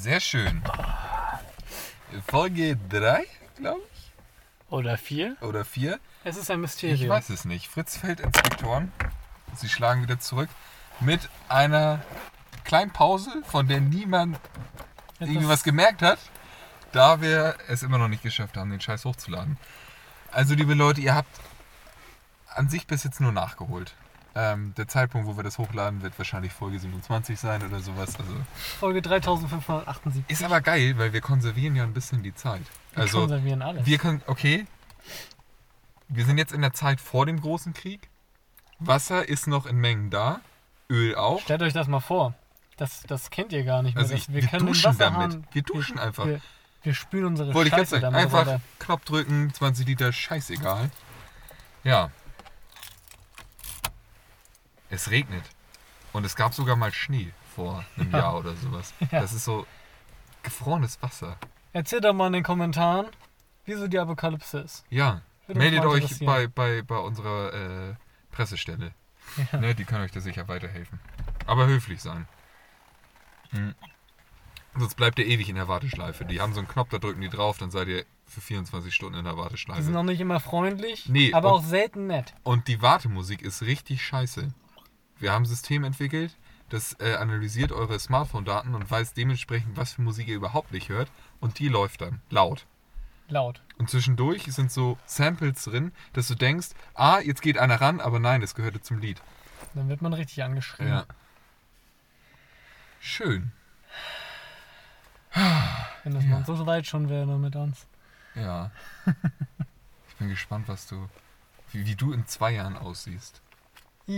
Sehr schön. Folge 3, glaube ich. Oder vier? Oder 4. Es ist ein Ich Mysterium. weiß es nicht. Fritz-Feld-Inspektoren. Sie schlagen wieder zurück mit einer kleinen Pause, von der niemand irgendwie was gemerkt hat, da wir es immer noch nicht geschafft haben, den Scheiß hochzuladen. Also, liebe Leute, ihr habt an sich bis jetzt nur nachgeholt. Ähm, der Zeitpunkt, wo wir das hochladen, wird wahrscheinlich Folge 27 sein oder sowas. Also Folge 3578. ist aber geil, weil wir konservieren ja ein bisschen die Zeit. Wir Also konservieren alles. wir können, okay, wir sind jetzt in der Zeit vor dem großen Krieg. Wasser ist noch in Mengen da, Öl auch. Stellt euch das mal vor. Das, das kennt ihr gar nicht mehr. Also ich, wir, können den duschen damit. Wir duschen einfach. Wir, wir spülen unsere Wollte ich Scheiße sagen. damit Einfach runter. Knopf drücken, 20 Liter, scheißegal. Ja. Es regnet. Und es gab sogar mal Schnee vor einem Jahr oder sowas. Ja. Das ist so gefrorenes Wasser. Erzählt doch mal in den Kommentaren, wieso die Apokalypse ist. Ja. Würde Meldet euch bei, bei, bei unserer äh, Pressestelle. Ja. Ne, die kann euch da sicher weiterhelfen. Aber höflich sein. Hm. Sonst bleibt ihr ewig in der Warteschleife. Die haben so einen Knopf, da drücken die drauf, dann seid ihr für 24 Stunden in der Die sind Warteschleife. noch nicht immer freundlich, Nee, aber und- auch selten nett. Und die Wartemusik ist richtig scheiße. Wir haben ein System entwickelt, das äh, analysiert eure Smartphone-Daten und weiß dementsprechend, was für Musik ihr überhaupt nicht hört. Und die läuft dann laut. Laut. Und zwischendurch sind so Samples drin, dass du denkst, ah, jetzt geht einer ran, aber nein, es gehörte zum Lied. Dann wird man richtig angeschrien. Ja. Schön. Wenn das Ja. mal so weit schon wäre mit uns. Ja. Ich bin gespannt, was du, wie, wie du in zwei Jahren aussiehst.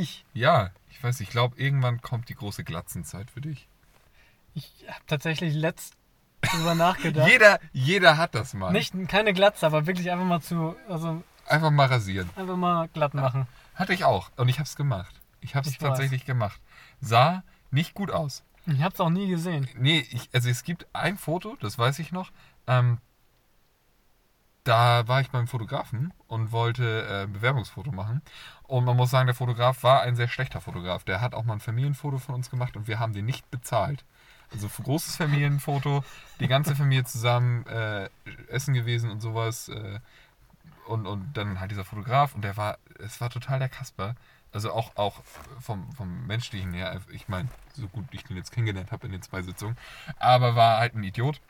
Ich. Ja, ich weiß, ich glaube, irgendwann kommt die große Glatzenzeit für dich. Ich habe tatsächlich letzt drüber nachgedacht. Jeder, jeder hat das mal. Nicht keine Glatze, aber wirklich einfach mal zu, also Einfach mal rasieren. einfach mal glatt machen. Hatte ich auch. Und ich habe es gemacht. Ich habe es Ich weiß. tatsächlich gemacht. Sah nicht gut aus. Ich habe es auch nie gesehen. Nee, ich, also es gibt ein Foto, das weiß ich noch. Ähm, da war ich beim Fotografen und wollte äh, ein Bewerbungsfoto machen. Und man muss sagen, der Fotograf war ein sehr schlechter Fotograf. Der hat auch mal ein Familienfoto von uns gemacht und wir haben den nicht bezahlt. Also großes Familienfoto, die ganze Familie zusammen äh, essen gewesen und sowas. Äh, und, und dann halt dieser Fotograf und der war, es war total der Kasper. Also auch, auch vom, vom menschlichen her, ich meine, so gut ich den jetzt kennengelernt habe in den zwei Sitzungen, aber war halt ein Idiot.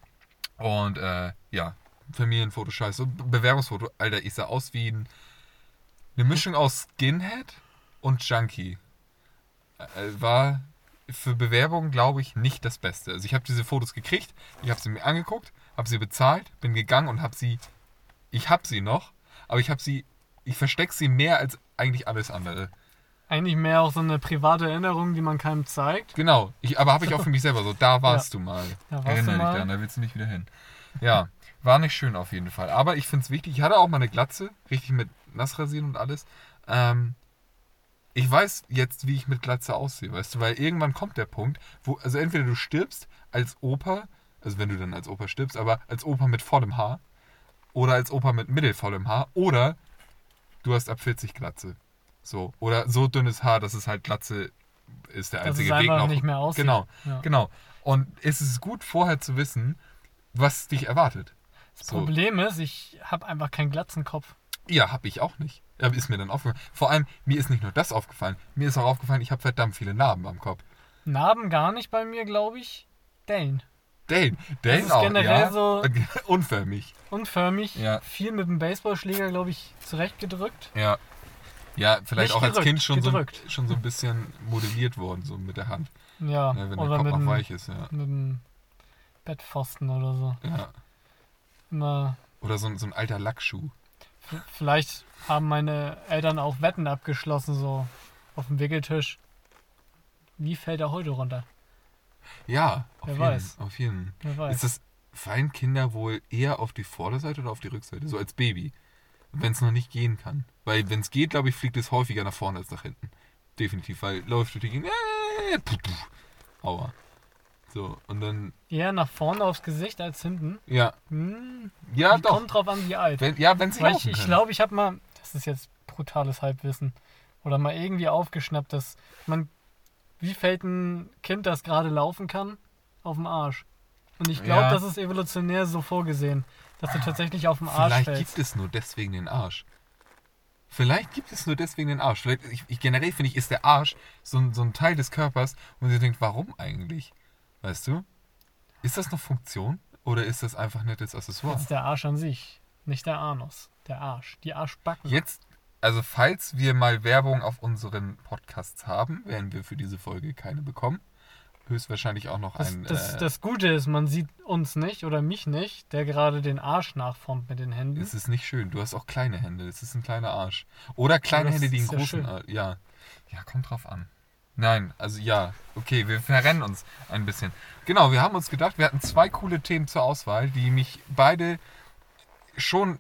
Und äh, ja, Familienfoto scheiße. Bewerbungsfoto, Alter, ich sah aus wie ein, eine Mischung aus Skinhead und Junkie. Äh, war für Bewerbung, glaube ich, nicht das Beste. Also ich habe diese Fotos gekriegt, ich habe sie mir angeguckt, habe sie bezahlt, bin gegangen und habe sie, ich habe sie noch, aber ich habe sie, ich verstecke sie mehr als eigentlich alles andere. Eigentlich mehr auch so eine private Erinnerung, die man keinem zeigt. Genau, ich, aber habe ich auch für mich selber so, da warst du mal. Da warst Erinnere du dich mal. daran, da willst du nicht wieder hin. Ja, war nicht schön auf jeden Fall. Aber ich finde es wichtig, ich hatte auch mal eine Glatze, richtig mit Nassrasieren und alles. Ähm, ich weiß jetzt, wie ich mit Glatze aussehe, weißt du, weil irgendwann kommt der Punkt, wo, also entweder du stirbst als Opa, also wenn du dann als Opa stirbst, aber als Opa mit vollem Haar, oder als Opa mit mittelvollem Haar, oder du hast ab 40 Glatze. So, oder so dünnes Haar, dass es halt Glatze ist der einzige Weg noch. nicht mehr aussieht. Genau, Ja. genau. Und es ist gut vorher zu wissen, was dich erwartet. Das So. Problem ist, ich habe einfach keinen Glatzenkopf. Ja, habe ich auch nicht. Ist mir dann aufgefallen. Vor allem, mir ist nicht nur das aufgefallen. Mir ist auch aufgefallen, ich habe verdammt viele Narben am Kopf. Narben gar nicht bei mir, glaube ich. Dellen. Dane, Dane ist auch, generell ja. so- Unförmig. Unförmig. Ja. Viel mit dem Baseballschläger, glaube ich, zurechtgedrückt. Ja. Ja, vielleicht Nicht auch als gedrückt, Kind schon so, schon so ein bisschen modelliert worden, so mit der Hand. Ja. Ne, wenn der Kopf noch weich ist, ja. mit dem Bettpfosten oder so. ja. Immer. Oder so, ein- so ein alter Lackschuh. Vielleicht haben meine Eltern auch Wetten abgeschlossen, so auf dem Wickeltisch. Wie fällt er heute runter? Ja, auf Wer jeden, weiß. auf jeden. Wer weiß. Ist das, fallen Kinder wohl eher auf die Vorderseite oder auf die Rückseite? So als Baby. Wenn es noch nicht gehen kann. Weil wenn es geht, glaube ich, fliegt es häufiger nach vorne als nach hinten. Definitiv, weil läuft durch die Gegend. Äh, puh, puh. Aua. So, und dann, Eher nach vorne aufs Gesicht als hinten. ja. Hm, Ja, doch. Kommt drauf an, wie alt. Wenn, ja, wenn sie Weil ich laufen ich glaube, ich habe mal, das ist jetzt brutales Halbwissen, oder mal irgendwie aufgeschnappt, dass man, wie fällt ein Kind, das gerade laufen kann, auf den Arsch? Und ich glaube, Ja. das ist evolutionär so vorgesehen, dass du tatsächlich auf dem Arsch Vielleicht fällst. gibt es nur deswegen den Arsch. Vielleicht gibt es nur deswegen den Arsch. Vielleicht, ich, ich, generell finde ich, ist der Arsch so ein, so ein Teil des Körpers, wo man sich denkt, warum eigentlich? Weißt du? Ist das noch Funktion? Oder ist das einfach nettes Accessoire? Das ist der Arsch an sich, nicht der Anus. Der Arsch, die Arschbacken. Jetzt, also falls wir mal Werbung auf unseren Podcasts haben, werden wir für diese Folge keine bekommen. Höchstwahrscheinlich auch noch Das, ein. das, äh, das Gute ist, man sieht uns nicht oder mich nicht, der gerade den Arsch nachformt mit den Händen. es ist nicht schön. Du hast auch kleine Hände. Es ist ein kleiner Arsch. Oder kleine Hände, die einen ja großen. Ar- Ja. Ja, kommt drauf an. Nein, also ja. Okay, wir verrennen uns ein bisschen. Genau, wir haben uns gedacht, wir hatten zwei coole Themen zur Auswahl, die mich beide schon,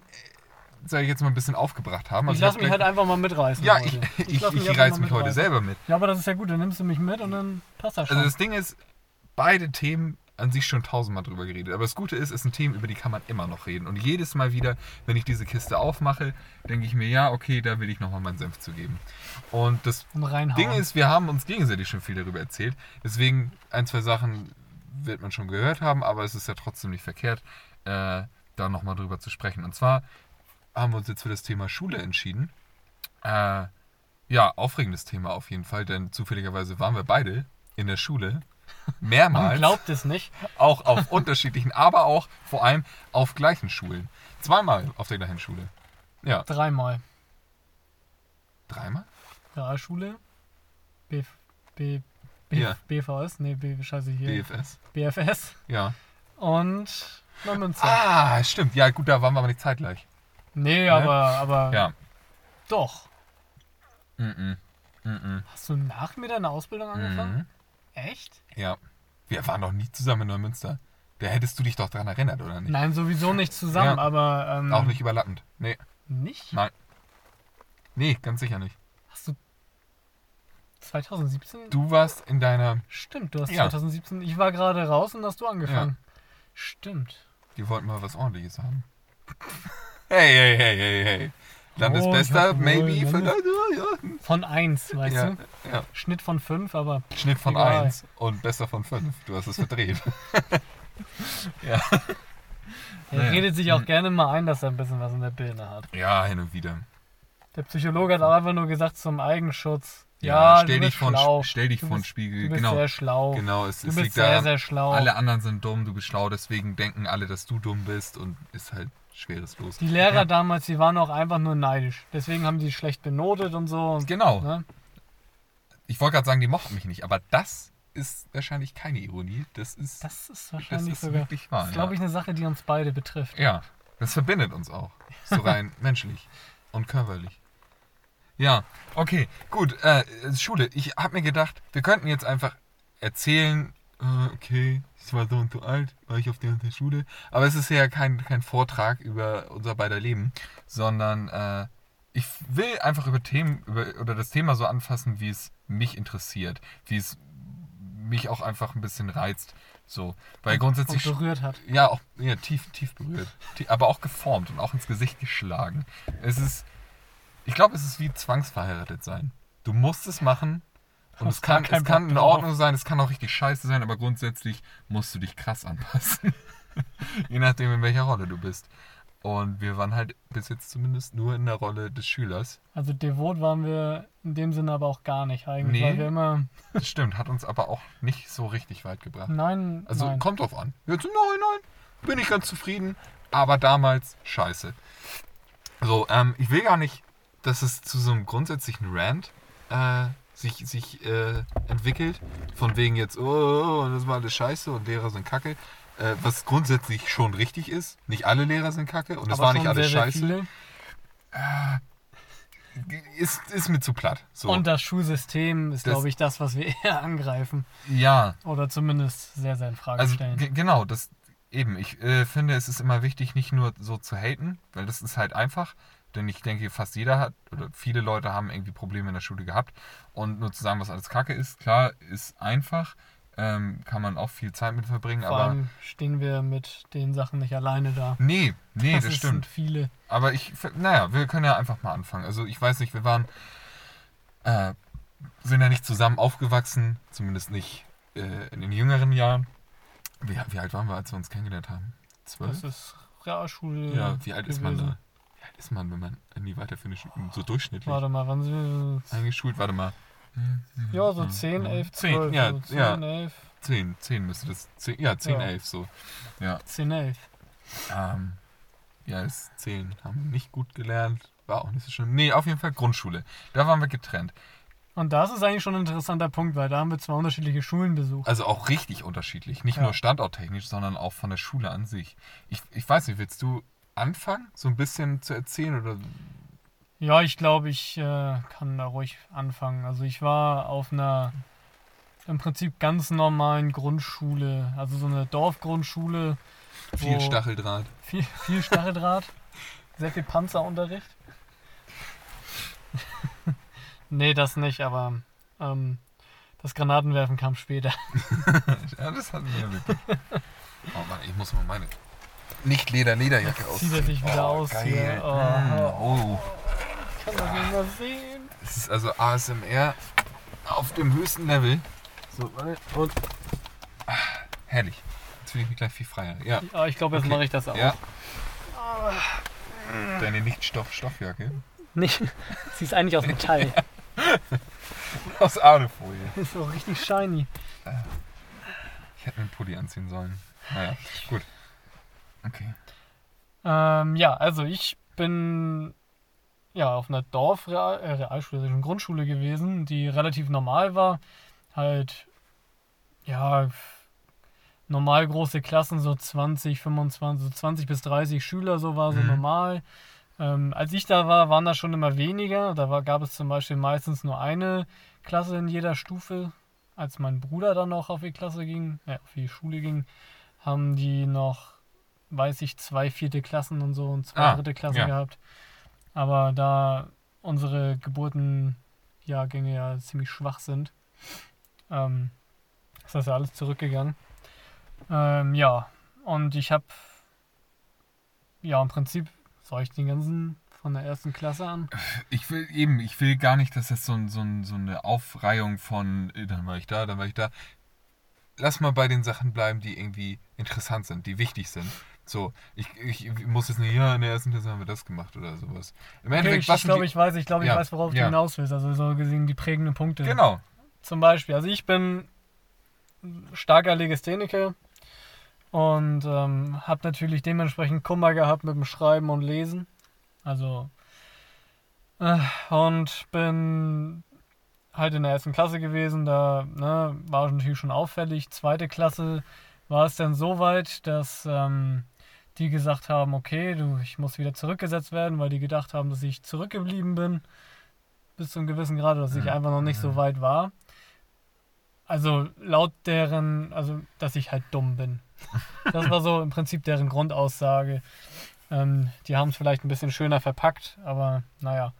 sage ich jetzt mal, ein bisschen aufgebracht haben. ich Also lasse hab mich halt einfach mal mitreißen. Ja, heute. ich, ich, ich, mich einfach reiß mal mich heute selber mit. Ja, aber das ist ja gut, dann nimmst du mich mit und dann passt das schon. Also das Ding ist, beide Themen an sich schon tausendmal drüber geredet. Aber das Gute ist, es sind Themen, über die kann man immer noch reden. Und jedes Mal wieder, wenn ich diese Kiste aufmache, denke ich mir, ja, okay, da will ich nochmal meinen Senf zu geben. Und das. Ding ist, wir haben uns gegenseitig schon viel darüber erzählt. Deswegen, ein, zwei Sachen wird man schon gehört haben, aber es ist ja trotzdem nicht verkehrt, äh, da nochmal drüber zu sprechen. Und zwar haben wir uns jetzt für das Thema Schule entschieden. Äh, ja, aufregendes Thema auf jeden Fall, denn zufälligerweise waren wir beide in der Schule. Man Mehrmals. glaubt es nicht. Auch auf unterschiedlichen, aber auch vor allem auf gleichen Schulen. Zweimal auf der gleichen Schule. Ja, Dreimal. dreimal? Realschule, B, B, B, Ja. BVS, nee, B, scheiße hier, BFS. BFS Ja. und Neumünster. Ah, stimmt. Ja, gut, da waren wir aber nicht zeitgleich. nee, aber, aber Ja. doch. Mhm. Mhm. Hast du nach mir deine Ausbildung angefangen? Mhm. Echt? Ja. Wir waren noch nie zusammen in Neumünster. Da hättest du dich doch dran erinnert, oder nicht? Nein, sowieso nicht zusammen, Ja. aber ähm, Auch nicht überlappend. Nee. Nicht? Nein. Nee, ganz sicher nicht. Hast du 2017? Du warst in deiner. Stimmt, du hast Ja. 2017. Ich war gerade raus und hast du angefangen. Stimmt. Die wollten mal was ordentliches haben. Hey, hey, hey, hey, hey. Oh, Landesbester, hab maybe, wohl vielleicht. Ja, Von 1, weißt ja. du? ja. Schnitt von 5, aber Schnitt von Egal. 1 und bester von 5. Du hast es verdreht. ja. er Naja. redet sich auch gerne mal ein, dass er ein bisschen was in der Birne hat. ja, hin und wieder. Der Psychologe hat auch einfach nur gesagt zum Eigenschutz. Ja, Ja, stell, dich schlau. stell dich vor den Spiegel. Du bist Genau. sehr schlau. Genau, es, du es bist liegt sehr, daran, sehr schlau. alle anderen sind dumm, du bist schlau, deswegen denken alle, dass du dumm bist und ist halt schweres Los. Die Lehrer Ja. damals, die waren auch einfach nur neidisch. Deswegen haben die schlecht benotet und so. Und, Genau. ne? Ich wollte gerade sagen, die mochten mich nicht, aber das ist wahrscheinlich keine Ironie. Das ist, Das ist das wahrscheinlich ist sogar, wirklich wahr. das ist, glaube ja. ich, eine Sache, die uns beide betrifft. ja, das verbindet uns auch. So rein menschlich und körperlich. Ja, okay, gut. Äh, Schule, ich habe mir gedacht, wir könnten jetzt einfach erzählen, äh, okay, ich war so und so alt, war ich auf der und der Schule. Aber es ist ja kein, kein Vortrag über unser beider Leben, sondern äh, ich will einfach über Themen, über, oder das Thema so anfassen, wie es mich interessiert, wie es mich auch einfach ein bisschen reizt. So, weil Und grundsätzlich berührt hat. ja, auch ja, tief, tief berührt. Aber auch geformt und auch ins Gesicht geschlagen. Es ist, ich glaube, es ist wie zwangsverheiratet sein. Du musst es machen und es kann, es kann in. Ordnung sein, es kann auch richtig scheiße sein, aber grundsätzlich musst du dich krass anpassen. Je nachdem, in welcher Rolle du bist. Und wir waren halt bis jetzt zumindest nur in der Rolle des Schülers. Also devot waren wir in dem Sinne aber auch gar nicht eigentlich, Nee. weil wir immer, Das stimmt, hat uns aber auch nicht so richtig weit gebracht. nein, Also nein. kommt drauf an. Jetzt im Nachhinein bin ich ganz zufrieden, aber damals scheiße. So, ähm, ich will gar nicht, dass es zu so einem grundsätzlichen Rant äh, sich, sich äh, entwickelt. Von wegen jetzt, oh, oh, oh, das war alles scheiße und Lehrer sind kacke. Äh, was grundsätzlich schon richtig ist. Nicht alle Lehrer sind kacke und es war nicht alles sehr, sehr scheiße. viele. Ist, ist mir zu platt. So. Und das Schulsystem ist, glaube ich, das, was wir eher angreifen. ja, Oder zumindest sehr, sehr in Frage Also stellen. ge- genau, das eben. Ich äh, finde, es ist immer wichtig, nicht nur so zu haten, weil das ist halt einfach. Denn ich denke, fast jeder hat oder viele Leute haben irgendwie Probleme in der Schule gehabt. Und nur zu sagen, was alles Kacke ist, klar, ist einfach. Ähm, kann man auch viel Zeit mit verbringen, Vor aber. allem stehen wir mit den Sachen nicht alleine da. Nee, nee, das, ist- stimmt. sind viele. Aber ich, naja, wir können ja einfach mal anfangen. Also ich weiß nicht, wir waren, äh, sind ja nicht zusammen aufgewachsen, zumindest nicht äh, in den jüngeren Jahren. Wie, wie alt waren wir, als wir uns kennengelernt haben? Zwölf? Das ist Realschule. Ja, wie alt ist man da? Ist man, wenn man in die weiterführende Schule, so durchschnittlich Warte mal, wann sind wir? eingeschult? Warte mal. Ja, so 10, 11, 12. Zehn, ja, so 10, ja. 11, 10, 10 müsste das. 10, ja, 10, Ja. 11 so. Ja. 10, 11. Ähm, ja, das 10 haben wir nicht gut gelernt. War auch nicht so schlimm. Nee, auf jeden Fall Grundschule. Da waren wir getrennt. Und das ist eigentlich schon ein interessanter Punkt, weil da haben wir zwei unterschiedliche Schulen besucht. Also auch richtig unterschiedlich. Nicht Ja. nur standorttechnisch, sondern auch von der Schule an sich. Ich, ich weiß nicht, willst du anfangen, so ein bisschen zu erzählen? Oder Ja, ich glaube, ich äh, kann da ruhig anfangen. Also ich war auf einer im Prinzip ganz normalen Grundschule, also so eine Dorfgrundschule. viel Stacheldraht? Viel, viel Stacheldraht, sehr viel Panzerunterricht. nee, das nicht, aber ähm, das Granatenwerfen kam später. Ja, das hatten wir ja wirklich. Oh Mann, ich muss mal meine nicht Leder-Lederjacke aus. Zieht er sich wieder aus geil. hier. Oh. Mm, oh. Kann das nicht mehr sehen. Es ist also ASMR auf dem höchsten Level. So, warte. Und. Ah, herrlich. Jetzt fühle ich mich gleich viel freier. Ja. Ja, ich glaube, jetzt Okay. mache ich das auch. Ja. Deine Nicht-Stoff-Stoffjacke. Nicht, sie ist eigentlich aus Metall. Aus Alufolie. ist so richtig shiny. Ich hätte mir einen Pulli anziehen sollen. Naja, gut. Okay. Ähm, ja, also ich bin ja auf einer Dorfreal, äh, also Grundschule gewesen, die relativ normal war. Halt, ja, normal große Klassen, so 20, 25, so 20 bis 30 Schüler, so war so Mhm. normal. Ähm, als ich da war, waren da schon immer weniger. Da war, gab es zum Beispiel meistens nur eine Klasse in jeder Stufe. Als mein Bruder dann noch auf die Klasse ging, äh, auf die Schule ging, haben die noch, weiß ich, zwei vierte Klassen und so und zwei Ah, dritte Klassen ja. gehabt. Aber da unsere Geburtenjahrgänge ja ziemlich schwach sind, ähm, ist das ja alles zurückgegangen. Ähm, ja, und ich habe, ja, im Prinzip, soll ich den ganzen von der ersten Klasse an? Ich will eben, ich will gar nicht, dass das so, so, so eine Aufreihung von, äh, dann war ich da, dann war ich da. Lass mal bei den Sachen bleiben, die irgendwie interessant sind, die wichtig sind. So, ich, ich muss jetzt nicht, ja, in der ersten Klasse haben wir das gemacht oder sowas. Im Okay, Endeffekt, ich was ich glaube, ich weiß, ich glaube, ich Ja, weiß, worauf ja. du hinaus willst. Also so gesehen die prägenden Punkte. Genau. Zum Beispiel, also ich bin starker Legastheniker und ähm, habe natürlich dementsprechend Kummer gehabt mit dem Schreiben und Lesen. Also äh, und bin halt in der ersten Klasse gewesen, da ne, war natürlich schon auffällig. Zweite Klasse war es dann so weit, dass ähm, die gesagt haben, okay, du, ich muss wieder zurückgesetzt werden, weil die gedacht haben, dass ich zurückgeblieben bin bis zu einem gewissen Grad, dass ich einfach noch nicht so weit war. Also laut deren, also dass ich halt dumm bin. Das war so im Prinzip deren Grundaussage. Ähm, die haben es vielleicht ein bisschen schöner verpackt, aber naja.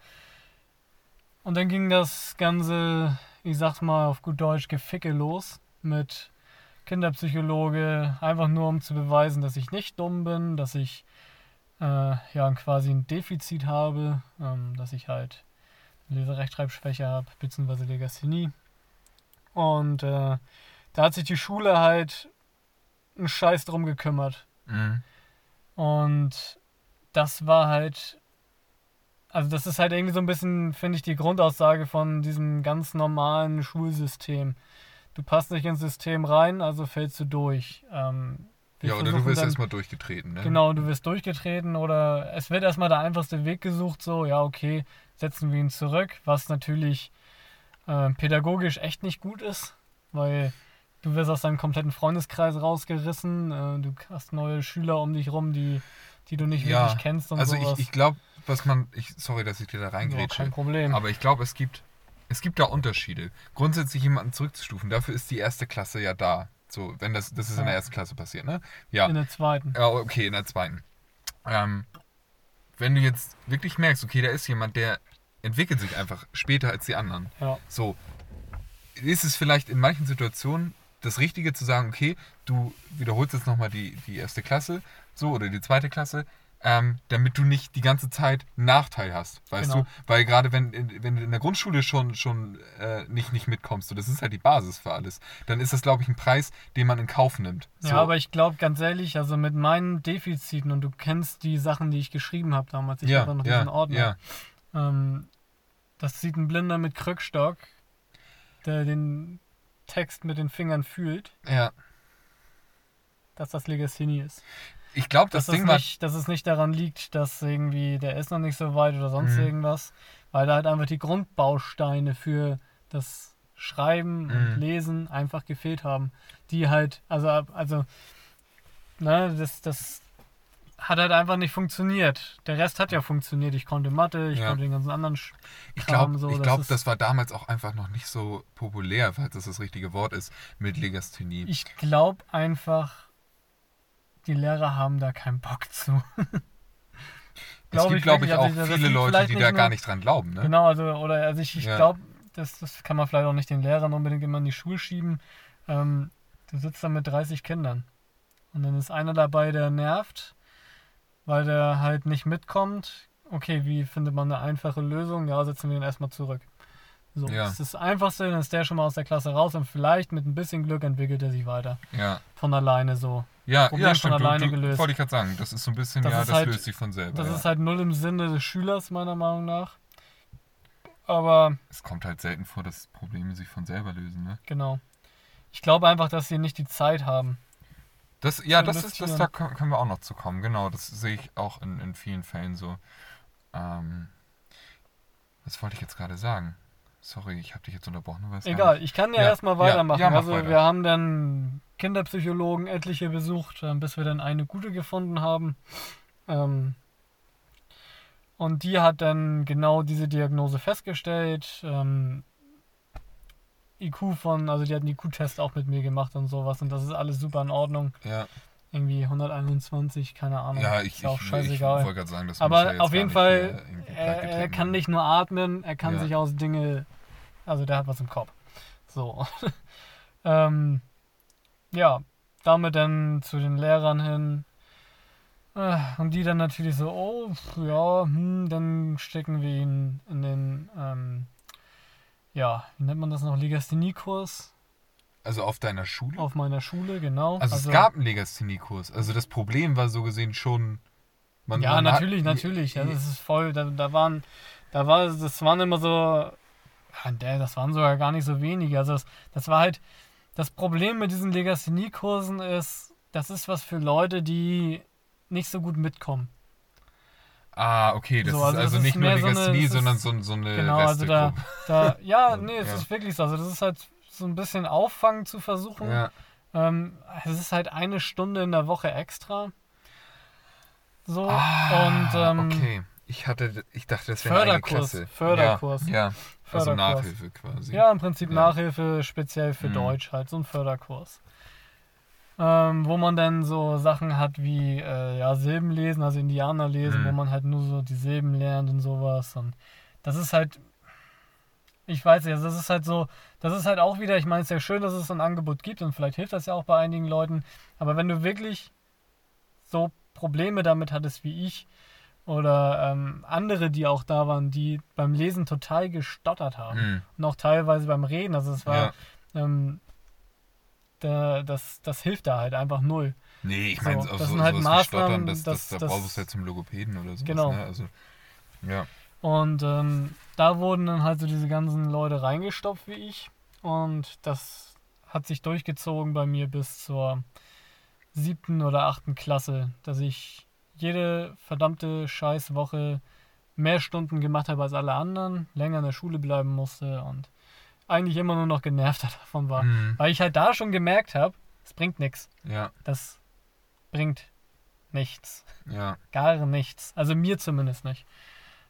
Und dann ging das Ganze, ich sag's mal auf gut Deutsch, Geficke los mit Kinderpsychologe, einfach nur um zu beweisen, dass ich nicht dumm bin, dass ich äh, ja quasi ein Defizit habe, ähm, dass ich halt Leserechtschreibschwäche habe, beziehungsweise Legasthenie. Und äh, da hat sich die Schule halt einen Scheiß drum gekümmert. Mhm. Und das war halt, also das ist halt irgendwie so ein bisschen, finde ich, die Grundaussage von diesem ganz normalen Schulsystem. Du passt nicht ins System rein, also fällst du durch. Ähm, Ja, oder du wirst dann- erstmal durchgetreten, ne? Genau, du wirst durchgetreten oder es wird erstmal der einfachste Weg gesucht, so, ja, okay, setzen wir ihn zurück, was natürlich äh, pädagogisch echt nicht gut ist, weil du wirst aus deinem kompletten Freundeskreis rausgerissen, äh, du hast neue Schüler um dich rum, die, die du nicht Ja, wirklich kennst und Also sowas. ich, ich glaube, was man, ich, sorry, dass ich dir da ja, reingrätsche, kein Problem. aber ich glaube, es gibt, es gibt da Unterschiede. Grundsätzlich jemanden zurückzustufen, dafür ist die erste Klasse ja da. So, wenn das, das ist in der ersten Klasse passiert, ne? Ja. In der zweiten. Ja, okay, in der zweiten. Ähm, wenn du jetzt wirklich merkst, okay, da ist jemand, der entwickelt sich einfach später als die anderen. Ja. So, ist es vielleicht in manchen Situationen das Richtige zu sagen, okay, du wiederholst jetzt nochmal die, die erste Klasse, so, oder die zweite Klasse, ähm, damit du nicht die ganze Zeit einen Nachteil hast, weißt Genau. du? Weil gerade wenn, wenn du in der Grundschule schon, schon äh, nicht, nicht mitkommst, so, das ist halt die Basis für alles, dann ist das, glaube ich, ein Preis, den man in Kauf nimmt. So. Ja, aber ich glaube ganz ehrlich, also mit meinen Defiziten und du kennst die Sachen, die ich geschrieben habe damals, ich ja, habe noch ja, diesen Ordner. ja, Ähm, das sieht ein Blinder mit Krückstock, der den Text mit den Fingern fühlt, ja. dass das Legasthenie ist. Ich glaube, das dass, es Ding war. nicht, dass es nicht daran liegt, dass irgendwie der ist noch nicht so weit oder sonst Mhm. irgendwas, weil da halt einfach die Grundbausteine für das Schreiben und Mhm. Lesen einfach gefehlt haben. Die halt, also, also, ne, das, das hat halt einfach nicht funktioniert. Der Rest hat ja funktioniert. Ich konnte Mathe, ich Ja. konnte den ganzen anderen Sch Ich glaube, so, ich das glaub, ist- das war damals auch einfach noch nicht so populär, falls das das richtige Wort ist, mit Legasthenie. Ich glaube einfach, die Lehrer haben da keinen Bock zu. es gibt, ich glaube ich, wirklich, auch also viele Leute, die da gar nicht dran glauben. Ne? Genau, also, oder also ich, ich Ja. glaube, das, das kann man vielleicht auch nicht den Lehrern unbedingt immer in die Schuhe schieben. Ähm, du sitzt da mit 30 Kindern. Und dann ist einer dabei, der nervt, weil der halt nicht mitkommt. Okay, wie findet man eine einfache Lösung? Ja, setzen wir ihn erstmal zurück. So, Ja. das ist das Einfachste, dann ist der schon mal aus der Klasse raus und vielleicht mit ein bisschen Glück entwickelt er sich weiter. Ja, Von alleine so. Ja, Problem ja von stimmt. alleine du, du, gelöst. Wollte ich gerade sagen. Das ist so ein bisschen, Das ja, das halt- löst sich von selber. Das ja. ist halt null im Sinne des Schülers, meiner Meinung nach. Aber es kommt halt selten vor, dass Probleme sich von selber lösen. Ne? genau. Ich glaube einfach, dass sie nicht die Zeit haben. Das, ja, das ist, das, da können können wir auch noch zu kommen. Genau, das sehe ich auch in, in vielen Fällen so. Ähm, was wollte ich jetzt gerade sagen? Sorry, ich habe dich jetzt unterbrochen. Egal, ich kann ja, Ja, erstmal ja, weitermachen. ja, mach also weiter. wir haben dann Kinderpsychologen etliche besucht, ähm, bis wir dann eine gute gefunden haben. Ähm, und die hat dann genau diese Diagnose festgestellt. Ähm, IQ von, also die hat einen IQ-Test auch mit mir gemacht und sowas und das ist alles super in Ordnung. Ja, Irgendwie 121, keine Ahnung. ja ist ich, ja auch ich, ich scheißegal. wollte gerade sagen, das Aber auf jeden Fall, hier irgendwie er, er kann nicht nur atmen, er kann Ja. sich aus Dinge, also der hat was im Kopf. So. ähm, ja, damit dann zu den Lehrern hin. Äh, Und die dann natürlich so, oh, ja, hm, dann stecken wir ihn in den, ähm, ja, wie nennt man das noch, Legastheniekurs Also auf deiner Schule? auf meiner Schule, genau. also, es gab einen Legasthenie-Kurs. Also das Problem war so gesehen schon. Man, ja, man natürlich, hat, natürlich. Ja, das ist voll. Da, da waren, da war, das waren immer so, ja, das waren sogar gar nicht so wenige. Also das, das war halt, das Problem mit diesen Legasthenie-Kursen ist, das ist was für Leute, die nicht so gut mitkommen. Ah, okay, das So, ist also also das ist nicht nur mehr so eine- Legasthenie, ist- sondern so, so eine Genau, also da, da, ja, Ja, nee, es ja. ist wirklich so. Also das ist halt so ein bisschen Auffangen zu versuchen. Ja, Ähm, es ist halt eine Stunde in der Woche extra. So, ah, und ähm, okay. Ich hatte, ich dachte, das wäre eine Förderkurs, Klasse. Förderkurs. Ja, ja. also Förderkurs. Nachhilfe quasi. Ja, im Prinzip Ja. Nachhilfe speziell für Mhm. Deutsch halt, so ein Förderkurs. Ähm, wo man dann so Sachen hat wie äh, ja, Silben lesen, also Indianer lesen, Mhm. wo man halt nur so die Silben lernt und sowas. Und das ist halt, ich weiß nicht, also das ist halt so, das ist halt auch wieder, ich meine, es ist ja schön, dass es so ein Angebot gibt und vielleicht hilft das ja auch bei einigen Leuten, aber wenn du wirklich so Probleme damit hattest wie ich oder ähm, andere, die auch da waren, die beim Lesen total gestottert haben Mhm. und auch teilweise beim Reden. Also es war, ja. ähm, da, das, das hilft da halt einfach null. Nee, ich So, meine, das so, sind so, halt Maßnahmen, Stottern, das, das, das- da brauchst du halt zum Logopäden oder sowas. Genau. Ne? Also, ja. Und ähm, da wurden dann halt so diese ganzen Leute reingestopft wie ich. Und das hat sich durchgezogen bei mir bis zur siebten oder achten Klasse, dass ich jede verdammte Scheißwoche mehr Stunden gemacht habe als alle anderen, länger in der Schule bleiben musste und eigentlich immer nur noch genervter davon war. Mhm. Weil ich halt da schon gemerkt habe, es bringt nichts. Ja, Das bringt nichts. ja. Gar nichts. Also mir zumindest nicht.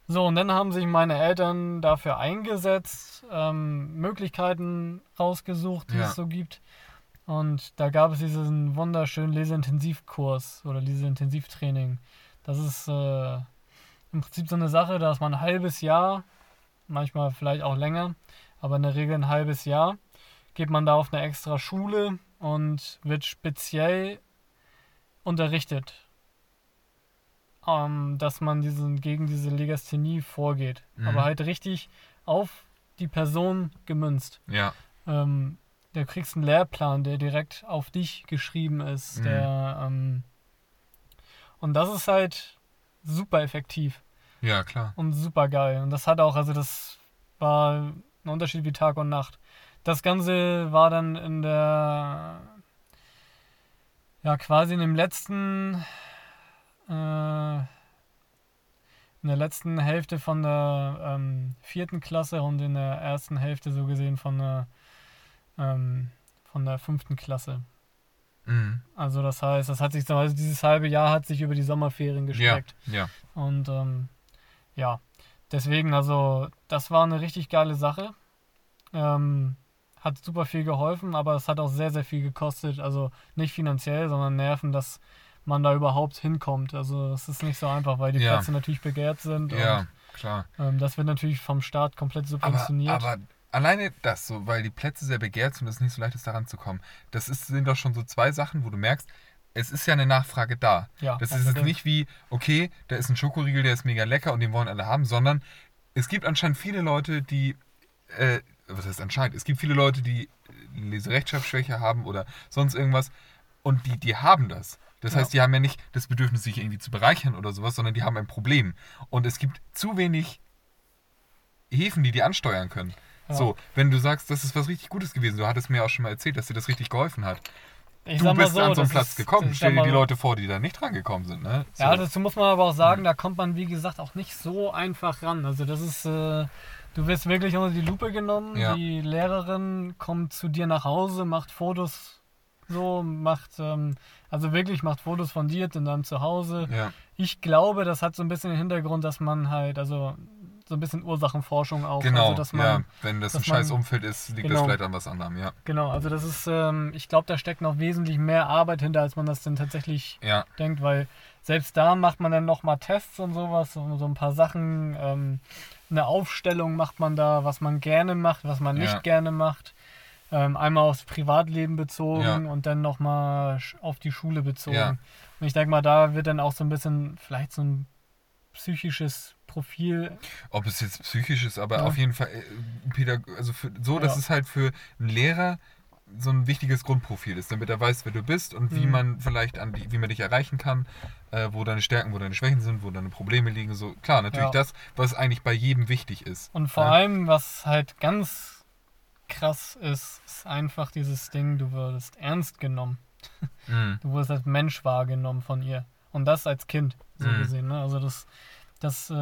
So, und dann haben sich meine Eltern dafür eingesetzt, ähm, Möglichkeiten rausgesucht, die Ja. es so gibt. Und da gab es diesen wunderschönen Leseintensivkurs oder Leseintensivtraining. Das ist äh, im Prinzip so eine Sache, da ist man ein halbes Jahr, manchmal vielleicht auch länger, aber in der Regel ein halbes Jahr, geht man da auf eine extra Schule und wird speziell unterrichtet. Ähm, dass man diesen, gegen diese Legasthenie vorgeht. Mhm. Aber halt richtig auf die Person gemünzt. Ja. Ähm, da kriegst einen Lehrplan, der direkt auf dich geschrieben ist. Mhm. Der, ähm, und das ist halt super effektiv Ja, klar. und super geil. Und das hat auch, also das war ein Unterschied wie Tag und Nacht. Das Ganze war dann in der, ja, quasi in dem letzten, äh, in der letzten Hälfte von der ähm, vierten Klasse und in der ersten Hälfte so gesehen von der, ähm, von der fünften Klasse. Mhm. Also das heißt, das hat sich so, also dieses halbe Jahr hat sich über die Sommerferien Ja, gestreckt. ja. Und ähm, ja, deswegen, also das war eine richtig geile Sache. Ähm, hat super viel geholfen, aber es hat auch sehr, sehr viel gekostet. Also nicht finanziell, sondern Nerven, dass man da überhaupt hinkommt. Also es ist nicht so einfach, weil die Ja. Plätze natürlich begehrt sind. Ja, klar. Und ähm, das wird natürlich vom Staat komplett Aber, subventioniert. aber alleine das, so, weil die Plätze sehr begehrt sind und es nicht so leicht ist, daran zu kommen, das ist, sind doch schon so zwei Sachen, wo du merkst, es ist ja eine Nachfrage da. ja, Das ist jetzt nicht wie, okay, da ist ein Schokoriegel, der ist mega lecker und den wollen alle haben, sondern es gibt anscheinend viele Leute, die, äh, was heißt anscheinend, es gibt viele Leute, die Leserechtschreibschwäche haben oder sonst irgendwas und die, die haben das. Das Ja. heißt, die haben ja nicht das Bedürfnis, sich irgendwie zu bereichern oder sowas, sondern die haben ein Problem. Und es gibt zu wenig Häfen, die die ansteuern können. Ja. So, wenn du sagst, das ist was richtig Gutes gewesen, du hattest mir auch schon mal erzählt, dass dir das richtig geholfen hat. Ich du bist an so einen Platz ist- gekommen. Stell dir die Leute vor, die da nicht dran gekommen sind. Ne? So. Ja, dazu muss man aber auch sagen, da kommt man, wie gesagt, auch nicht so einfach ran. Also das ist, äh, du wirst wirklich unter die Lupe genommen. Ja. Die Lehrerin kommt zu dir nach Hause, macht Fotos so, macht, ähm, also wirklich macht Fotos von dir in deinem Zuhause. ja. Ich glaube, das hat so ein bisschen den Hintergrund, dass man halt, also so ein bisschen Ursachenforschung auch. Genau, Also, dass man, ja. Wenn das ein scheiß Umfeld ist, liegt das Genau. vielleicht an was anderem, ja. Genau, also das ist, ähm, ich glaube, da steckt noch wesentlich mehr Arbeit hinter, als man das denn tatsächlich Ja, denkt, weil selbst da macht man dann nochmal Tests und sowas, so, so ein paar Sachen, ähm, eine Aufstellung macht man da, was man gerne macht, was man nicht Ja. gerne macht. Ähm, einmal aufs Privatleben bezogen Ja. und dann nochmal auf die Schule bezogen. Ja. Und ich denke mal, da wird dann auch so ein bisschen vielleicht so ein psychisches Profil. ob es jetzt psychisch ist, aber Ja. auf jeden Fall äh, also für, so, dass es halt für einen Lehrer so ein wichtiges Grundprofil ist, damit er weiß, wer du bist und wie Mhm. man vielleicht an die, wie man dich erreichen kann, äh, wo deine Stärken, wo deine Schwächen sind, wo deine Probleme liegen. So klar, natürlich Ja. das, was eigentlich bei jedem wichtig ist. Und vor Ja. allem, was halt ganz krass ist, ist einfach dieses Ding, du würdest ernst genommen. Mhm. Du wurdest als Mensch wahrgenommen von ihr. Und das als Kind, so Mhm. gesehen. Ne? Also das, das, äh,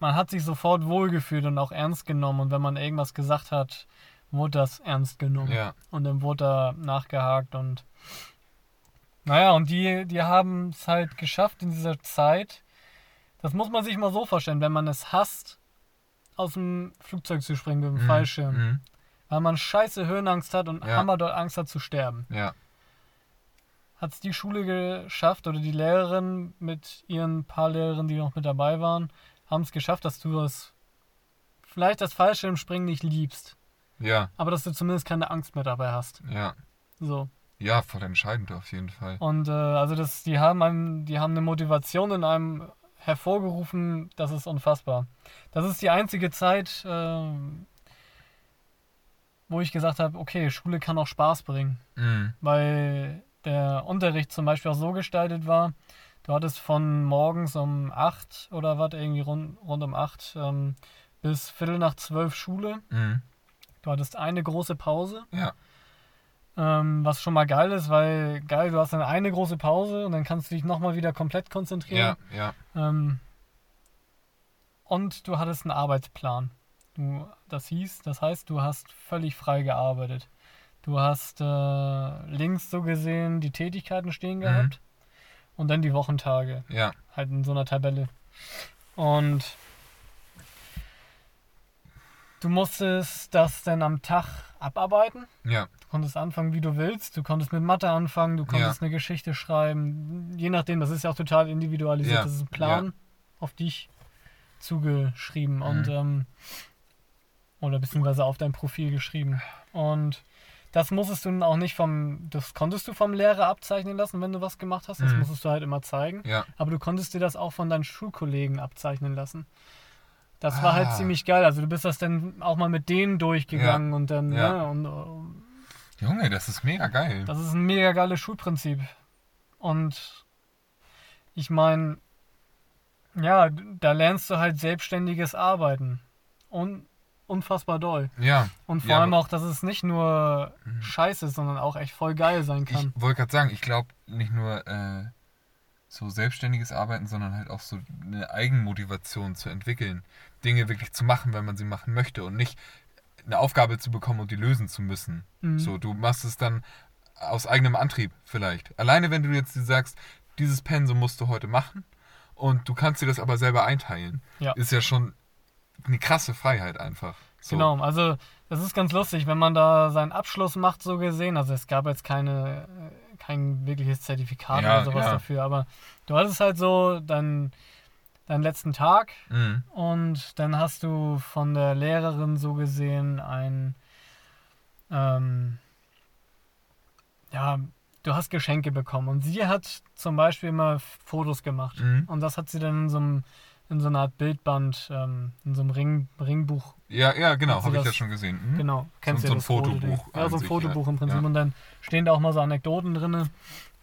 man hat sich sofort wohlgefühlt und auch ernst genommen. Und wenn man irgendwas gesagt hat, wurde das ernst genommen. Ja, Und dann wurde da nachgehakt und naja, und die, die haben es halt geschafft in dieser Zeit. Das muss man sich mal so vorstellen, wenn man es hasst, aus dem Flugzeug zu springen mit dem Mhm. Fallschirm. Mhm. Weil man scheiße Höhenangst hat und Ja. hammer dort Angst hat zu sterben. Ja, Hat es die Schule geschafft oder die Lehrerin mit ihren paar Lehrerinnen, die noch mit dabei waren, haben es geschafft, dass du das vielleicht das Fallschirmspringen nicht liebst, ja, aber dass du zumindest keine Angst mehr dabei hast. ja. So. Ja, voll entscheidend auf jeden Fall. Und äh, also das, die haben einem, die haben eine Motivation in einem hervorgerufen, das ist unfassbar. Das ist die einzige Zeit, äh, wo ich gesagt habe, okay, Schule kann auch Spaß bringen. Mhm. Weil der Unterricht zum Beispiel auch so gestaltet war, du hattest von morgens um 8 oder was, irgendwie rund, rund um 8 ähm, bis Viertel nach 12 Schule. Mhm. Du hattest eine große Pause. Ja, Ähm, was schon mal geil ist, weil geil, du hast dann eine große Pause und dann kannst du dich nochmal wieder komplett konzentrieren. ja, ja. Ähm, und du hattest einen Arbeitsplan. Du, das hieß, das heißt, du hast völlig frei gearbeitet. Du hast äh, links so gesehen die Tätigkeiten stehen gehabt und dann die Wochentage, Ja, halt in so einer Tabelle. Und du musstest das dann am Tag abarbeiten. ja, Du konntest anfangen, wie du willst. Du konntest mit Mathe anfangen, du konntest eine Geschichte schreiben. Je nachdem, das ist ja auch total individualisiert. Ja, Das ist ein Plan auf dich zugeschrieben und Mhm. ähm, oder beziehungsweise auf dein Profil geschrieben. Und das musstest du auch nicht vom, das konntest du vom Lehrer abzeichnen lassen, wenn du was gemacht hast. Das Mhm. musstest du halt immer zeigen. Ja. Aber du konntest dir das auch von deinen Schulkollegen abzeichnen lassen. Das war halt Ah. ziemlich geil. Also du bist das dann auch mal mit denen durchgegangen und dann, Ja. ne, und äh, Junge, das ist mega geil. das ist ein mega geiles Schulprinzip. Und ich meine, ja, da lernst du halt selbstständiges Arbeiten. Und unfassbar doll. ja. Und vor Ja, allem auch, dass es nicht nur Mhm. scheiße ist, sondern auch echt voll geil sein Ich kann. wollte gerade sagen, ich glaube nicht nur äh, so selbstständiges Arbeiten, sondern halt auch so eine Eigenmotivation zu entwickeln. Dinge wirklich zu machen, wenn man sie machen möchte und nicht eine Aufgabe zu bekommen und die lösen zu müssen. Mhm. So, du machst es dann aus eigenem Antrieb vielleicht. Alleine wenn du jetzt sagst, dieses Pensum musst du heute machen und du kannst dir das aber selber einteilen, Ja. ist ja schon eine krasse Freiheit einfach. So. Genau, also das ist ganz lustig, wenn man da seinen Abschluss macht, so gesehen. Also es gab jetzt keine, äh, kein wirkliches Zertifikat Ja, oder sowas ja. dafür, aber du hattest halt so deinen, deinen letzten Tag Mhm. und dann hast du von der Lehrerin so gesehen ein, ähm, ja, du hast Geschenke bekommen und sie hat zum Beispiel immer Fotos gemacht Mhm. und das hat sie dann in so einem in so einer Art Bildband, ähm, in so einem Ring, Ringbuch Ja, ja, genau, habe ich das- ja schon gesehen. Mhm. Genau, kennst So- du so ja ein das. Fotobuch Ja, so ein sich, Fotobuch ja. im Prinzip. Ja. Und dann stehen da auch mal so Anekdoten drin.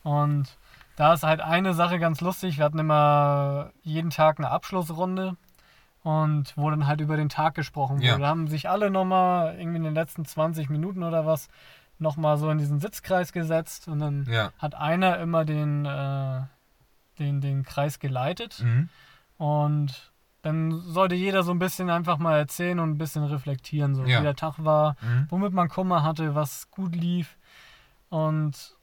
Und da ist halt eine Sache ganz lustig. Wir hatten immer jeden Tag eine Abschlussrunde und wo dann halt über den Tag gesprochen wurde. Ja. Da haben sich alle nochmal irgendwie in den letzten 20 Minuten oder was nochmal so in diesen Sitzkreis gesetzt und dann Ja. hat einer immer den, äh, den, den Kreis geleitet. Mhm. Und dann sollte jeder so ein bisschen einfach mal erzählen und ein bisschen reflektieren, so Ja. wie der Tag war, Mhm. womit man Kummer hatte, was gut lief. Und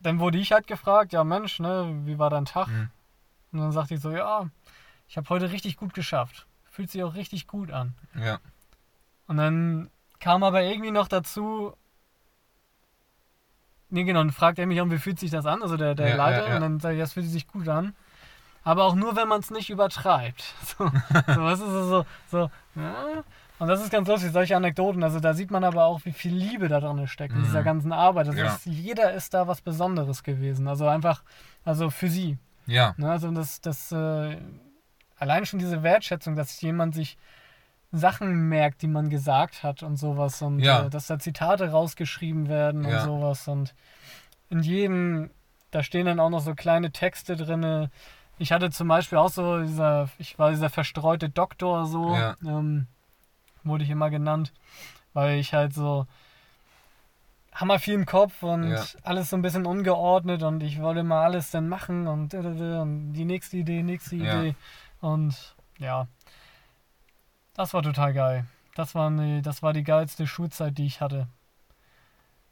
dann wurde ich halt gefragt, ja Mensch, ne, wie war dein Tag? Mhm. Und dann sagte ich so, ja, ich habe heute richtig gut geschafft. Fühlt sich auch richtig gut an. Ja. Und dann kam aber irgendwie noch dazu, nee genau, dann fragt er mich auch, wie fühlt sich das an, also der, der Ja, Leiter, ja, ja. und dann sage ich, das fühlt sich gut an. Aber auch nur, wenn man es nicht übertreibt. So, so was ist es so, so, ja. Und das ist ganz lustig, solche Anekdoten. Also da sieht man aber auch, wie viel Liebe da drin steckt, in Mhm. dieser ganzen Arbeit. Also Ja. ist, jeder ist da was Besonderes gewesen. Also einfach, also für sie. Ja. Ne? Also das, das äh, allein schon diese Wertschätzung, dass jemand sich Sachen merkt, die man gesagt hat und sowas und Ja. äh, dass da Zitate rausgeschrieben werden und Ja. sowas und in jedem, da stehen dann auch noch so kleine Texte drinne. Ich hatte zum Beispiel auch so dieser, ich war dieser verstreute Doktor so, Ja. ähm, wurde ich immer genannt, weil ich halt so hammer viel im Kopf und Ja. alles so ein bisschen ungeordnet und ich wollte mal alles dann machen und, und die nächste Idee, nächste Ja. Idee und ja, das war total geil. Das war, eine, das war die geilste Schulzeit, die ich hatte.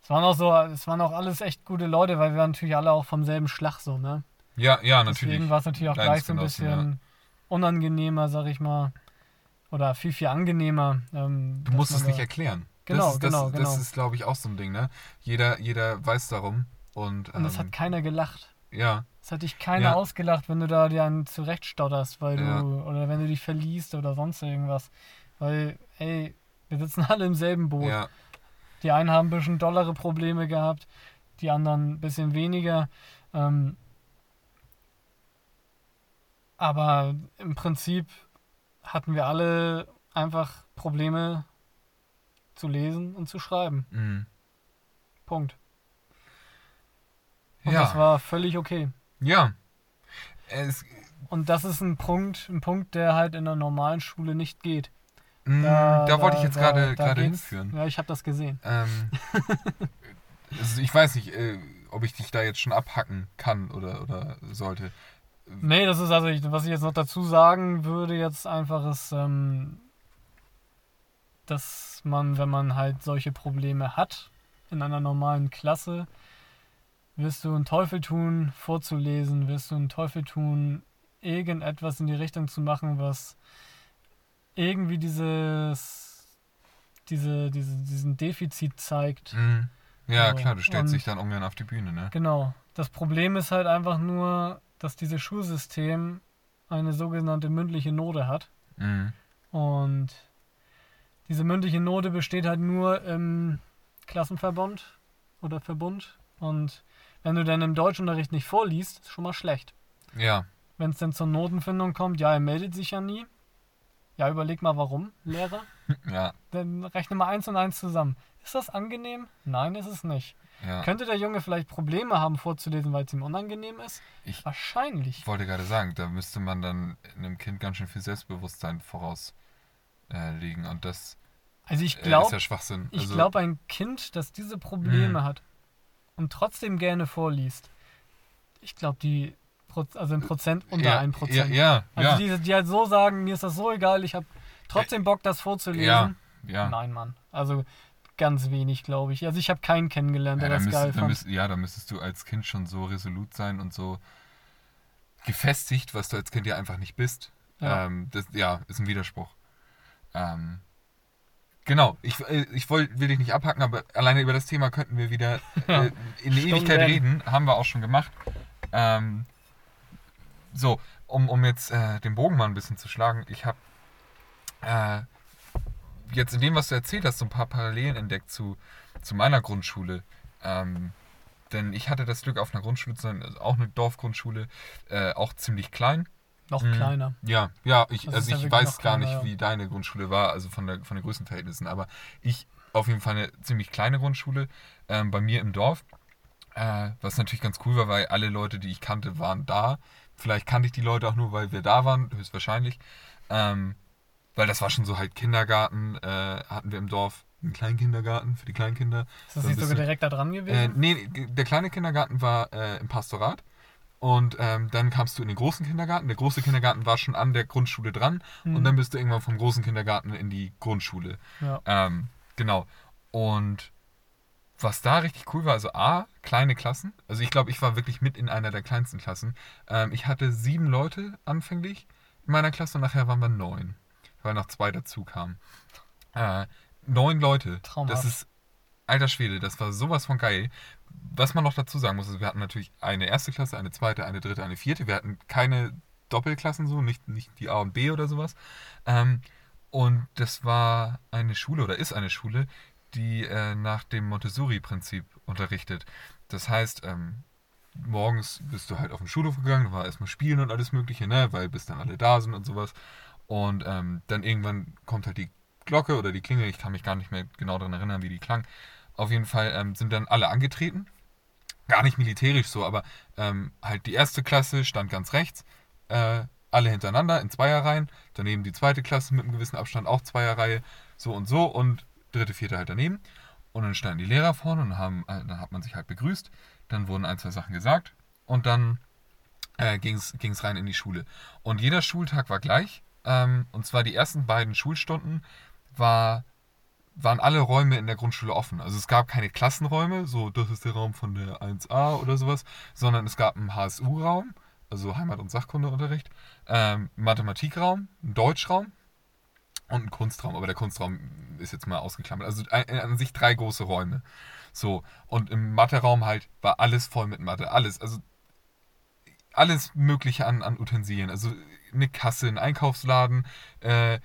Es waren auch so, es waren auch alles echt gute Leute, weil wir waren natürlich alle auch vom selben Schlag so, ne? Ja, ja, natürlich. Deswegen war es natürlich auch gleich so ein bisschen unangenehmer, sag ich mal. Oder viel, viel angenehmer. Ähm, Du musst es nicht erklären. Genau, das, ist- das, genau, Das genau. ist, glaube ich, auch so ein Ding, ne? Jeder, jeder weiß darum. Und, ähm, hat keiner gelacht. ja, Es hat dich keiner Ja. ausgelacht, wenn du da dir einen zurechtstotterst, weil Ja. du, oder wenn du dich verliest oder sonst irgendwas. Weil, ey, wir sitzen alle im selben Boot. ja, Die einen haben ein bisschen dollere Probleme gehabt, die anderen ein bisschen weniger. Ähm, aber im Prinzip hatten wir alle einfach Probleme zu lesen und zu schreiben. mhm. Punkt. Und ja, das war völlig okay. ja. Es, Und das ist ein Punkt, ein Punkt, der halt in einer normalen Schule nicht geht. mh, da, wollte ich jetzt da- gerade da gerade hinführen. Ja, ich habe das gesehen. Ähm, also ich weiß nicht, äh, ob ich dich da jetzt schon abhacken kann oder, oder sollte. Nee, das ist also, ich, was ich jetzt noch dazu sagen würde, jetzt einfach ist, ähm, dass man, wenn man halt solche Probleme hat, in einer normalen Klasse, wirst du einen Teufel tun, vorzulesen, wirst du einen Teufel tun, irgendetwas in die Richtung zu machen, was irgendwie dieses, diese, diese, diesen Defizit zeigt. Mhm. Ja, So, klar, du stellst und- dich dann ungern auf die Bühne, ne? Genau. Das Problem ist halt einfach nur, dass dieses Schulsystem eine sogenannte mündliche Note hat. Mhm. Und diese mündliche Note besteht halt nur im Klassenverbund oder Verbund. Und wenn du dann im Deutschunterricht nicht vorliest, ist schon mal schlecht. Ja. Wenn es dann zur Notenfindung kommt, ja, er meldet sich ja nie. Ja, überleg mal warum, Lehrer. Ja. Dann rechne mal eins und eins zusammen. Ist das angenehm? Nein, ist es nicht. Ja. Könnte der Junge vielleicht Probleme haben vorzulesen, weil es ihm unangenehm ist? Ich- Wahrscheinlich. Ich wollte gerade sagen, da müsste man dann einem Kind ganz schön viel Selbstbewusstsein vorauslegen. Äh, und das Also ich äh, ist glaube, ja Schwachsinn. ich Also, glaube, ein Kind, das diese Probleme Mhm. hat und trotzdem gerne vorliest, ich glaube, die, also ein Prozent unter ja, ein Ja, Prozent. ja, Also ja, die, die halt so sagen, mir ist das so egal, ich habe trotzdem Bock, das ja, vorzulesen. ja. Nein, Mann. Also ganz wenig, glaube ich. Also ich habe keinen kennengelernt, Ja, der da das geil müsst, da fand. müsst, ja, da müsstest du als Kind schon so resolut sein und so gefestigt, was du als Kind ja einfach nicht bist. Ja. Ähm, das, ja, ist ein Widerspruch. Ähm, genau, ich, äh, ich woll, will dich nicht abhacken, aber alleine über das Thema könnten wir wieder Ja. äh, in die Ewigkeit reden. Haben wir auch schon gemacht. Ähm, so, um, um jetzt äh, den Bogen mal ein bisschen zu schlagen, ich habe äh, jetzt in dem, was du erzählt hast, so ein paar Parallelen entdeckt zu, zu meiner Grundschule. Ähm, denn ich hatte das Glück auf einer Grundschule zu sein, also auch eine Dorfgrundschule, äh, auch ziemlich klein. Noch Mhm. kleiner. Ja, ja, ich, Das also ja ich weiß gar kleiner, nicht, wie deine Grundschule war, also von der von den Größenverhältnissen, aber ich auf jeden Fall eine ziemlich kleine Grundschule ähm, bei mir im Dorf, äh, was natürlich ganz cool war, weil alle Leute, die ich kannte, waren da. Vielleicht kannte ich die Leute auch nur, weil wir da waren, höchstwahrscheinlich. Ähm, weil das war schon so halt Kindergarten, äh, hatten wir im Dorf einen kleinen Kindergarten für die Kleinkinder. Ist das So nicht sogar direkt da dran Äh, gewesen? nee, der kleine Kindergarten war äh, im Pastorat. Und ähm, dann kamst du in den großen Kindergarten. Der große Kindergarten war schon an der Grundschule dran. Mhm. Und dann bist du irgendwann vom großen Kindergarten in die Grundschule. ja. Ähm, genau. Und was da richtig cool war, also A, kleine Klassen. Also ich glaube, ich war wirklich mit in einer der kleinsten Klassen. Ähm, ich hatte sieben Leute anfänglich in meiner Klasse und nachher waren wir neun. Weil noch zwei dazu kamen. Äh, neun Leute. Traumhaft. Das ist, alter Schwede, das war sowas von geil. Was man noch dazu sagen muss, also wir hatten natürlich eine erste Klasse, eine zweite, eine dritte, eine vierte. Wir hatten keine Doppelklassen so, nicht, nicht die A und B oder sowas. Ähm, und das war eine Schule oder ist eine Schule, die äh, nach dem Montessori-Prinzip unterrichtet. Das heißt, ähm, morgens bist du halt auf den Schulhof gegangen, da war erstmal Spielen und alles Mögliche, ne, weil bis dann alle da sind und sowas. Und ähm, dann irgendwann kommt halt die Glocke oder die Klingel, ich kann mich gar nicht mehr genau daran erinnern, wie die klang. Auf jeden Fall ähm, sind dann alle angetreten. Gar nicht militärisch so, aber ähm, halt die erste Klasse stand ganz rechts, äh, alle hintereinander in Zweierreihen. Daneben die zweite Klasse mit einem gewissen Abstand auch Zweierreihe, so und so und dritte, vierte halt daneben. Und dann standen die Lehrer vorne und haben, äh, dann hat man sich halt begrüßt. Dann wurden ein, zwei Sachen gesagt und dann äh, ging es rein in die Schule. Und jeder Schultag war gleich. Ähm, und zwar die ersten beiden Schulstunden war, waren alle Räume in der Grundschule offen. Also es gab keine Klassenräume, so das ist der Raum von der 1a oder sowas, sondern es gab einen HSU-Raum, also Heimat- und Sachkundeunterricht, ähm, Mathematikraum, einen Deutschraum und einen Kunstraum. Aber der Kunstraum ist jetzt mal ausgeklammert. Also ein- an sich drei große Räume. So, und im Matheraum halt war alles voll mit Mathe. Alles. Also alles Mögliche an, an Utensilien. Also eine Kasse, ein Einkaufsladen, äh,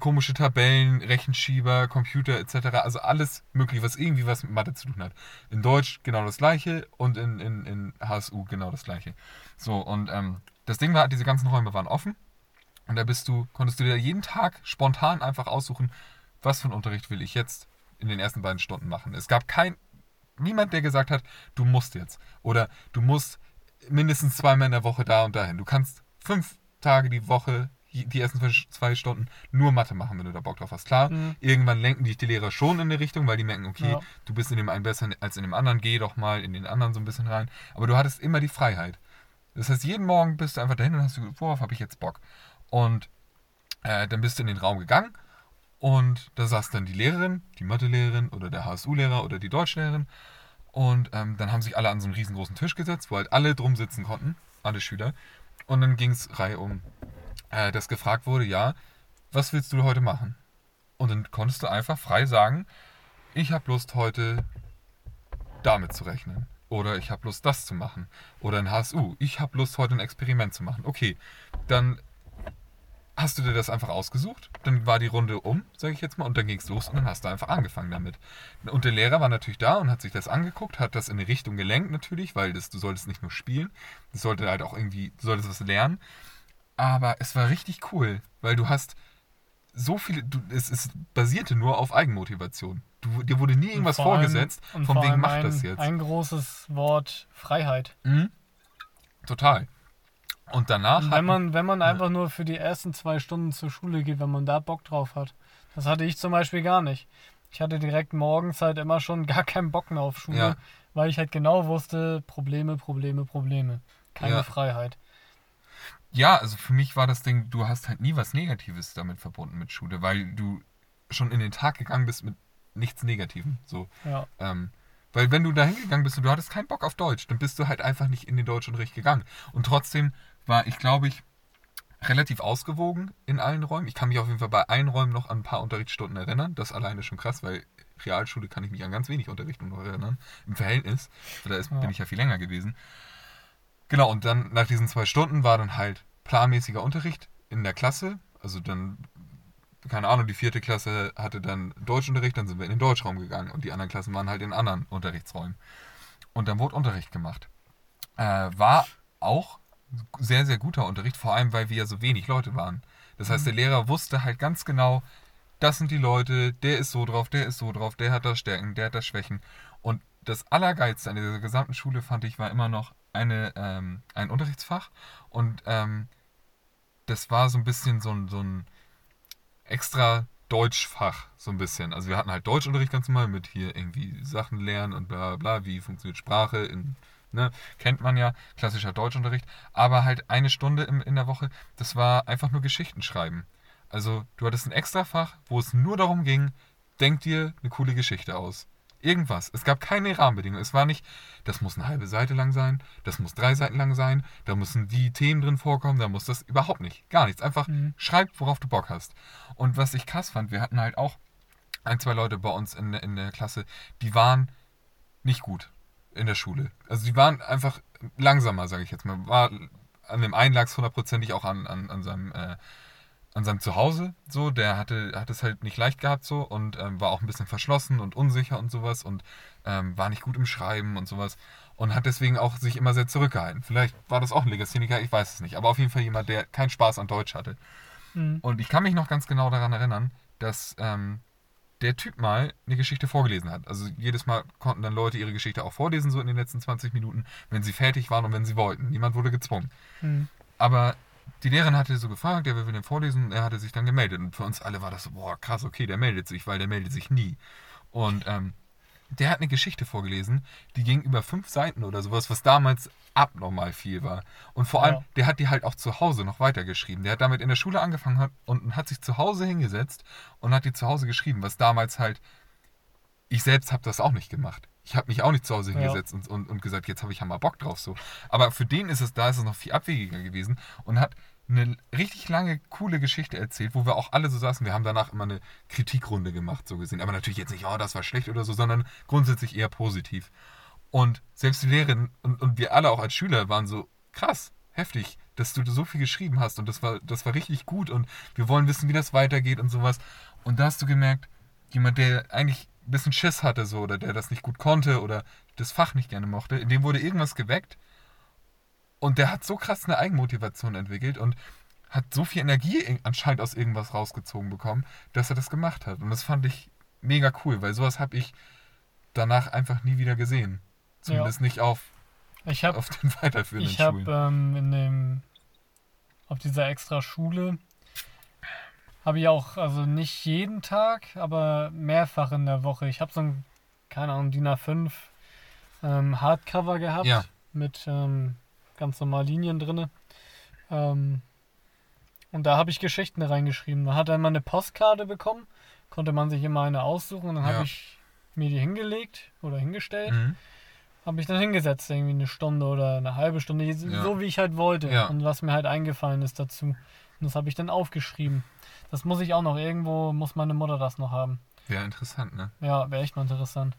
komische Tabellen, Rechenschieber, Computer etc. Also alles Mögliche, was irgendwie was mit Mathe zu tun hat. In Deutsch genau das gleiche und in, in, in HSU genau das gleiche. So, und ähm, das Ding war, diese ganzen Räume waren offen. Und da bist du, konntest du dir jeden Tag spontan einfach aussuchen, was für einen Unterricht will ich jetzt in den ersten beiden Stunden machen. Es gab kein, niemand, der gesagt hat, du musst jetzt. Oder du musst mindestens zweimal in der Woche da und dahin. Du kannst fünf Tage die Woche, die ersten zwei Stunden, nur Mathe machen, wenn du da Bock drauf hast. Klar, Mhm. irgendwann lenken dich die Lehrer schon in eine Richtung, weil die merken, okay, Ja. du bist in dem einen besser als in dem anderen, geh doch mal in den anderen so ein bisschen rein. Aber du hattest immer die Freiheit. Das heißt, jeden Morgen bist du einfach dahin und hast du worauf habe ich jetzt Bock? Und äh, dann bist du in den Raum gegangen und da saß dann die Lehrerin, die Mathelehrerin oder der HSU-Lehrer oder die Deutschlehrerin. Und ähm, dann haben sich alle an so einen riesengroßen Tisch gesetzt, wo halt alle drum sitzen konnten, alle Schüler. Und dann ging es Reihe um, äh, dass gefragt wurde, ja, was willst du heute machen? Und dann konntest du einfach frei sagen, ich habe Lust heute damit zu rechnen. Oder ich habe Lust, das zu machen. Oder ein HSU, ich habe Lust, heute ein Experiment zu machen. Okay, dann hast du dir das einfach ausgesucht, dann war die Runde um, sage ich jetzt mal, und dann ging es los und dann hast du einfach angefangen damit. Und der Lehrer war natürlich da und hat sich das angeguckt, hat das in eine Richtung gelenkt natürlich, weil das, du solltest nicht nur spielen, du solltest halt auch irgendwie, du solltest was lernen. Aber es war richtig cool, weil du hast so viele, du, es, es basierte nur auf Eigenmotivation. Du, dir wurde nie irgendwas vor allem- vorgesetzt, von vor wegen mach ein, das jetzt. Ein großes Wort Freiheit. Mhm. Total. Und danach Und wenn man, wenn man einfach nur für die ersten zwei Stunden zur Schule geht, wenn man da Bock drauf hat. Das hatte ich zum Beispiel gar nicht. Ich hatte direkt morgens halt immer schon gar keinen Bock mehr auf Schule, Ja. weil ich halt genau wusste, Probleme, Probleme, Probleme. Keine Ja. Freiheit. Ja, also für mich war das Ding, du hast halt nie was Negatives damit verbunden mit Schule, weil du schon in den Tag gegangen bist mit nichts Negativem. So. Ja. Ähm, weil wenn du da hingegangen bist und du hattest keinen Bock auf Deutsch, dann bist du halt einfach nicht in den Deutschunterricht gegangen. Und trotzdem war ich, glaube ich, relativ ausgewogen in allen Räumen. Ich kann mich auf jeden Fall bei allen Räumen noch an ein paar Unterrichtsstunden erinnern. Das alleine schon krass, weil Realschule kann ich mich an ganz wenig Unterrichten noch erinnern. Im Verhältnis. Da ist, Ja. bin ich ja viel länger gewesen. Genau, und dann nach diesen zwei Stunden war dann halt planmäßiger Unterricht in der Klasse. Also dann, keine Ahnung, die vierte Klasse hatte dann Deutschunterricht, dann sind wir in den Deutschraum gegangen und die anderen Klassen waren halt in anderen Unterrichtsräumen. Und dann wurde Unterricht gemacht. Äh, war auch sehr, sehr guter Unterricht, vor allem weil wir ja so wenig Leute waren. Das heißt, der Lehrer wusste halt ganz genau, das sind die Leute, der ist so drauf, der ist so drauf, der hat da Stärken, der hat da Schwächen. Und das Allergeilste an dieser gesamten Schule fand ich war immer noch eine, ähm, ein Unterrichtsfach und ähm, das war so ein bisschen so ein, so ein extra Deutschfach, so ein bisschen. Also wir hatten halt Deutschunterricht ganz normal mit hier irgendwie Sachen lernen und bla bla bla, wie funktioniert Sprache in, ne, kennt man ja, klassischer Deutschunterricht, aber halt eine Stunde im, in der Woche, das war einfach nur Geschichten schreiben. Also du hattest ein Extrafach, wo es nur darum ging, denk dir eine coole Geschichte aus. Irgendwas. Es gab keine Rahmenbedingungen. Es war nicht, das muss eine halbe Seite lang sein, das muss drei Seiten lang sein, da müssen die Themen drin vorkommen, da muss das überhaupt nicht. Gar nichts. Einfach Mhm. schreib, worauf du Bock hast. Und was ich krass fand, wir hatten halt auch ein, zwei Leute bei uns in, in der Klasse, die waren nicht gut in der Schule. Also die waren einfach langsamer, sage ich jetzt mal. War, an dem einen lag es hundertprozentig auch an, an, an seinem äh, an seinem Zuhause so, der hatte, hat es halt nicht leicht gehabt so und ähm, war auch ein bisschen verschlossen und unsicher und sowas und ähm, war nicht gut im Schreiben und sowas und hat deswegen auch sich immer sehr zurückgehalten. Vielleicht war das auch ein Legastheniker, ich weiß es nicht, aber auf jeden Fall jemand, der keinen Spaß an Deutsch hatte. Mhm. Und ich kann mich noch ganz genau daran erinnern, dass ähm, der Typ mal eine Geschichte vorgelesen hat. Also jedes Mal konnten dann Leute ihre Geschichte auch vorlesen, so in den letzten 20 Minuten, wenn sie fertig waren und wenn sie wollten. Niemand wurde gezwungen. Mhm. Aber die Lehrerin hatte so gefragt, der will den vorlesen, er hatte sich dann gemeldet. Und für uns alle war das so, boah, krass, okay, der meldet sich, weil der meldet sich nie. Und ähm, der hat eine Geschichte vorgelesen, die ging über fünf Seiten oder sowas, was damals abnormal viel war. Und vor allem, Ja. der hat die halt auch zu Hause noch weitergeschrieben. Der hat damit in der Schule angefangen hat und hat sich zu Hause hingesetzt und hat die zu Hause geschrieben, was damals halt, ich selbst habe das auch nicht gemacht. Ich habe mich auch nicht zu Hause Ja. hingesetzt und, und, und gesagt, jetzt habe ich ja mal Bock drauf so. Aber für den ist es, da ist es noch viel abwegiger gewesen und hat eine richtig lange, coole Geschichte erzählt, wo wir auch alle so saßen. Wir haben danach immer eine Kritikrunde gemacht, so gesehen. Aber natürlich jetzt nicht, oh, das war schlecht oder so, sondern grundsätzlich eher positiv. Und selbst die Lehrerin und, und wir alle auch als Schüler waren so, krass, heftig, dass du so viel geschrieben hast und das war, das war richtig gut und wir wollen wissen, wie das weitergeht und sowas. Und da hast du gemerkt, jemand, der eigentlich ein bisschen Schiss hatte so oder der das nicht gut konnte oder das Fach nicht gerne mochte, in dem wurde irgendwas geweckt und der hat so krass eine Eigenmotivation entwickelt und hat so viel Energie in- anscheinend aus irgendwas rausgezogen bekommen, dass er das gemacht hat. Und das fand ich mega cool, weil sowas habe ich danach einfach nie wieder gesehen. Zumindest nicht auf, Ich habe auf den weiterführenden ich hab, Schulen. ähm, in dem auf dieser extra Schule habe ich auch, also nicht jeden Tag, aber mehrfach in der Woche. Ich habe so ein, keine Ahnung, DIN A5 ähm, Hardcover gehabt Ja. mit ähm, ganz normal Linien drinne. Ähm, und da habe ich Geschichten reingeschrieben. Man hat einmal eine Postkarte bekommen, konnte man sich immer eine aussuchen und dann Ja. habe ich mir die hingelegt oder hingestellt Mhm. habe ich dann hingesetzt, irgendwie eine Stunde oder eine halbe Stunde, so Ja. wie ich halt wollte Ja. und was mir halt eingefallen ist dazu. Und das habe ich dann aufgeschrieben. Das muss ich auch noch, irgendwo muss meine Mutter das noch haben. Wäre interessant, ne? Ja, wäre echt mal interessant.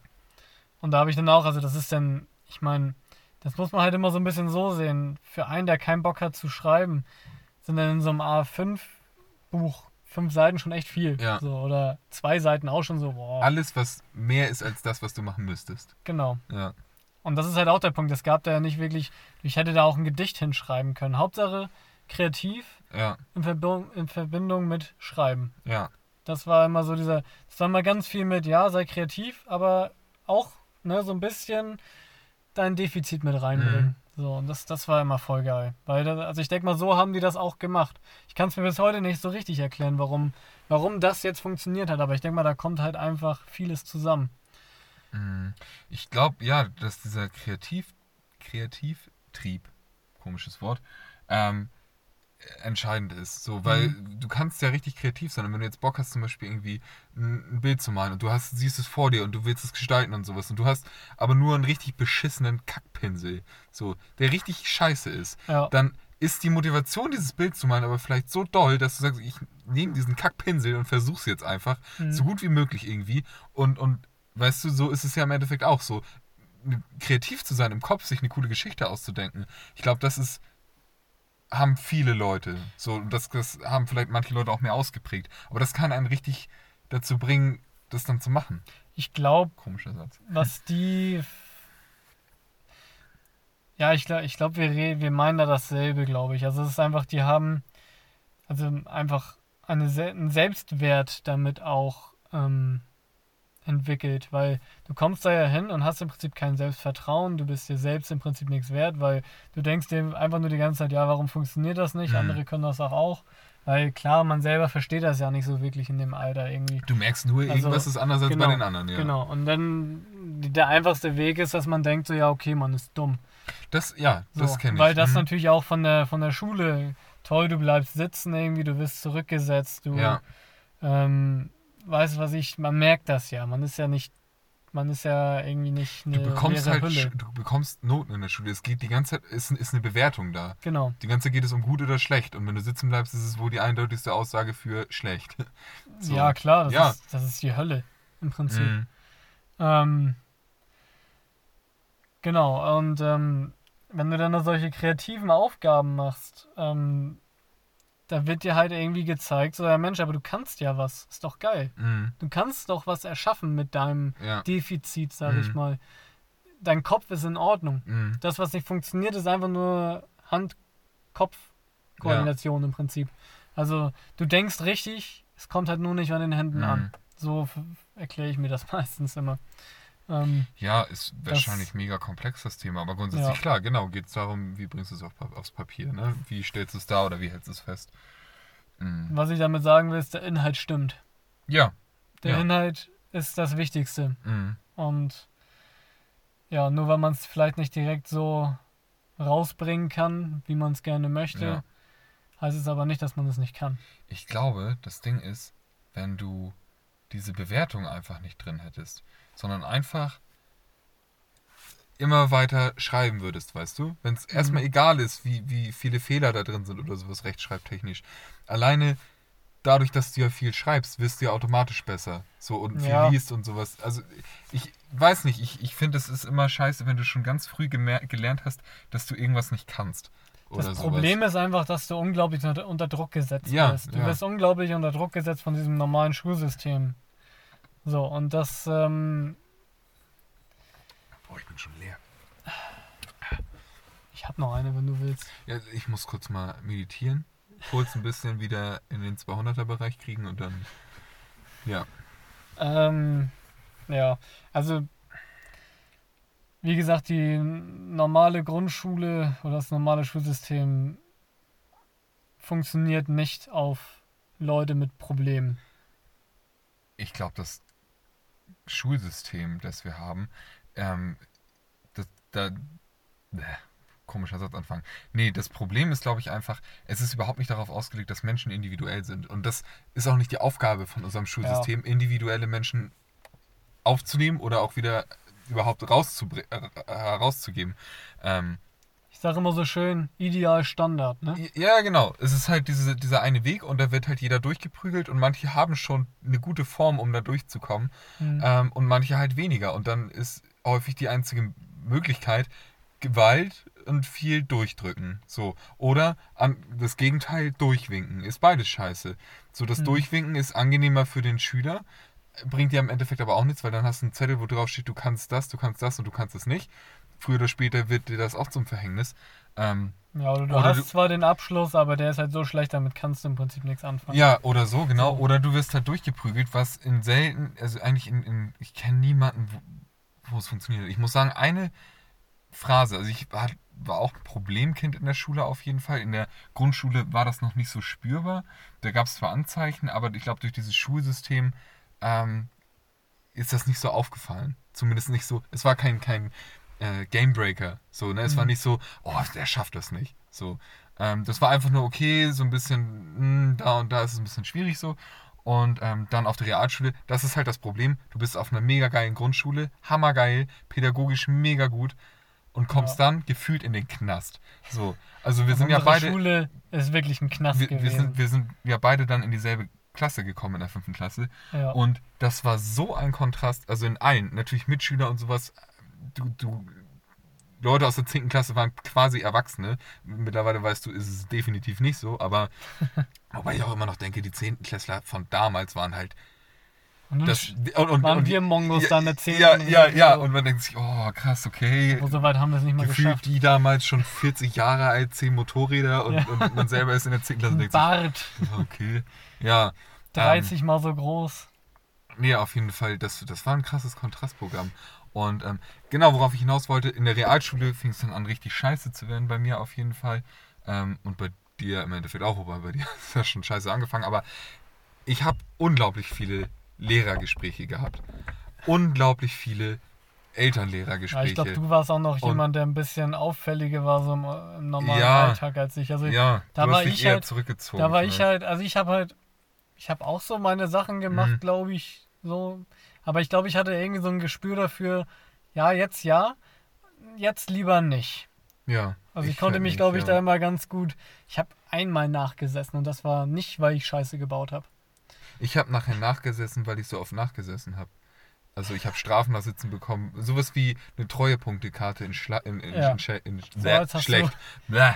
Und da habe ich dann auch, also das ist dann, ich meine, das muss man halt immer so ein bisschen so sehen. Für einen, der keinen Bock hat zu schreiben, sind dann in so einem A5 Buch. Fünf Seiten schon echt viel. Ja. So, oder zwei Seiten auch schon so, boah. Alles, was mehr ist als das, was du machen müsstest. Genau. Ja. Und das ist halt auch der Punkt. Es gab da ja nicht wirklich. Ich hätte da auch ein Gedicht hinschreiben können. Hauptsache kreativ Ja. in, Verbindung, in Verbindung mit Schreiben. Ja. Das war immer so dieser. Das war mal ganz viel mit, ja, sei kreativ, aber auch ne, so ein bisschen dein Defizit mit reinbringen. So, und das, das war immer voll geil. Weil, da- also ich denke mal, so haben die das auch gemacht. Ich kann es mir bis heute nicht so richtig erklären, warum, warum das jetzt funktioniert hat, aber ich denke mal, da kommt halt einfach vieles zusammen. Mm, Ich glaube, ja, dass dieser Kreativ, Kreativtrieb, komisches Wort, ähm, entscheidend ist. So, weil du kannst ja richtig kreativ sein. Und wenn du jetzt Bock hast, zum Beispiel irgendwie ein, Bild zu malen und du hast, siehst es vor dir und du willst es gestalten und sowas und du hast aber nur einen richtig beschissenen Kackpinsel, so, der richtig scheiße ist, Ja. dann ist die Motivation, dieses Bild zu malen, aber vielleicht so doll, dass du sagst, ich nehme diesen Kackpinsel und versuch's jetzt einfach, Mhm. so gut wie möglich irgendwie. Und, und weißt du, so ist es ja im Endeffekt auch so. Kreativ zu sein, im Kopf sich eine coole Geschichte auszudenken. Ich glaube, das ist, haben viele Leute. So, das, das haben vielleicht manche Leute auch mehr ausgeprägt. Aber das kann einen richtig dazu bringen, das dann zu machen. Ich glaube, Komischer Satz. was die. Ja, ich glaube, ich glaub, wir, wir meinen da dasselbe, glaube ich. Also es ist einfach, die haben also einfach eine, einen Selbstwert damit auch ähm, entwickelt, weil du kommst da ja hin und hast im Prinzip kein Selbstvertrauen, du bist dir selbst im Prinzip nichts wert, weil du denkst dir einfach nur die ganze Zeit, ja, warum funktioniert das nicht? Mhm. Andere können das auch auch. Weil klar, man selber versteht das ja nicht so wirklich in dem Alter irgendwie. Du merkst nur, Also, irgendwas ist anders als genau, bei den anderen, ja. Genau. Und dann der einfachste Weg ist, dass man denkt, so ja, okay, man ist dumm. Das, ja, So, das kenne ich. Weil das Mhm. natürlich auch von der von der Schule toll, du bleibst sitzen irgendwie, du wirst zurückgesetzt, du Ja, ähm, weißt was ich, man merkt das ja. Man ist ja nicht, man ist ja irgendwie nicht eine du bekommst halt, Hülle. Du bekommst Noten in der Schule. Es geht die ganze Zeit, ist, ist eine Bewertung da. Genau. Die ganze Zeit geht es um gut oder schlecht. Und wenn du sitzen bleibst, ist es wohl die eindeutigste Aussage für schlecht. So. Ja, klar, das, Ja. Ist, das ist die Hölle im Prinzip. Mhm. Ähm, genau, und ähm, wenn du dann solche kreativen Aufgaben machst, ähm, da wird dir halt irgendwie gezeigt, so, ja Mensch, aber du kannst ja was, ist doch geil. Mhm. Du kannst doch was erschaffen mit deinem Ja. Defizit, sag ich Mhm. mal. Dein Kopf ist in Ordnung. Mhm. Das, was nicht funktioniert, ist einfach nur Hand-Kopf-Koordination im Prinzip. Also, du denkst richtig, es kommt halt nur nicht an den Händen Mhm. an. So erkläre ich mir das meistens immer. Ähm, Ja, ist wahrscheinlich mega komplex das Thema, aber grundsätzlich Ja. klar, genau, geht es darum, wie bringst du es auf, aufs Papier, ne? Wie stellst du es da oder wie hältst du es fest? Mhm. Was ich damit sagen will, ist, der Inhalt stimmt. Ja. Der Ja. Inhalt ist das Wichtigste. Mhm. Und ja, nur weil man es vielleicht nicht direkt so rausbringen kann, wie man es gerne möchte, Ja. heißt es aber nicht, dass man es nicht kann. Ich glaube, das Ding ist, wenn du diese Bewertung einfach nicht drin hättest, sondern einfach immer weiter schreiben würdest, weißt du? Wenn es erstmal egal ist, wie, wie viele Fehler da drin sind oder sowas rechtschreibtechnisch. Alleine dadurch, dass du ja viel schreibst, wirst du ja automatisch besser. So und viel Ja. liest und sowas. Also ich weiß nicht, ich, ich finde, es ist immer scheiße, wenn du schon ganz früh gelernt hast, dass du irgendwas nicht kannst. Das sowas. Problem ist einfach, dass du unglaublich unter, unter Druck gesetzt Ja, wirst. Du ja. wirst unglaublich unter Druck gesetzt von diesem normalen Schulsystem. So, und das, ähm, Boah, ich bin schon leer. ich habe noch eine, wenn du willst. Ja, ich muss kurz mal meditieren, kurz ein bisschen wieder in den 200er-Bereich kriegen und dann, ja. Ähm, ja, also wie gesagt, die normale Grundschule oder das normale Schulsystem funktioniert nicht auf Leute mit Problemen. Ich glaube, das Schulsystem, das wir haben, ähm, das, da, bäh, komischer Satzanfang. Nee, das Problem ist, glaube ich, einfach, es ist überhaupt nicht darauf ausgelegt, dass Menschen individuell sind. Und das ist auch nicht die Aufgabe von unserem Schulsystem, individuelle Menschen aufzunehmen oder auch wieder überhaupt rauszubr- äh, herauszugeben. Ähm, Ich sage immer so schön, ideal Standard, ne? Ja, genau. Es ist halt diese, dieser eine Weg und da wird halt jeder durchgeprügelt und manche haben schon eine gute Form, um da durchzukommen Hm. ähm, und manche halt weniger. Und dann ist häufig die einzige Möglichkeit, Gewalt und viel durchdrücken. So. Oder an, das Gegenteil, durchwinken. Ist beides scheiße. So, das Hm. Durchwinken ist angenehmer für den Schüler, bringt dir im Endeffekt aber auch nichts, weil dann hast du einen Zettel, wo drauf steht, du kannst das, du kannst das und du kannst es nicht. Früher oder später wird dir das auch zum Verhängnis. Ähm, Ja, oder du Oder hast du- zwar den Abschluss, aber der ist halt so schlecht, damit kannst du im Prinzip nichts anfangen. Ja, oder so, genau. So. Oder du wirst halt durchgeprügelt, was in selten, also eigentlich in, in ich kenne niemanden, wo, wo es funktioniert. Ich muss sagen, eine Phrase, also ich war, war auch Problemkind in der Schule auf jeden Fall. In der Grundschule war das noch nicht so spürbar. Da gab es zwar Anzeichen, aber ich glaube, durch dieses Schulsystem ähm, ist das nicht so aufgefallen. Zumindest nicht so. Es war kein, kein äh, Gamebreaker. So, ne? Es war Mhm. nicht so, oh, der schafft das nicht. So. Ähm, das war einfach nur okay, so ein bisschen, mh, da und da ist es ein bisschen schwierig so. Und ähm, dann auf der Realschule, das ist halt das Problem. Du bist auf einer mega geilen Grundschule, hammergeil, pädagogisch mega gut und kommst dann gefühlt in den Knast. So, also wir sind ja beide, Schule ist wirklich ein Knast wir, wir, gewesen. sind, wir sind ja beide dann in dieselbe Klasse gekommen in der fünften Klasse. ja. Und das war so ein Kontrast, also in allen, natürlich Mitschüler und sowas, du, du, Leute aus der 10. Klasse waren quasi Erwachsene. Mittlerweile weißt du, ist es definitiv nicht so, aber wobei ich auch immer noch denke, die 10. Klässler von damals waren halt und das und, und, waren und, wir Mongos ja, dann erzählt. Ja, ja, ja, und man denkt sich, oh krass, okay. so weit haben wir es nicht mal Gefühlt geschafft. die damals schon 40 Jahre alt, 10 Motorräder und, Ja. und man selber ist in der 10. Klasse und denkt sich, Bart, okay. Ja, 30 mal so groß. Nee, auf jeden Fall, das, das war ein krasses Kontrastprogramm. Und ähm, genau, worauf ich hinaus wollte, in der Realschule fing es dann an, richtig scheiße zu werden bei mir auf jeden Fall. Ähm, und bei dir im Endeffekt auch, wobei bei dir ist ja schon scheiße angefangen. Aber ich habe unglaublich viele Lehrergespräche gehabt. Unglaublich viele Ja, Elternlehrergespräche. ich glaube, du warst auch noch Und- jemand, der ein bisschen auffälliger war so im, im normalen Ja. Alltag als ich. Also ja, da war ich eher halt- zurückgezogen. da war ich halt, also ich habe halt, ich habe auch so meine Sachen gemacht, Mhm. glaube ich, so. Aber ich glaube, ich hatte irgendwie so ein Gespür dafür, ja, jetzt ja, jetzt lieber nicht. Ja. Also ich, konnte halt mich, nicht, glaube ich, ja. da immer ganz gut. Ich habe einmal nachgesessen und das war nicht, weil ich Scheiße gebaut habe. Ich habe nachher nachgesessen, weil ich so oft nachgesessen habe. Also ich habe Strafen nach Sitzen bekommen. Sowas wie eine Treuepunktekarte in, Schla in, in, Ja. in, Sche- in, So, schlecht. Bäh.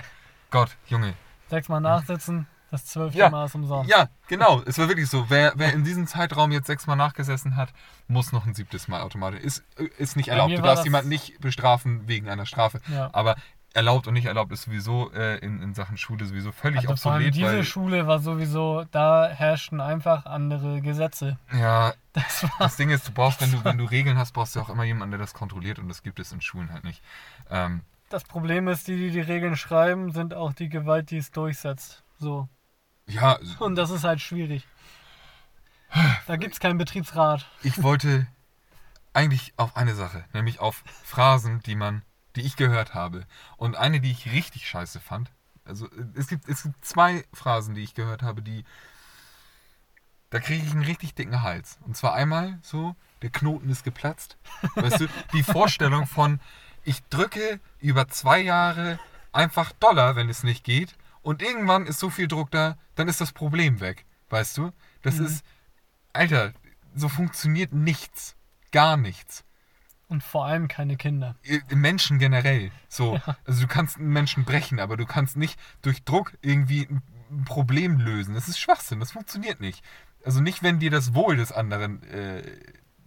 Gott, Junge. Sechsmal nachsitzen, das zwölfte Ja. Mal ist umsonst. Ja, genau. Es war wirklich so. Wer, wer in diesem Zeitraum jetzt sechsmal nachgesessen hat, muss noch ein siebtes Mal automatisch. Ist, ist nicht erlaubt. Du darfst jemanden nicht bestrafen wegen einer Strafe. Ja. Aber erlaubt und nicht erlaubt ist sowieso äh, in, in Sachen Schule sowieso völlig Also vor allem obsolet. diese weil, Schule war sowieso, da herrschten einfach andere Gesetze. ja, Das war Das Ding ist, du brauchst, wenn du, wenn du Regeln hast, brauchst du auch immer jemanden, der das kontrolliert und das gibt es in Schulen halt nicht. Ähm, das Problem ist, die, die die Regeln schreiben, sind auch die Gewalt, die es durchsetzt. So. Ja, Und das ist halt schwierig. Da gibt es keinen Betriebsrat. ich wollte eigentlich auf eine Sache, nämlich auf Phrasen, die man, die ich gehört habe. Und eine, die ich richtig scheiße fand. Also es gibt, es gibt zwei Phrasen, die ich gehört habe, die. Da kriege ich einen richtig dicken Hals. Und zwar einmal so, der Knoten ist geplatzt. Weißt du, die Vorstellung von, ich drücke über zwei Jahre einfach Dollar, wenn es nicht geht. Und irgendwann ist so viel Druck da, dann ist das Problem weg. Weißt du? Das Mhm. ist, Alter, so funktioniert nichts. Gar nichts. Und vor allem keine Kinder. Menschen generell. So. Also du kannst einen Menschen brechen, aber du kannst nicht durch Druck irgendwie ein Problem lösen. Das ist Schwachsinn, das funktioniert nicht. Also nicht, wenn dir das Wohl des anderen äh,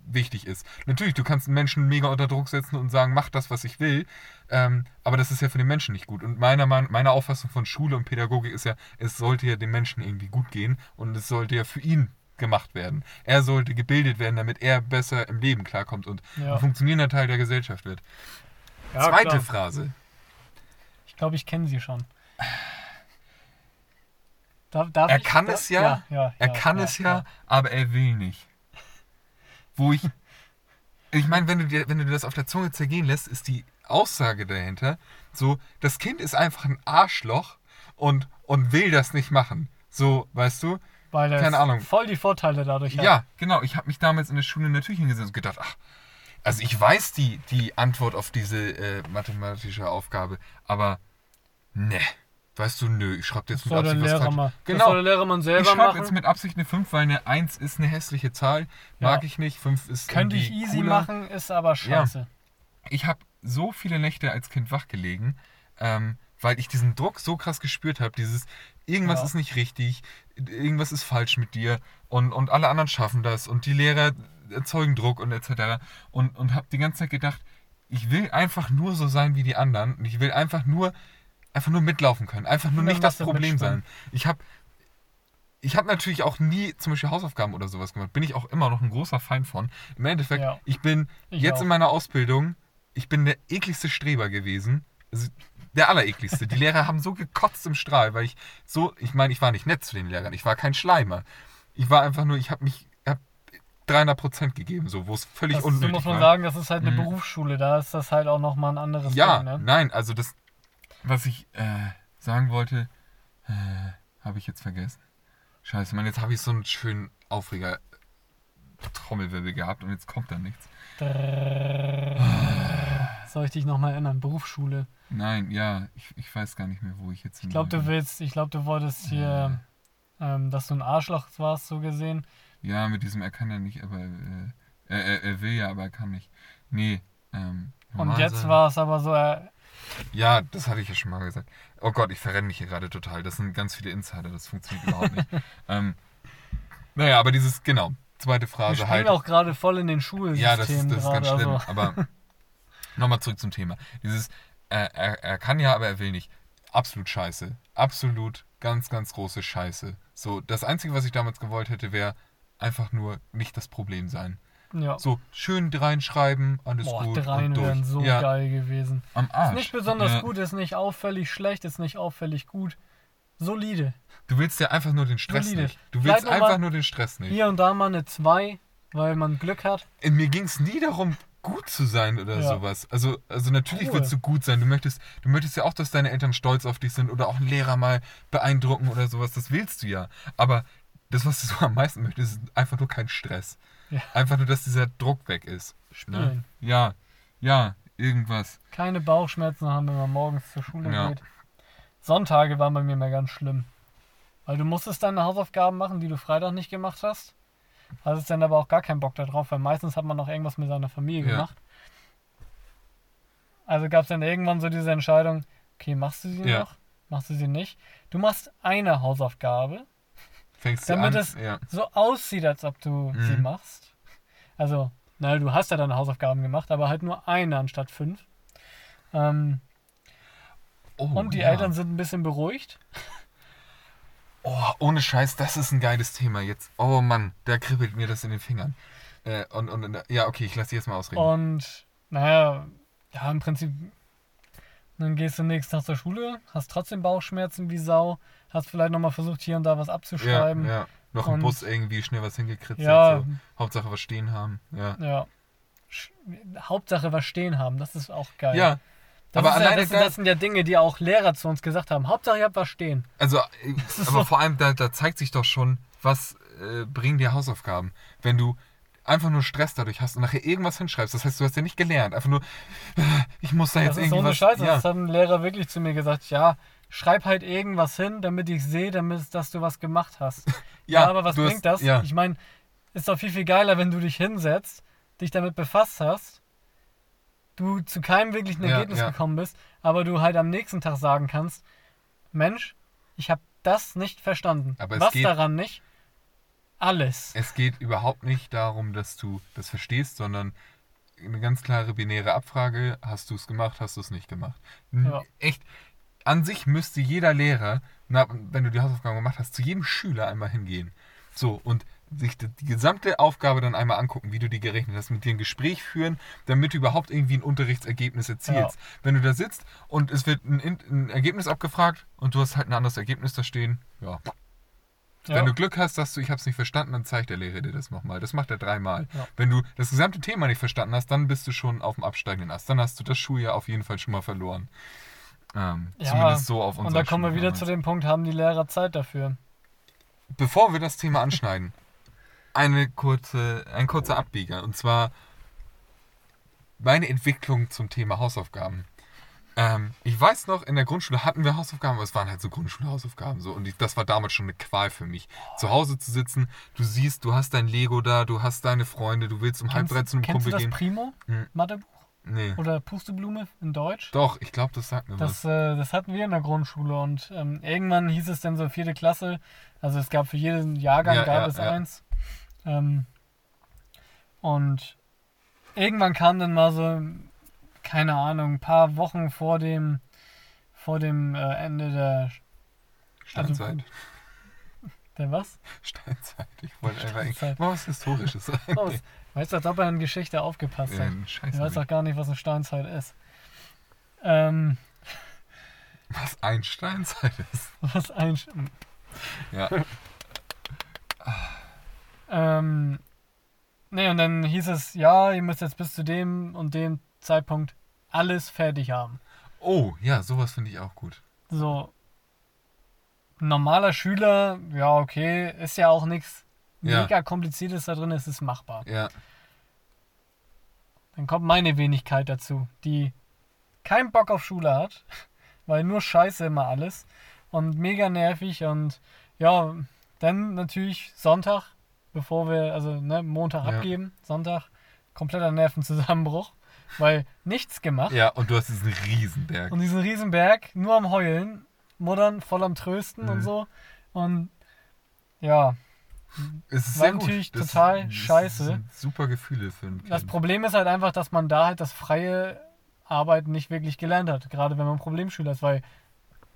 wichtig ist. Natürlich, du kannst einen Menschen mega unter Druck setzen und sagen, mach das, was ich will. Ähm, aber das ist ja für den Menschen nicht gut. Und meiner, Meinung- meiner Auffassung von Schule und Pädagogik ist ja, es sollte ja dem Menschen irgendwie gut gehen und es sollte ja für ihn gemacht werden. Er sollte gebildet werden, damit er besser im Leben klarkommt und Ja. ein funktionierender Teil der Gesellschaft wird. Ja, Zweite klar. Phrase. Ich glaube, ich kenne sie schon. Darf, darf Er kann Da- es ja, ja Er kann es ja, aber er will nicht. Wo ich. Ich meine, wenn du dir, wenn du dir das auf der Zunge zergehen lässt, ist die Aussage dahinter so, das Kind ist einfach ein Arschloch und, und will das nicht machen. So, weißt du? Weil er keine Ahnung. voll die Vorteile dadurch Ja, hat. genau. Ich habe mich damals in der Schule natürlich hingesetzt und gedacht, ach, also ich weiß die, die Antwort auf diese äh, mathematische Aufgabe, aber ne. Weißt du, nö, ich schreibe jetzt Das mit der Absicht was Lehrer. Das Genau. soll der Lehrer mal Ich selber schreibe jetzt mit Absicht eine 5, weil eine 1 ist eine hässliche Zahl. Mag Ja. ich nicht. 5 ist Könnte ich easy cooler. machen, ist aber scheiße. Ich habe so viele Nächte als Kind wach gelegen, ähm, weil ich diesen Druck so krass gespürt habe. Dieses, irgendwas Ja. ist nicht richtig, irgendwas ist falsch mit dir und, und alle anderen schaffen das und die Lehrer erzeugen Druck und etc. Und, und habe die ganze Zeit gedacht, ich will einfach nur so sein wie die anderen und ich will einfach nur, einfach nur mitlaufen können, einfach nur der nicht das Problem sein. Ich habe ich habe natürlich auch nie zum Beispiel Hausaufgaben oder sowas gemacht. Bin ich auch immer noch ein großer Feind von. Im Endeffekt, Ja. ich bin Ich jetzt auch. in meiner Ausbildung, ich bin der ekligste Streber gewesen. Also der allerekligste. Die Lehrer haben so gekotzt im Strahl, weil ich so, ich meine, ich war nicht nett zu den Lehrern. Ich war kein Schleimer. Ich war einfach nur, ich habe mich, hab 300 Prozent gegeben, so, wo es völlig Das, so unnötig muss man war. sagen, das ist halt eine Mhm. Berufsschule, da ist das halt auch nochmal ein anderes Ja, Ding, ne? nein, also das, was ich äh, sagen wollte, äh, habe ich jetzt vergessen. Scheiße, Mann, jetzt habe ich so einen schönen Aufreger Trommelwirbel gehabt und jetzt kommt da nichts. Soll ich dich nochmal erinnern? Berufsschule. Nein, ja, ich, ich weiß gar nicht mehr, wo ich jetzt Ich glaube, du willst, ich glaube, du wolltest hier, ähm, dass du ein Arschloch warst, so gesehen. Ja, mit diesem, er kann ja nicht, aber äh, er, er, er will ja, aber er kann nicht. Nee, ähm. Und jetzt war es aber so, äh, Ja, das hatte ich ja schon mal gesagt. Oh Gott, ich verrenne mich hier gerade total. Das sind ganz viele Insider, das funktioniert überhaupt nicht. Ähm, naja, aber dieses, genau, zweite Phrase spielen halt. auch gerade voll in den Schulsystemen Ja, das, ist- das ist ganz schlimm. Also, Aber nochmal zurück zum Thema. Dieses, äh, er, er kann ja, aber er will nicht. Absolut scheiße. Absolut ganz, ganz große Scheiße. So, das Einzige, was ich damals gewollt hätte, wäre einfach nur nicht das Problem sein. Ja. So, schön reinschreiben, alles Boah, gut. dreien wären so ja, geil gewesen. Am Arsch. Ist nicht besonders ja. gut, ist nicht auffällig schlecht, ist nicht auffällig gut. Solide. Du willst ja einfach nur den Stress Solide. nicht. Du Vielleicht willst noch einfach nur den Stress nicht. Hier und da mal eine 2, weil man Glück hat. In mir ging es nie darum, gut zu sein oder Ja. sowas. Also, also natürlich Cool. willst du gut sein. Du möchtest, du möchtest ja auch, dass deine Eltern stolz auf dich sind oder auch einen Lehrer mal beeindrucken oder sowas. Das willst du ja. Aber das, was du so am meisten möchtest, ist einfach nur kein Stress. Ja. Einfach nur, dass dieser Druck weg ist. Ne? Spielen. Ja, ja, irgendwas. Keine Bauchschmerzen haben, wenn man morgens zur Schule Ja. geht. Sonntage waren bei mir mal ganz schlimm. Weil du musstest deine Hausaufgaben machen, die du Freitag nicht gemacht hast. Hattest dann aber auch gar keinen Bock darauf, weil meistens hat man noch irgendwas mit seiner Familie Ja. gemacht. Also gab es dann irgendwann so diese Entscheidung, okay, machst du sie Ja. noch? Machst du sie nicht? Du machst eine Hausaufgabe, Fängst Damit an? es- ja. so aussieht, als ob du sie Mhm. machst. Also, na, du hast ja deine Hausaufgaben gemacht, aber halt nur eine anstatt fünf. Ähm, Oh, und die ja. Eltern sind ein bisschen beruhigt. Oh, ohne Scheiß, das ist ein geiles Thema jetzt. Oh Mann, da kribbelt mir das in den Fingern. Äh, und, und, und ja, okay, ich lasse dich jetzt mal ausreden. Und naja, ja, im Prinzip, dann gehst du nächsten Tag zur Schule, hast trotzdem Bauchschmerzen wie Sau, hast vielleicht nochmal versucht, hier und da was ja, abzuschreiben. ja. Noch im Und- Bus irgendwie schnell was hingekritzelt. Ja, So. Hauptsache was stehen haben. Ja. ja. Hauptsache was stehen haben, das ist auch geil. Ja, das, aber ist ja, alleine das, da- das sind ja Dinge, die auch Lehrer zu uns gesagt haben. Hauptsache ihr habt was stehen. also, äh, ist aber so- vor allem, da, da zeigt sich doch schon, was äh, bringen dir Hausaufgaben. Wenn du einfach nur Stress dadurch hast und nachher irgendwas hinschreibst. Das heißt, du hast ja nicht gelernt. Einfach nur, äh, ich muss da Das jetzt ist so irgendwas... eine Scheiße. ja. Das hat ein Lehrer wirklich zu mir gesagt. Ja, schreib halt irgendwas hin, damit ich sehe, damit, dass du was gemacht hast. Ja, aber was bringt hast- das? Ja. Ich meine, ist doch viel, viel geiler, wenn du dich hinsetzt, dich damit befasst hast, du zu keinem wirklichen Ja, Ergebnis ja. gekommen bist, aber du halt am nächsten Tag sagen kannst, Mensch, ich habe das nicht verstanden. Aber was geht- daran nicht? Alles. Es geht überhaupt nicht darum, dass du das verstehst, sondern eine ganz klare binäre Abfrage, hast du es gemacht, hast du es nicht gemacht. Ja. Echt, an sich müsste jeder Lehrer, na, wenn du die Hausaufgaben gemacht hast, zu jedem Schüler einmal hingehen. So, und sich die, gesamte Aufgabe dann einmal angucken, wie du die gerechnet hast, mit dir ein Gespräch führen, damit du überhaupt irgendwie ein Unterrichtsergebnis erzielst. Wenn du da sitzt und es wird ein, In- ein Ergebnis abgefragt und du hast halt ein anderes Ergebnis da stehen, ja, Ja. wenn du Glück hast, sagst du, ich habe es nicht verstanden, dann zeigt der Lehrer dir das nochmal. Das macht er dreimal. Ja. Wenn du das gesamte Thema nicht verstanden hast, dann bist du schon auf dem absteigenden Ast. Dann hast du das Schuljahr auf jeden Fall schon mal verloren. Ähm, Ja, zumindest so auf Und unserer da kommen wir wieder zu dem Punkt, haben die Lehrer Zeit dafür? Bevor wir das Thema anschneiden, eine kurze, ein kurzer Abbieger. Und zwar meine Entwicklung zum Thema Hausaufgaben. Ähm, ich weiß noch, in der Grundschule hatten wir Hausaufgaben, aber es waren halt so Grundschulhausaufgaben. So. Und ich, das war damals schon eine Qual für mich. Zu Hause zu sitzen, du siehst, du hast dein Lego da, du hast deine Freunde, du willst um halb drei zu einem Kennst du Kumpel das gehen. Primo? Hm. Mathebuch? Nee. oder Pusteblume in Deutsch. Doch, ich glaube, das sagt mir was. Das, äh, das hatten wir in der Grundschule und ähm, irgendwann hieß es dann so vierte Klasse. Also es gab für jeden Jahrgang Ja, gab ja, es ja. eins. Ähm, und irgendwann kam dann mal so, keine Ahnung, ein paar Wochen vor dem vor dem äh, Ende der Steinzeit. der was? Steinzeit. Ich wollte einfach Steinzeit. mal was Historisches sagen. Weißt du, als ob er in Geschichte aufgepasst hat. ein Scheiß. Ich weiß auch gar nicht, was eine Steinzeit ist. Ähm, Was ein Steinzeit ist. was ein Ja. Ähm, nee, und dann hieß es, ja, ihr müsst jetzt bis zu dem und dem Zeitpunkt alles fertig haben. Oh, ja, sowas finde ich auch gut. So, normaler Schüler, ja, okay, ist ja auch nichts Ja. mega kompliziertes da drin, es ist machbar. Ja. Dann kommt meine Wenigkeit dazu, die keinen Bock auf Schule hat, weil nur Scheiße immer alles und mega nervig und ja, dann natürlich Sonntag, bevor wir, also ne, Montag Ja. abgeben, Sonntag, kompletter Nervenzusammenbruch, weil nichts gemacht Ja, und du hast diesen Riesenberg. und diesen Riesenberg nur am Heulen, Muttern voll am Trösten Mhm. und so und ja, Es ist war gut. natürlich Das- total das scheiße. sind super Gefühle für ein Kind. Das Problem ist halt einfach, dass man da halt das freie Arbeiten nicht wirklich gelernt hat. Gerade wenn man Problemschüler ist, weil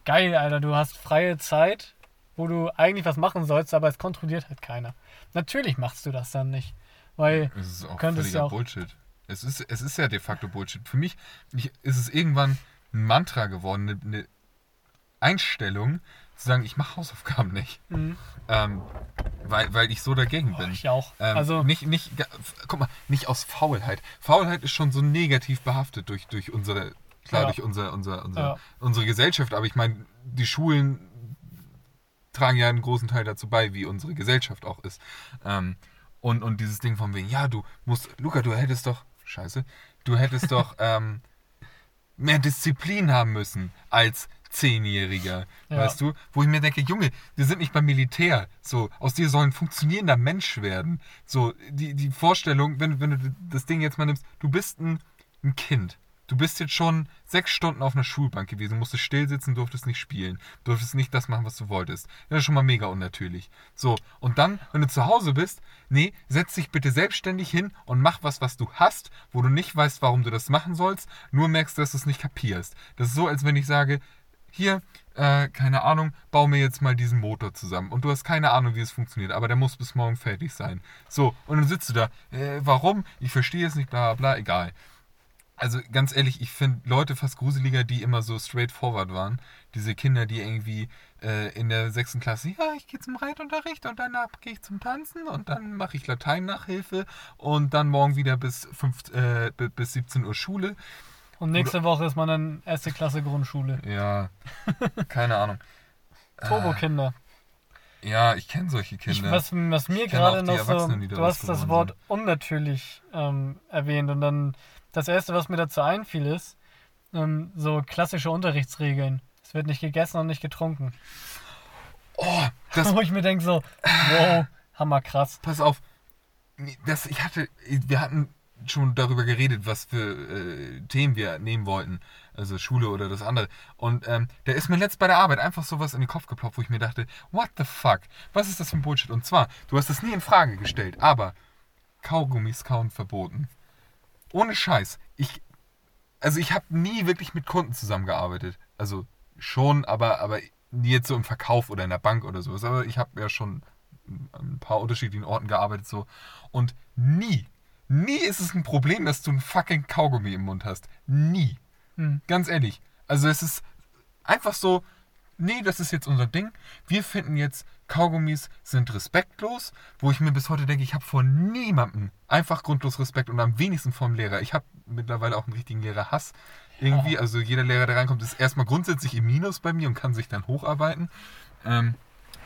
geil, Alter, du hast freie Zeit, wo du eigentlich was machen sollst, aber es kontrolliert halt keiner. Natürlich machst du das dann nicht. Weil, Es ist auch könntest völliger ja auch- Bullshit. Es ist, es ist ja de facto Bullshit. Für mich ich, ist es irgendwann ein Mantra geworden, eine, eine Einstellung, zu sagen, ich mache Hausaufgaben nicht. mh, Ähm, weil, weil ich so dagegen oh, bin. ich auch. Ähm, also, nicht, nicht, guck mal, nicht aus Faulheit. Faulheit ist schon so negativ behaftet durch, durch unsere, klar, Ja. durch unser, unser, unser, Ja. unsere Gesellschaft, aber ich meine, die Schulen tragen ja einen großen Teil dazu bei, wie unsere Gesellschaft auch ist. Ähm, und, und dieses Ding von wegen, ja, du musst, Luca, du hättest doch, scheiße, du hättest doch ähm, mehr Disziplin haben müssen als Zehnjähriger, Ja. weißt du? Wo ich mir denke, Junge, wir sind nicht beim Militär, so, aus dir soll ein funktionierender Mensch werden. So, die, die Vorstellung, wenn, wenn du das Ding jetzt mal nimmst, du bist ein, ein Kind. Du bist jetzt schon sechs Stunden auf einer Schulbank gewesen, musstest still sitzen, durftest nicht spielen, durftest nicht das machen, was du wolltest. Das ist schon mal mega unnatürlich. So, und dann, wenn du zu Hause bist, nee, setz dich bitte selbstständig hin und mach was, was du hast, wo du nicht weißt, warum du das machen sollst, nur merkst, dass du es nicht kapierst. Das ist so, als wenn ich sage, hier, äh, keine Ahnung, bau mir jetzt mal diesen Motor zusammen. Und du hast keine Ahnung, wie es funktioniert, aber der muss bis morgen fertig sein. So, und dann sitzt du da, äh, warum? Ich verstehe es nicht, bla bla, egal. Also ganz ehrlich, ich finde Leute fast gruseliger, die immer so straightforward waren. Diese Kinder, die irgendwie äh, in der sechsten Klasse, ja, ich gehe zum Reitunterricht und danach gehe ich zum Tanzen und dann mache ich Latein-Nachhilfe und dann morgen wieder bis, fünf, äh, bi- bis 17 Uhr Schule. Und nächste Woche ist man dann erste Klasse Grundschule. Ja, keine Ahnung. Turbo-Kinder. Ja, ich kenne solche Ich, Kinder. was, was mir Ich gerade noch so, du hast das Wort unnatürlich ähm, erwähnt und dann das erste, was mir dazu einfiel, ist ähm, so klassische Unterrichtsregeln. Es wird nicht gegessen und nicht getrunken. oh, das, Wo ich mir denke so, wow, hammerkrass. pass auf. Das, ich hatte, wir hatten schon darüber geredet, was für äh, Themen wir nehmen wollten. Also Schule oder das andere. Und ähm, da ist mir letzt bei der Arbeit einfach sowas in den Kopf geploppt, wo ich mir dachte, what the fuck? Was ist das für ein Bullshit? Und zwar, du hast das nie in Frage gestellt, aber Kaugummis kauen verboten. Ohne Scheiß. Ich, also ich habe nie wirklich mit Kunden zusammengearbeitet. Also schon, aber, aber nie jetzt so im Verkauf oder in der Bank oder sowas. Aber ich habe ja schon an ein paar unterschiedlichen Orten gearbeitet so. Und nie, nie ist es ein Problem, dass du ein fucking Kaugummi im Mund hast. Nie. Hm. Ganz ehrlich. Also es ist einfach so, nee, das ist jetzt unser Ding. Wir finden jetzt, Kaugummis sind respektlos, wo ich mir bis heute denke, ich habe vor niemandem einfach grundlos Respekt und am wenigsten vom Lehrer. Ich habe mittlerweile auch einen richtigen Lehrerhass irgendwie. Also jeder Lehrer, der reinkommt, ist erstmal grundsätzlich im Minus bei mir und kann sich dann hocharbeiten. Ähm,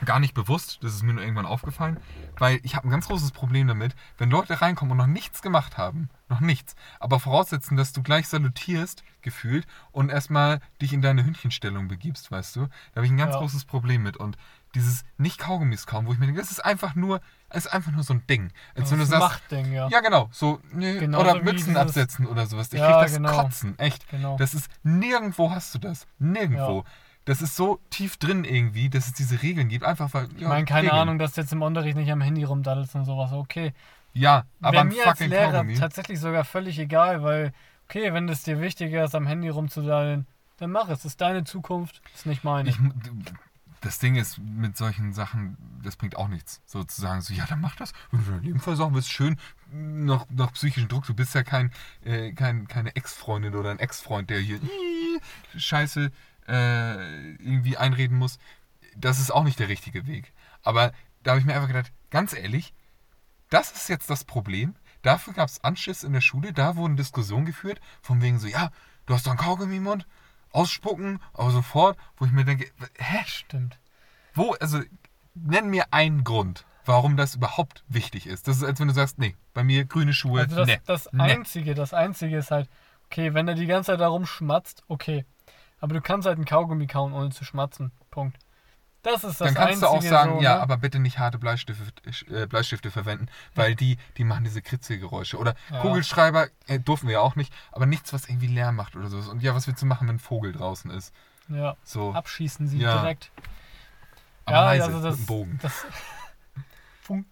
gar nicht bewusst, das ist mir nur irgendwann aufgefallen, weil ich habe ein ganz großes Problem damit, wenn Leute reinkommen und noch nichts gemacht haben, noch nichts, aber voraussetzen, dass du gleich salutierst, gefühlt, und erstmal dich in deine Hündchenstellung begibst, weißt du, da habe ich ein ganz Ja. großes Problem mit und dieses nicht Kaugummis kauen, wo ich mir denke, das ist einfach nur ist einfach nur so ein Ding. Als Das ist ein Machtding, ja. ja genau, so, nee, oder Mützen absetzen oder sowas. Ich Ja, krieg das genau. Kotzen, echt. Genau. Das ist, nirgendwo hast du das. Nirgendwo. Ja. Das ist so tief drin irgendwie, dass es diese Regeln gibt. Einfach weil, ja, ich meine, keine Regeln. Ahnung, dass du jetzt im Unterricht nicht am Handy rumdaddelst und sowas. Okay. Ja, aber ein mir als Lehrer Kaugummi. tatsächlich sogar völlig egal, weil, okay, wenn es dir wichtiger ist, am Handy rumzudaddeln, dann mach es. Das ist deine Zukunft, ist nicht meine. Ich, das Ding ist, mit solchen Sachen, das bringt auch nichts. Sozusagen so, ja, dann mach das. Wenn du dein Leben versorgen willst, schön. Noch, noch psychischen Druck. Du bist ja kein, äh, kein, keine Ex-Freundin oder ein Ex-Freund, der hier Scheiße äh, irgendwie einreden muss. Das ist auch nicht der richtige Weg. Aber da habe ich mir einfach gedacht, ganz ehrlich, das ist jetzt das Problem. Dafür gab es Anschiss in der Schule, da wurden Diskussionen geführt, von wegen so, ja, du hast doch einen Kaugummi im Mund, ausspucken, aber sofort, wo ich mir denke, hä, Stimmt. wo, also, nenn mir einen Grund, warum das überhaupt wichtig ist. Das ist, als wenn du sagst, nee, bei mir grüne Schuhe, Also das, nee. das nee. Einzige, das Einzige ist halt, okay, wenn er die ganze Zeit da rumschmatzt, okay. Aber du kannst halt einen Kaugummi kauen, ohne zu schmatzen. Punkt. Das ist das Dann kannst Einzige. du auch sagen, so, ja, ne? aber bitte nicht harte Bleistifte, äh, Bleistifte verwenden, weil die, die machen diese Kritzelgeräusche. Oder Ja. Kugelschreiber äh, durften wir ja auch nicht, aber nichts, was irgendwie Lärm macht oder sowas. Und ja, was willst du machen, wenn ein Vogel draußen ist? Ja, So, abschießen sie Ja. direkt. aber ja, leise, also mit das- dem Bogen. Das. Funk.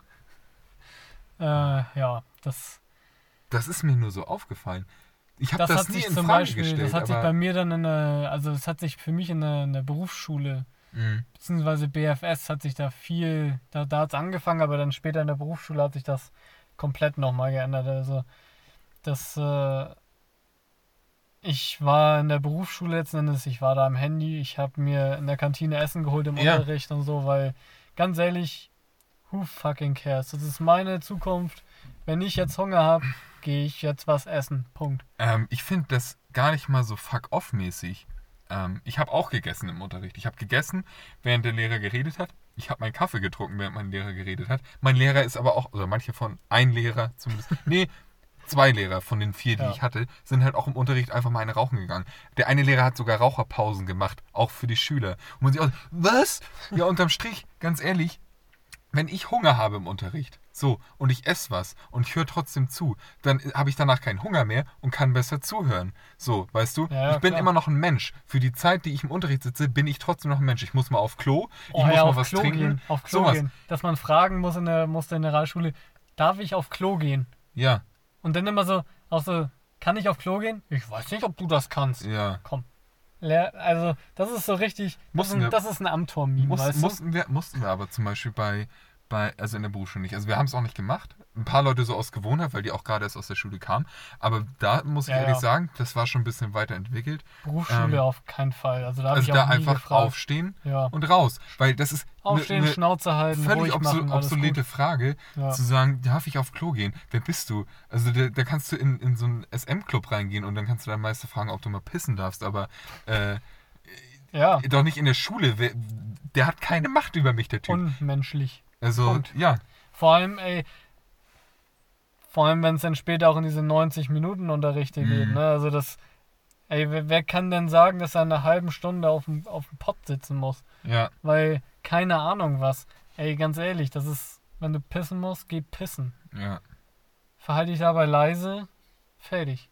Äh, ja, das. Das ist mir nur so aufgefallen. Ich habe Das, das, hat nie sich in zum Frage Beispiel, gestellt. das hat sich bei mir dann in der, also das hat sich für mich in der, in Berufsschule, Mhm. beziehungsweise BFS hat sich da viel, da, da hat es angefangen, aber dann später in der Berufsschule hat sich das komplett nochmal geändert. Also das, äh, ich war in der Berufsschule letzten Endes, ich war da am Handy, ich habe mir in der Kantine Essen geholt im Ja. Unterricht und so, weil ganz ehrlich, who fucking cares? Das ist meine Zukunft. Wenn ich jetzt Hunger habe, gehe ich jetzt was essen. Punkt. Ähm, ich finde das gar nicht mal so fuck-off-mäßig. Ähm, ich habe auch gegessen im Unterricht. Ich habe gegessen, während der Lehrer geredet hat. Ich habe meinen Kaffee getrunken, während mein Lehrer geredet hat. Mein Lehrer ist aber auch, oder manche von, ein Lehrer zumindest, nee, zwei Lehrer von den vier, die Ja. ich hatte, sind halt auch im Unterricht einfach mal eine rauchen gegangen. Der eine Lehrer hat sogar Raucherpausen gemacht, auch für die Schüler. Und man sich auch, was? Ja, unterm Strich, ganz ehrlich, wenn ich Hunger habe im Unterricht, so, und ich esse was und ich höre trotzdem zu, dann habe ich danach keinen Hunger mehr und kann besser zuhören. So, weißt du? Ja, ja, ich bin klar. immer noch ein Mensch. Für die Zeit, die ich im Unterricht sitze, bin ich trotzdem noch ein Mensch. Ich muss mal auf Klo, ich Oh muss ja, mal auf was Klo trinken. gehen. Auf Klo sowas. gehen. Dass man fragen muss in der, musste in der Realschule, darf ich auf Klo gehen? Ja, Und dann immer so, auch so, kann ich auf Klo gehen? Ich weiß nicht, ob du das kannst. ja. Komm. Also, das ist so richtig, das, ist Mussten ein, wir- das ist ein Amtor-Meme, Muss, mussten, wir, mussten wir aber zum Beispiel bei, bei, also in der Berufsschule nicht. Also wir haben es auch nicht gemacht. Ein paar Leute so aus Gewohnheit, weil die auch gerade erst aus der Schule kamen. Aber da muss ich Ja, ehrlich ja. sagen, das war schon ein bisschen weiterentwickelt. Berufsschule ähm, auf keinen Fall. Also, da Also da einfach gefragt. aufstehen Ja. und raus. Weil das ist eine Aufstehen, ne Schnauze halten, völlig obso machen, obsolete. Frage, zu sagen, darf ich auf Klo gehen? Wer bist du? Also da, da kannst du in, in so einen SM-Club reingehen und dann kannst du deinen Meister fragen, ob du mal pissen darfst. Aber äh, Ja, doch nicht in der Schule. Der hat keine Macht über mich, der Typ. unmenschlich. Also, Punkt. ja. Vor allem, ey, vor allem, wenn es dann später auch in diese 90-Minuten-Unterrichte geht, Mhm. ne? Also das, ey, wer, wer kann denn sagen, dass er eine halben Stunde auf dem, auf dem Pott sitzen muss? Ja, Weil, keine Ahnung was. Ey, ganz ehrlich, das ist, wenn du pissen musst, geh pissen. ja. Verhalte dich dabei leise, fertig.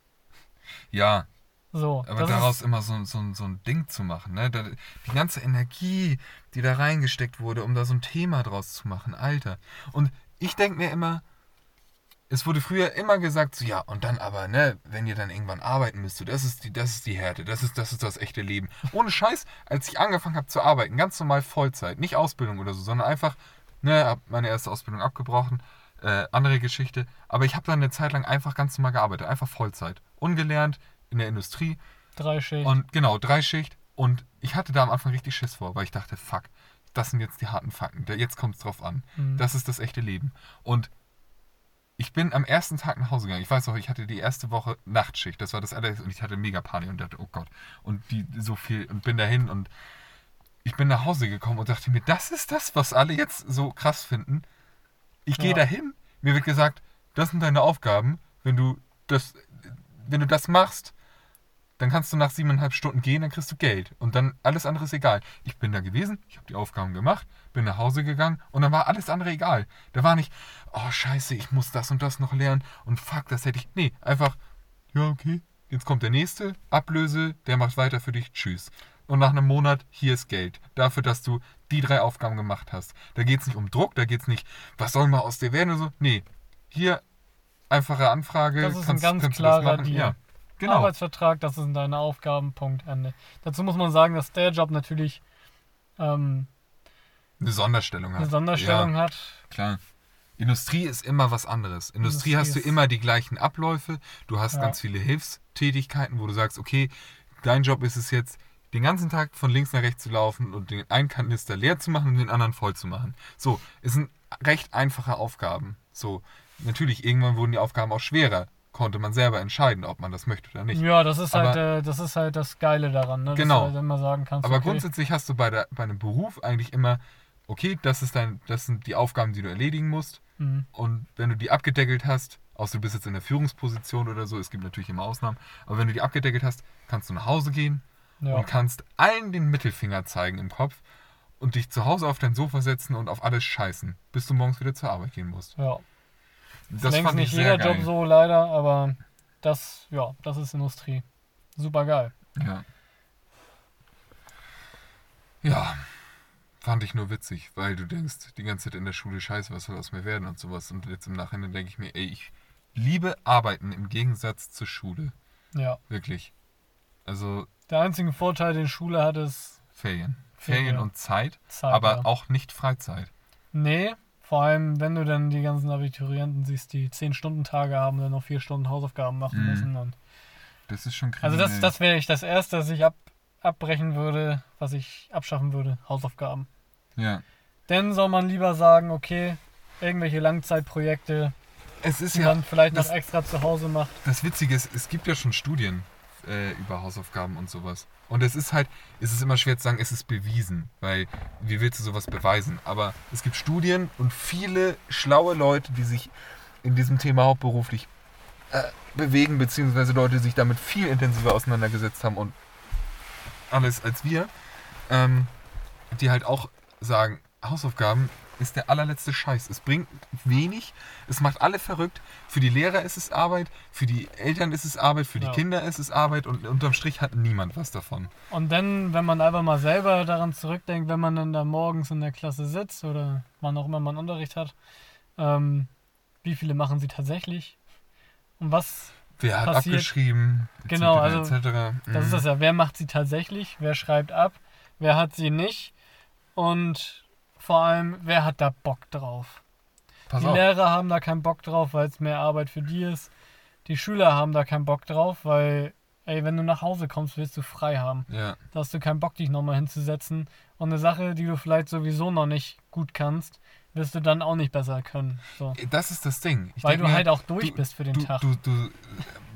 Ja, So, aber daraus ist, immer so, so, so ein Ding zu machen, ne? Da, die ganze Energie, die da reingesteckt wurde, um da so ein Thema draus zu machen, Alter. Und ich denke mir immer, es wurde früher immer gesagt, so ja, und dann aber, ne, wenn ihr dann irgendwann arbeiten müsst, so, das ist die, das ist die Härte, das ist, das ist das echte Leben. Ohne Scheiß, als ich angefangen habe zu arbeiten, ganz normal Vollzeit, nicht Ausbildung oder so, sondern einfach, ne, hab meine erste Ausbildung abgebrochen, äh, andere Geschichte, aber ich habe dann eine Zeit lang einfach ganz normal gearbeitet, einfach Vollzeit, ungelernt in der Industrie drei Schicht. und genau, Dreischicht. Und ich hatte da am Anfang richtig Schiss vor, weil ich dachte, fuck, das sind jetzt die harten Fakten. Jetzt kommt es drauf an. Mhm. Das ist das echte Leben. Und ich bin am ersten Tag nach Hause gegangen. Ich weiß auch, ich hatte die erste Woche Nachtschicht. Das war das allererste. Und ich hatte mega Panik und dachte, oh Gott. Und die so viel. Und bin dahin und ich bin nach Hause gekommen und dachte mir, das ist das, was alle jetzt so krass finden. Ich gehe Ja. dahin, mir wird gesagt, das sind deine Aufgaben. Wenn du das, wenn du das machst, dann kannst du nach siebeneinhalb Stunden gehen, dann kriegst du Geld. Und dann alles andere ist egal. Ich bin da gewesen, ich habe die Aufgaben gemacht, bin nach Hause gegangen und dann war alles andere egal. Da war nicht, oh scheiße, ich muss das und das noch lernen und fuck, das hätte ich. Nee, einfach, ja, okay, jetzt kommt der nächste, Ablöse, der macht weiter für dich, tschüss. Und nach einem Monat, hier ist Geld. Dafür, dass du die drei Aufgaben gemacht hast. Da geht es nicht um Druck, da geht es nicht, was soll mal aus dir werden oder so. Nee, hier einfache Anfrage. Das ist kannst- ein ganz kannst du das klarer machen? Deal. Ja, genau. Arbeitsvertrag, das sind deine Aufgaben, Punkt, Ende. Dazu muss man sagen, dass der Job natürlich ähm, Eine Sonderstellung hat. eine Sonderstellung ja, hat. Klar. Industrie ist immer was anderes. Industrie, Industrie hast du immer die gleichen Abläufe. Du hast Ja. ganz viele Hilfstätigkeiten, wo du sagst, okay, dein Job ist es jetzt, den ganzen Tag von links nach rechts zu laufen und den einen Kanister leer zu machen und den anderen voll zu machen. So, es sind recht einfache Aufgaben. So, natürlich, irgendwann wurden die Aufgaben auch schwerer. Konnte man selber entscheiden, ob man das möchte oder nicht. Ja, das ist Aber- halt, äh, das ist halt das Geile daran, ne? Genau. Dass du halt immer sagen kannst, Aber okay, grundsätzlich hast du bei, der, bei einem Beruf eigentlich immer, okay, das, ist dein, das sind die Aufgaben, die du erledigen musst. mhm. Und wenn du die abgedeckelt hast, außer du bist jetzt in der Führungsposition oder so, es gibt natürlich immer Ausnahmen, aber wenn du die abgedeckelt hast, kannst du nach Hause gehen ja. und kannst allen den Mittelfinger zeigen im Kopf und dich zu Hause auf dein Sofa setzen und auf alles scheißen, bis du morgens wieder zur Arbeit gehen musst. ja. Das Längst fand ich nicht sehr jeder geil. Job so leider, aber das, ja, das ist Industrie. Super geil. Ja. Ja, fand ich nur witzig, weil du denkst die ganze Zeit in der Schule, scheiße, was soll aus mir werden und sowas. Und jetzt im Nachhinein denke ich mir, ey, ich liebe Arbeiten im Gegensatz zur Schule. Ja. Wirklich. Also Der einzige Vorteil, den Schule hat, ist Ferien. Ferien. Ferien und Zeit, Zeit. aber ja. auch nicht Freizeit. Nee, vor allem, wenn du dann die ganzen Abiturienten siehst, die 10-Stunden-Tage haben und dann noch 4 Stunden Hausaufgaben machen Mhm. müssen. Und Das ist schon also das, kriminell. das wäre ich das Erste, das ich ab, abbrechen würde, was ich abschaffen würde, Hausaufgaben. Ja. Denn soll man lieber sagen, okay, irgendwelche Langzeitprojekte, Es ist die ja, man vielleicht noch das- extra zu Hause macht. das Witzige ist, es gibt ja schon Studien äh, über Hausaufgaben und sowas. Und es ist halt, es ist immer schwer zu sagen, es ist bewiesen, weil wie willst du sowas beweisen? Aber es gibt Studien und viele schlaue Leute, die sich in diesem Thema hauptberuflich äh, bewegen, beziehungsweise Leute, die sich damit viel intensiver auseinandergesetzt haben und alles als wir, ähm, die halt auch sagen, Hausaufgaben ist der allerletzte Scheiß. Es bringt wenig, es macht alle verrückt. Für die Lehrer ist es Arbeit, für die Eltern ist es Arbeit, für die Ja. Kinder ist es Arbeit und unterm Strich hat niemand was davon. Und dann, wenn man einfach mal selber daran zurückdenkt, wenn man dann da morgens in der Klasse sitzt oder wann auch immer man Unterricht hat, ähm, wie viele machen sie tatsächlich? Und was, Wer hat Passiert. abgeschrieben? etc., Genau, also etc. das ist Mhm. das ja, wer macht sie tatsächlich, wer schreibt ab, wer hat sie nicht und vor allem, wer hat da Bock drauf? Pass die auf. Lehrer haben da keinen Bock drauf, weil es mehr Arbeit für die ist. Die Schüler haben da keinen Bock drauf, weil, ey, wenn du nach Hause kommst, willst du frei haben. Ja, Da hast du keinen Bock, dich nochmal hinzusetzen. Und eine Sache, die du vielleicht sowieso noch nicht gut kannst, wirst du dann auch nicht besser können. So. das ist das Ding. Ich Weil du mir, halt auch durch du- bist für den du, Tag. Du, du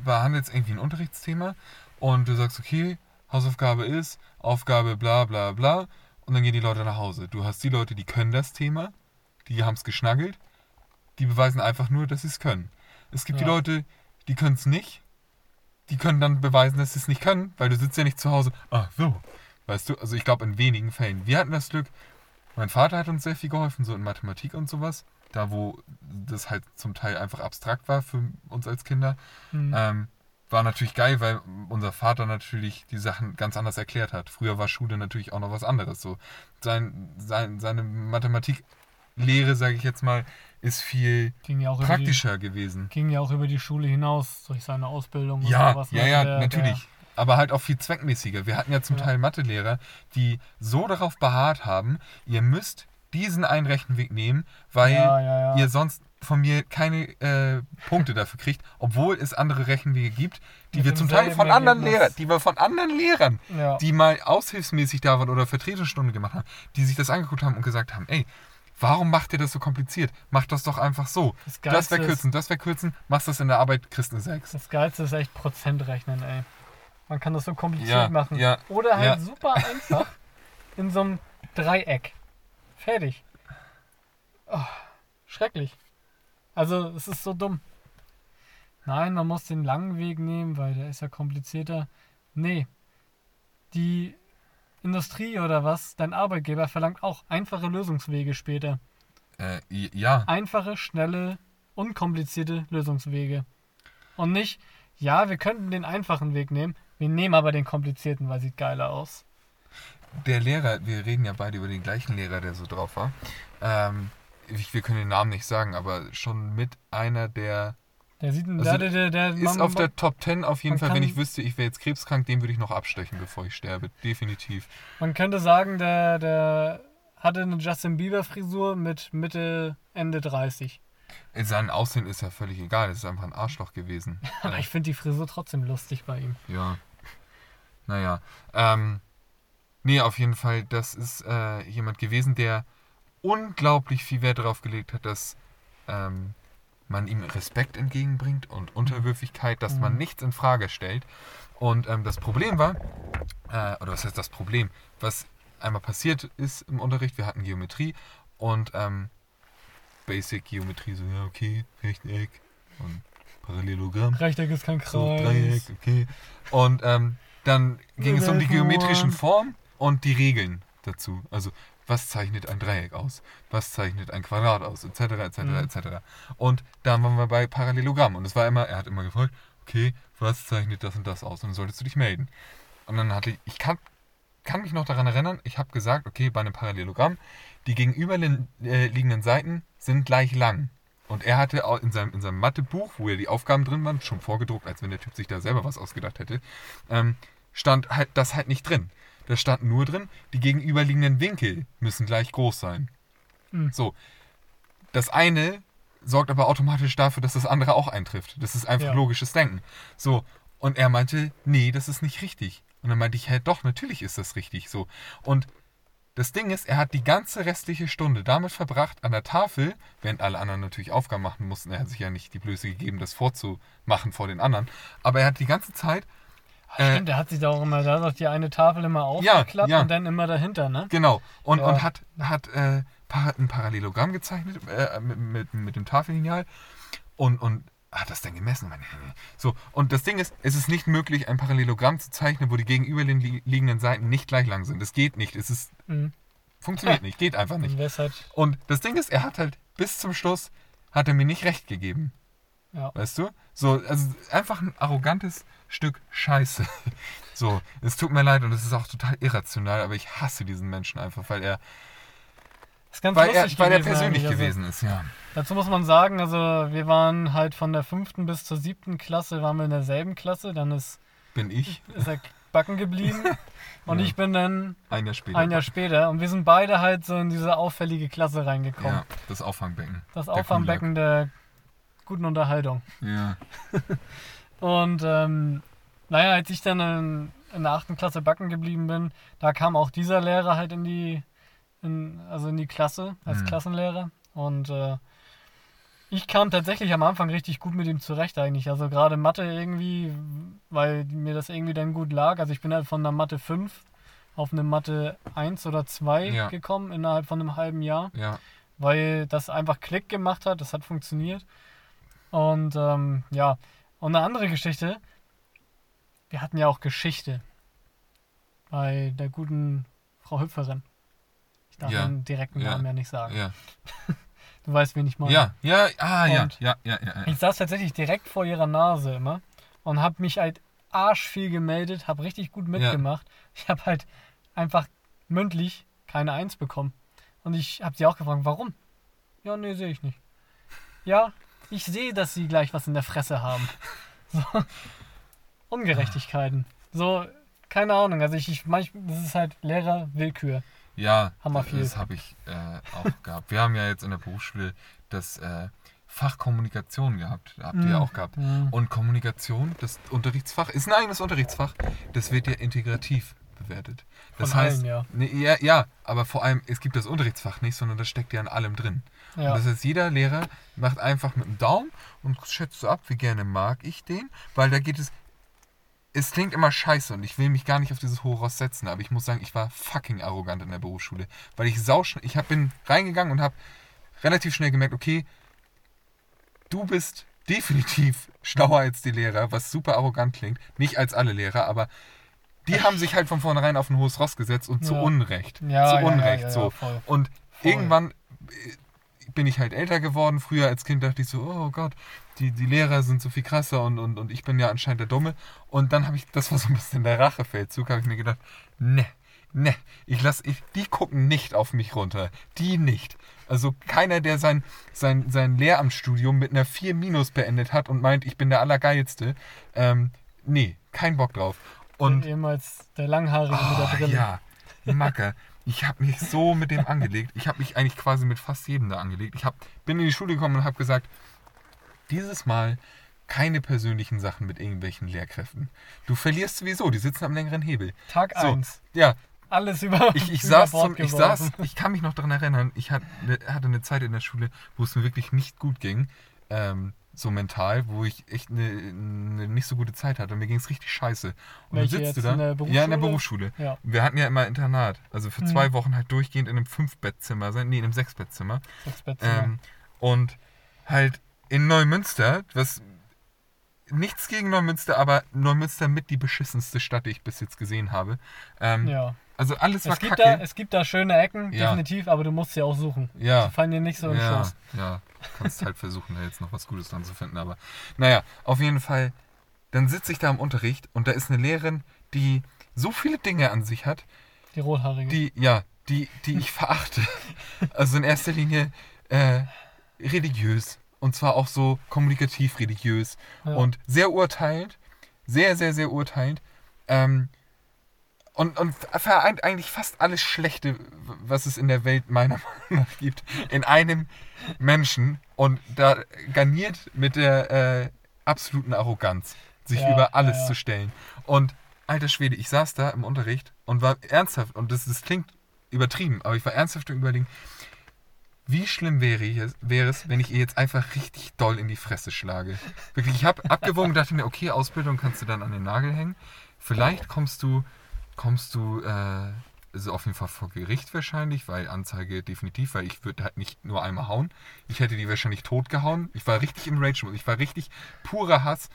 behandelst irgendwie ein Unterrichtsthema und du sagst, okay, Hausaufgabe ist, Aufgabe bla bla bla und dann gehen die Leute nach Hause. Du hast die Leute, die können das Thema, die haben es geschnaggelt, die beweisen einfach nur, dass sie es können. Es gibt die Ja. Leute, die können es nicht, die können dann beweisen, dass sie es nicht können, weil du sitzt ja nicht zu Hause. Ach so. Weißt du, also ich glaube in wenigen Fällen. Wir hatten das Glück, mein Vater hat uns sehr viel geholfen, so in Mathematik und sowas. Da, wo das halt zum Teil einfach abstrakt war für uns als Kinder. Hm. Ähm, war natürlich geil, weil unser Vater natürlich die Sachen ganz anders erklärt hat. Früher war Schule natürlich auch noch was anderes. So sein, sein, seine Mathematiklehre, sage ich jetzt mal, ist viel ja praktischer gewesen. die, ging ja auch über die Schule hinaus durch seine Ausbildung und Ja, sowas. ja, Also ja, der- natürlich. Aber halt auch viel zweckmäßiger. Wir hatten ja zum Ja. Teil Mathelehrer, die so darauf beharrt haben, ihr müsst diesen einen Rechenweg nehmen, weil ja. ihr sonst von mir keine äh, Punkte dafür kriegt, obwohl es andere Rechenwege gibt, die Mit wir zum Teil von anderen Ergebnis. Lehrern, die wir von anderen Lehrern, ja. die mal aushilfsmäßig da waren oder Vertretungsstunde gemacht haben, die sich das angeguckt haben und gesagt haben, ey, warum macht ihr das so kompliziert? Macht das doch einfach so. Das Das Geilste wäre ist- kürzen, das wäre kürzen, machst das in der Arbeit, kriegst eine 6. Das Geilste ist echt Prozentrechnen, ey. Man kann das so kompliziert Ja, machen. ja, Oder halt super einfach in so einem Dreieck. Fertig. Oh, schrecklich. Also, es ist so dumm. Nein, man muss den langen Weg nehmen, weil der ist ja komplizierter. Nee. Die Industrie oder was, dein Arbeitgeber verlangt auch einfache Lösungswege später. Äh, ja, Einfache, schnelle, unkomplizierte Lösungswege. Und nicht, ja, wir könnten den einfachen Weg nehmen, wir nehmen aber den komplizierten, weil sieht geiler aus. der Lehrer, wir reden ja beide über den gleichen Lehrer, der so drauf war. Ähm, ich, wir können den Namen nicht sagen, aber schon mit einer der. Der sieht, Also, der, der, der, Ist man- auf der Top 10 auf jeden Fall, wenn kann- ich wüsste, ich wäre jetzt krebskrank, den würde ich noch abstechen, bevor ich sterbe. Definitiv. Man könnte sagen, der, der hatte eine Justin Bieber Frisur mit Mitte, Ende 30. Sein Aussehen ist ja völlig egal, es ist einfach ein Arschloch gewesen. Aber ich finde die Frisur trotzdem lustig bei ihm. Ja. Naja. Ähm, nee, auf jeden Fall, das ist äh, jemand gewesen, der unglaublich viel Wert darauf gelegt hat, dass ähm, man ihm Respekt entgegenbringt und Unterwürfigkeit, dass man Mhm. nichts in Frage stellt. Und ähm, das Problem war, äh, oder was heißt das Problem, was einmal passiert ist im Unterricht, wir hatten Geometrie und ähm, Basic Geometrie, so ja, okay, Rechteck und Parallelogramm. Rechteck ist kein Kreis. So, Dreieck, okay. Und ähm, dann ging es um die geometrischen Formen und die Regeln dazu. Also, was zeichnet ein Dreieck aus? Was zeichnet ein Quadrat aus? Etc., etc., Mhm. etc. Und dann waren wir bei Parallelogramm. Und es war immer, er hat immer gefragt, okay, was zeichnet das und das aus? Und dann solltest du dich melden. Und dann hatte ich, ich kann, kann mich noch daran erinnern, ich habe gesagt, okay, bei einem Parallelogramm, die gegenüberliegenden Seiten sind gleich lang. Und er hatte auch in seinem, in seinem Mathebuch, wo ja die Aufgaben drin waren, schon vorgedruckt, als wenn der Typ sich da selber was ausgedacht hätte, ähm, stand halt das halt nicht drin. Da stand nur drin, die gegenüberliegenden Winkel müssen gleich groß sein. Hm. So. Das eine sorgt aber automatisch dafür, dass das andere auch eintrifft. Das ist einfach Ja. logisches Denken. So. Und er meinte, nee, das ist nicht richtig. Und dann meinte ich, hä, doch, natürlich ist das richtig. So. Und das Ding ist, er hat die ganze restliche Stunde damit verbracht, an der Tafel, während alle anderen natürlich Aufgaben machen mussten, er hat sich ja nicht die Blöße gegeben, das vorzumachen vor den anderen, aber er hat die ganze Zeit, Stimmt, der hat sich da auch immer, da auch die eine Tafel immer aufgeklappt ja. und dann immer dahinter, ne? genau, und, Ja. und hat, hat äh, ein Parallelogramm gezeichnet äh, mit, mit, mit dem Tafellineal und, und hat das dann gemessen. So, und das Ding ist, es ist nicht möglich, ein Parallelogramm zu zeichnen, wo die gegenüberliegenden Seiten nicht gleich lang sind. Das geht nicht. Es ist, Mhm. funktioniert nicht, geht einfach nicht. Halt, Und das Ding ist, er hat halt bis zum Schluss, hat er mir nicht recht gegeben. ja. Weißt du? So, also einfach ein arrogantes Stück Scheiße. So, es tut mir leid und es ist auch total irrational, aber ich hasse diesen Menschen einfach, weil er, Ist ganz weil er, lustig weil er persönlich. Also, gewesen ist, ja. Dazu muss man sagen, also wir waren halt von der fünften bis zur siebten Klasse, waren wir in derselben Klasse, dann ist, Bin ich ist er backen geblieben und Ja. ich bin dann ein Jahr später. ein Jahr später und wir sind beide halt so in diese auffällige Klasse reingekommen. Ja, das Auffangbecken. Das Der Auffangbecken der guten Unterhaltung. Ja. Und ähm, naja, als ich dann in, in der achten Klasse backen geblieben bin, da kam auch dieser Lehrer halt in die, in, also in die Klasse als Mhm. Klassenlehrer. Und äh, ich kam tatsächlich am Anfang richtig gut mit ihm zurecht eigentlich. Also gerade Mathe irgendwie, weil mir das irgendwie dann gut lag. Also ich bin halt von einer Mathe 5 auf eine Mathe 1 oder 2 Ja. gekommen innerhalb von einem halben Jahr Ja. weil das einfach Klick gemacht hat, das hat funktioniert. Und ähm, ja, und eine andere Geschichte, wir hatten ja auch Geschichte bei der guten Frau Hüpferin. Ich darf Ja, den direkten ja, Namen ja nicht sagen. Ja. Du weißt, wen ich meine. Ja, ja, ah, ja, ja, ja, ja. Ich saß tatsächlich direkt vor ihrer Nase immer und habe mich halt arschviel gemeldet, habe richtig gut mitgemacht. Ich habe halt einfach mündlich keine Eins bekommen. Und ich habe sie auch gefragt, warum? Ja, nee, sehe ich nicht. Ja, ich sehe, dass sie gleich was in der Fresse haben. So. Ungerechtigkeiten. So, keine Ahnung. Also ich, ich manchmal, das ist halt Lehrer-Willkür. Ja, Hammer viel. das habe ich äh, auch gehabt. Wir haben ja jetzt in der Berufsschule das äh, Fach Kommunikation gehabt. Habt ihr ja Mhm. auch gehabt. Mhm. Und Kommunikation, das Unterrichtsfach, ist ein eigenes Unterrichtsfach. Das wird ja integrativ bewertet. Das Von heißt, allen, ja. Nee, ja, ja, aber vor allem, es gibt das Unterrichtsfach nicht, sondern das steckt ja in allem drin. Ja. Und das heißt, jeder Lehrer macht einfach mit dem Daumen und schätzt so ab, wie gerne mag ich den, weil da geht es. Es klingt immer scheiße und ich will mich gar nicht auf dieses hohe Ross setzen, aber ich muss sagen, ich war fucking arrogant in der Berufsschule, weil ich sauschnell, ich hab, bin reingegangen und habe relativ schnell gemerkt, okay, du bist definitiv schlauer als die Lehrer, was super arrogant klingt, nicht als alle Lehrer, aber die haben sich halt von vornherein auf ein hohes Ross gesetzt und zu Ja. Unrecht. Ja, zu Unrecht ja, ja, so. voll. Und Voll. irgendwann äh, bin ich halt älter geworden. Früher als Kind dachte ich so, oh Gott, die, die Lehrer sind so viel krasser und, und, und ich bin ja anscheinend der Dumme. Und dann habe ich, das war so ein bisschen der Rachefeldzug, habe ich mir gedacht, ne, ne, ich lass, ich, die gucken nicht auf mich runter. Die nicht. Also keiner, der sein, sein, sein Lehramtsstudium mit einer 4 Minus beendet hat und meint, ich bin der Allergeilste. Ähm, nee, kein Bock drauf. Und Ehemals der Langhaarige mit der Oh, Brille. ja, Macke. Ich habe mich so mit dem angelegt. Ich habe mich eigentlich quasi mit fast jedem da angelegt. Ich hab, bin in die Schule gekommen und habe gesagt, dieses Mal keine persönlichen Sachen mit irgendwelchen Lehrkräften. Du verlierst sowieso, die sitzen am längeren Hebel. Tag So. 1. Ja, Alles über, ich, ich, über saß zum, ich saß, ich kann mich noch daran erinnern, ich hatte, hatte eine Zeit in der Schule, wo es mir wirklich nicht gut ging, ähm, so mental, wo ich echt eine, eine nicht so gute Zeit hatte. Mir ging es richtig scheiße. Und Welche dann sitzt du da. in der ja, in der Berufsschule? Berufsschule. Ja, Wir hatten ja immer Internat. Also für Mhm. zwei Wochen halt durchgehend in einem Fünfbettzimmer sein. Nee, in einem Sechsbettzimmer. sechs Bettzimmer. Ähm, und halt in Neumünster, was nichts gegen Neumünster, aber Neumünster mit die beschissenste Stadt, die ich bis jetzt gesehen habe. Ähm, ja. Also alles war Es gibt, kacke. da, es gibt da schöne Ecken, Ja. definitiv, aber du musst sie auch suchen. ja. Die fallen dir nicht so im ja, Schoß. ja, kannst halt versuchen, da jetzt noch was Gutes dran zu finden. Aber naja, auf jeden Fall, dann sitze ich da im Unterricht und da ist eine Lehrerin, die so viele Dinge an sich hat, Die Rothaarige. die, ja, die, die ich verachte. Also in erster Linie äh, religiös. Und zwar auch so kommunikativ religiös. Ja. Und sehr urteilend. Sehr, sehr, sehr urteilend. Ähm, und, und vereint eigentlich fast alles Schlechte, was es in der Welt meiner Meinung nach gibt, in einem Menschen. Und da garniert mit der äh, absoluten Arroganz, sich Ja, über alles ja, zu stellen. Und alter Schwede, ich saß da im Unterricht und war ernsthaft, und das, das klingt übertrieben, aber ich war ernsthaft im Überlegen, wie schlimm wäre, es, wäre es, wenn ich ihr jetzt einfach richtig doll in die Fresse schlage. Wirklich, ich habe abgewogen dachte mir, okay, Ausbildung kannst du dann an den Nagel hängen. Vielleicht kommst du, kommst du, äh, also auf jeden Fall vor Gericht wahrscheinlich, weil Anzeige definitiv, weil ich würde halt nicht nur einmal hauen. Ich hätte die wahrscheinlich tot gehauen. Ich war richtig im rage -Mode. Ich war richtig purer Hass.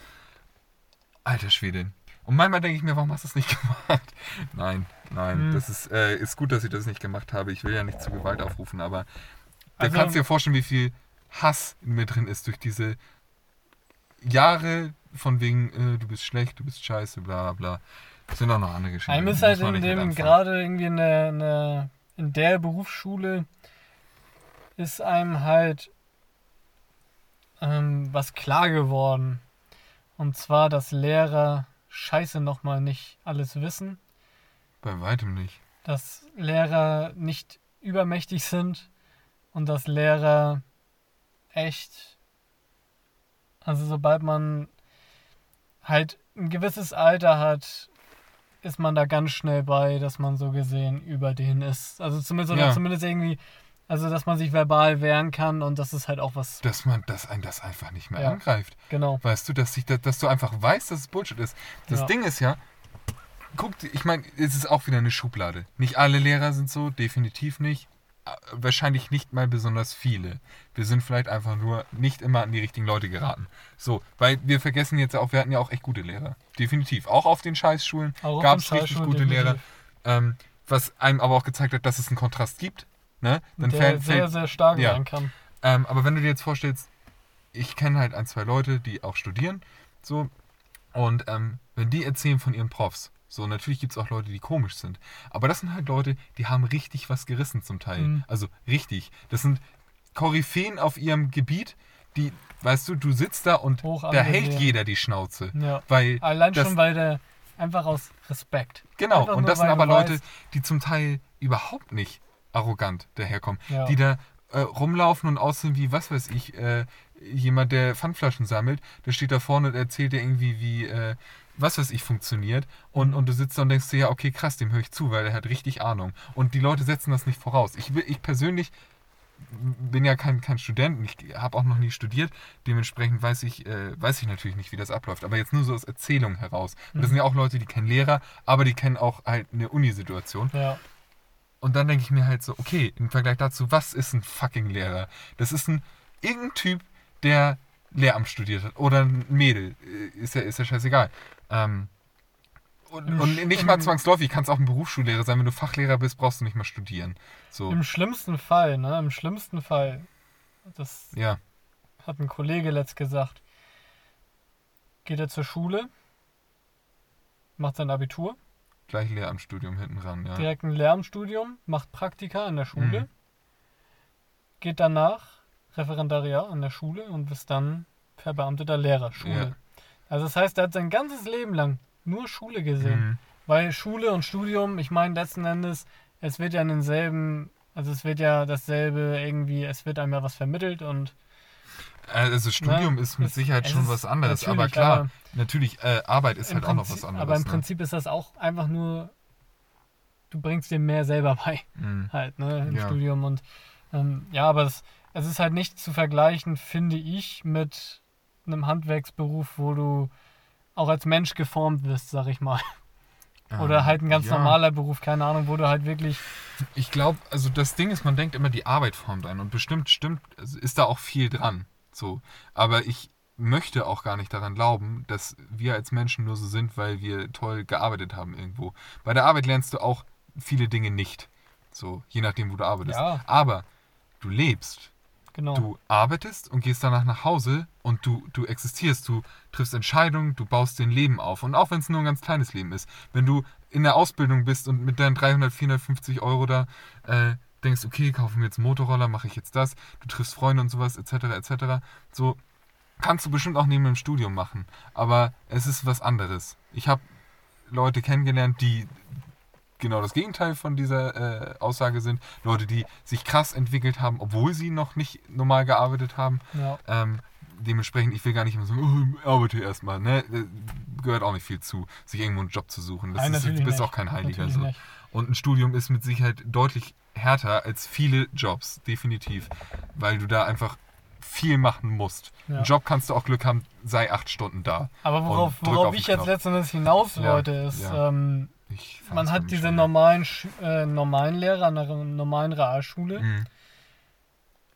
Alter Schwede. Und manchmal denke ich mir, warum hast du es nicht gemacht? Nein, nein. Hm. Das ist, äh, ist gut, dass ich das nicht gemacht habe. Ich will ja nicht zu Gewalt aufrufen, aber da Also- kannst du dir vorstellen, wie viel Hass in mir drin ist durch diese Jahre von wegen, äh, du bist schlecht, du bist scheiße, bla bla. Sind auch noch andere Geschichten. Einem ist halt in dem, gerade irgendwie in der, in der, in der Berufsschule ist einem halt ähm, was klar geworden. Und zwar, dass Lehrer scheiße nochmal nicht alles wissen, Bei weitem nicht. dass Lehrer nicht übermächtig sind und dass Lehrer echt, also sobald man halt ein gewisses Alter hat, ist man da ganz schnell bei, dass man so gesehen über den ist. Also zumindest, oder Ja. zumindest irgendwie, also dass man sich verbal wehren kann und das ist halt auch was, Dass man, dass einen das einfach nicht mehr Ja. angreift. genau. Weißt du, dass, ich, dass du einfach weißt, dass es Bullshit ist. Das Ja. Ding ist ja, guck, ich meine, es ist auch wieder eine Schublade. Nicht alle Lehrer sind so, definitiv nicht. Wahrscheinlich nicht mal besonders viele. Wir sind vielleicht einfach nur nicht immer an die richtigen Leute geraten. So, weil wir vergessen jetzt auch, wir hatten ja auch echt gute Lehrer. Definitiv. Auch auf den Scheißschulen gab es richtig gute Lehrer. Ähm, was einem aber auch gezeigt hat, dass es einen Kontrast gibt. Ne? Dann der fällt, sehr, sehr stark ja. sein kann. ähm, aber wenn du dir jetzt vorstellst, ich kenne halt ein, zwei Leute, die auch studieren, so, und ähm, wenn die erzählen von ihren Profs, so, natürlich gibt es auch Leute, die komisch sind, aber das sind halt Leute, die haben richtig was gerissen zum Teil. Mhm. Also richtig. Das sind Koryphäen auf ihrem Gebiet, die, weißt du, du sitzt da und da hält jeder die Schnauze. Ja. Weil Allein das, schon, weil der einfach aus Respekt. Genau, Einfach und das sind aber Leute, weißt- die zum Teil überhaupt nicht arrogant daherkommen. Ja. Die da äh, rumlaufen und aussehen wie, was weiß ich, äh, jemand, der Pfandflaschen sammelt, der steht da vorne und erzählt dir irgendwie, wie, äh, was weiß ich, funktioniert. Und, und du sitzt da und denkst dir, ja, okay, krass, dem höre ich zu, weil er hat richtig Ahnung. Und die Leute setzen das nicht voraus. Ich, will- ich persönlich bin ja kein, kein Student und ich habe auch noch nie studiert. Dementsprechend weiß ich, äh, weiß ich natürlich nicht, wie das abläuft. Aber jetzt nur so aus Erzählung heraus. Und das sind ja auch Leute, die kennen Lehrer, aber die kennen auch halt eine Unisituation. Ja. Und dann denke ich mir halt so, okay, im Vergleich dazu, was ist ein fucking Lehrer? Das ist ein irgendein Typ, der Lehramt studiert hat. Oder ein Mädel. Äh, Ist ja, ist ja scheißegal. Ähm, Und, und nicht mal zwangsläufig, kannst auch ein Berufsschullehrer sein. Wenn du Fachlehrer bist, brauchst du nicht mal studieren. So, Im schlimmsten Fall, ne? Im schlimmsten Fall. Das ja. hat ein Kollege letzt gesagt. Geht er zur Schule, macht sein Abitur, Gleich Lehramtsstudium hinten ran, ja. direkt ein Lehramtsstudium, macht Praktika an der Schule, Mhm. geht danach Referendariat an der Schule und ist dann verbeamteter Lehrer, Schule. Ja. Also das heißt, er hat sein ganzes Leben lang nur Schule gesehen. Mhm. Weil Schule und Studium, ich meine letzten Endes, es wird ja in denselben, also es wird ja dasselbe irgendwie, es wird einem ja was vermittelt und Also Studium Ne? ist mit Es- Sicherheit es schon was anderes. Aber klar, aber natürlich, äh, Arbeit ist halt auch noch Prinzip- was anderes. Aber im ne? Prinzip ist das auch einfach nur, du bringst dir mehr selber bei, Mhm. halt, ne, im Ja. Studium und ähm, ja, aber es, es ist halt nicht zu vergleichen, finde ich, mit einem Handwerksberuf, wo du auch als Mensch geformt wirst, sag ich mal. Oder Ähm, halt ein ganz ja. normaler Beruf, keine Ahnung, wo du halt wirklich Ich glaube, also das Ding ist, man denkt immer, die Arbeit formt einen und bestimmt stimmt, ist da auch viel dran. So. Aber ich möchte auch gar nicht daran glauben, dass wir als Menschen nur so sind, weil wir toll gearbeitet haben irgendwo. Bei der Arbeit lernst du auch viele Dinge nicht. So, je nachdem, wo du arbeitest. Ja. Aber du lebst. Genau. Du arbeitest und gehst danach nach Hause und du, du existierst, du triffst Entscheidungen, du baust dein Leben auf. Und auch wenn es nur ein ganz kleines Leben ist, wenn du in der Ausbildung bist und mit deinen 300, 450 Euro da äh, denkst, okay, kaufe mir jetzt einen Motorroller, mache ich jetzt das, du triffst Freunde und sowas, etc., etc., so kannst du bestimmt auch neben dem Studium machen. Aber es ist was anderes. Ich habe Leute kennengelernt, die genau das Gegenteil von dieser äh, Aussage sind. Leute, die sich krass entwickelt haben, obwohl sie noch nicht normal gearbeitet haben. ja. Ähm, dementsprechend, ich will gar nicht immer so, oh, arbeite erstmal, ne? Äh, Gehört auch nicht viel zu, sich irgendwo einen Job zu suchen. Das Nein, ist, du bist auch kein Heiliger. So. Und ein Studium ist mit Sicherheit deutlich härter als viele Jobs, definitiv. Weil du da einfach viel machen musst. Ja. Einen Job kannst du auch Glück haben, sei acht Stunden da. Aber worauf, worauf ich jetzt letztendlich hinaus Ja, wollte, ist, ja. ähm, Ich man hat diese normalen, äh, normalen Lehrer an einer normalen Realschule. Mhm.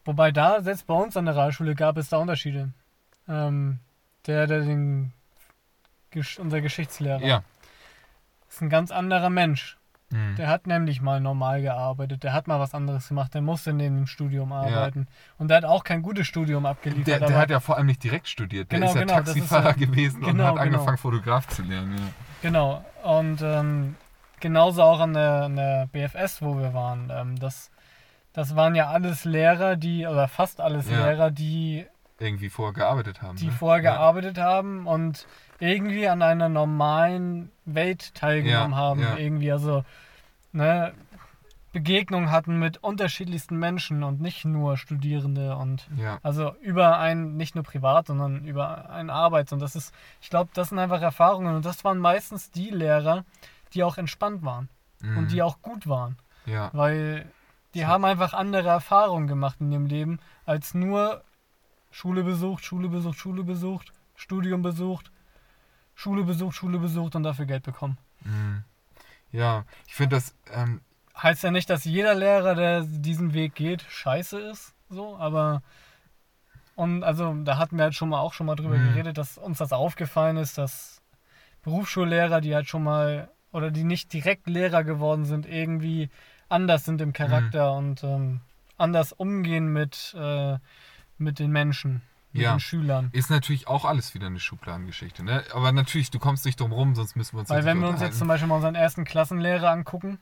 Wobei da, selbst bei uns an der Realschule, gab es da Unterschiede. Ähm, der, der den, unser Geschichtslehrer, Ja. ist ein ganz anderer Mensch. Mhm. Der hat nämlich mal normal gearbeitet, der hat mal was anderes gemacht, der musste neben dem Studium arbeiten. Und der hat auch kein gutes Studium abgeliefert. Der, der hat ja vor allem nicht direkt studiert. Der Genau, ist ja genau, ist Taxifahrer ja- gewesen und genau, hat genau. angefangen, Fotograf zu lernen. Ja. Genau. Und ähm, genauso auch an der, an der BFS, wo wir waren. Ähm, das, das waren ja alles Lehrer, die, oder fast alles Ja. Lehrer, die, Irgendwie vorher gearbeitet haben. die ne? vorher ja. haben und irgendwie an einer normalen Welt teilgenommen Ja, haben. ja. Irgendwie, also, ne, Begegnungen hatten mit unterschiedlichsten Menschen und nicht nur Studierende und Ja. also über ein, nicht nur privat, sondern über ein Arbeits. Und das ist, ich glaube, das sind einfach Erfahrungen. Und das waren meistens die Lehrer, die auch entspannt waren Mhm. und die auch gut waren. Ja. Weil die So. haben einfach andere Erfahrungen gemacht in ihrem Leben, als nur Schule besucht, Schule besucht, Schule besucht, Studium besucht, Schule besucht, Schule besucht und dafür Geld bekommen. Mhm. Ja, ich finde das, ähm, Heißt ja nicht, dass jeder Lehrer, der diesen Weg geht, scheiße ist, so, aber und also da hatten wir halt schon mal auch schon mal drüber Mhm. geredet, dass uns das aufgefallen ist, dass Berufsschullehrer, die halt schon mal oder die nicht direkt Lehrer geworden sind, irgendwie anders sind im Charakter Mhm. und ähm, anders umgehen mit, äh, mit den Menschen, mit Ja. den Schülern. ist natürlich auch alles wieder eine Schubladengeschichte. Ne? Aber natürlich, du kommst nicht drum rum, sonst müssen wir uns Weil jetzt wenn wir uns jetzt zum. Beispiel mal unseren ersten Klassenlehrer angucken,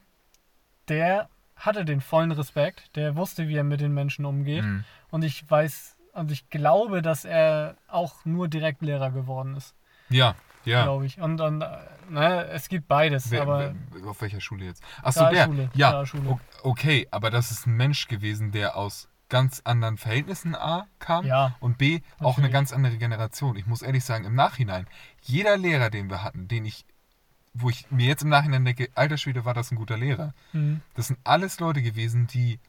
der hatte den vollen Respekt, der wusste, wie er mit den Menschen umgeht. Mhm. Und ich weiß, und ich glaube, dass er auch nur Direktlehrer geworden ist, Ja, ja. glaube ich. Und, und äh, ne, es gibt beides, Wer, aber wer, auf welcher Schule jetzt? Achso, der. Realschule, Ja, Realschule. o- okay, aber das ist ein Mensch gewesen, der aus ganz anderen Verhältnissen A kam ja, und B auch eine ganz andere Generation. Ich muss ehrlich sagen, im Nachhinein, jeder Lehrer, den wir hatten, den ich, wo ich mir jetzt im Nachhinein denke, alter Schwede, war das ein guter Lehrer. mhm. Das sind alles Leute gewesen, die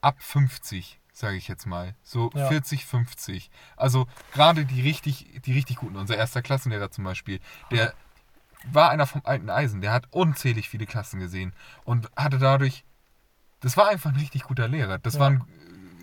ab 50, sage ich jetzt mal, so Ja. 40, 50. Also gerade die richtig, die richtig guten, unser erster Klassenlehrer zum Beispiel, der war einer vom alten Eisen, der hat unzählig viele Klassen gesehen und hatte dadurch, das war einfach ein richtig guter Lehrer. Das Ja. war ein,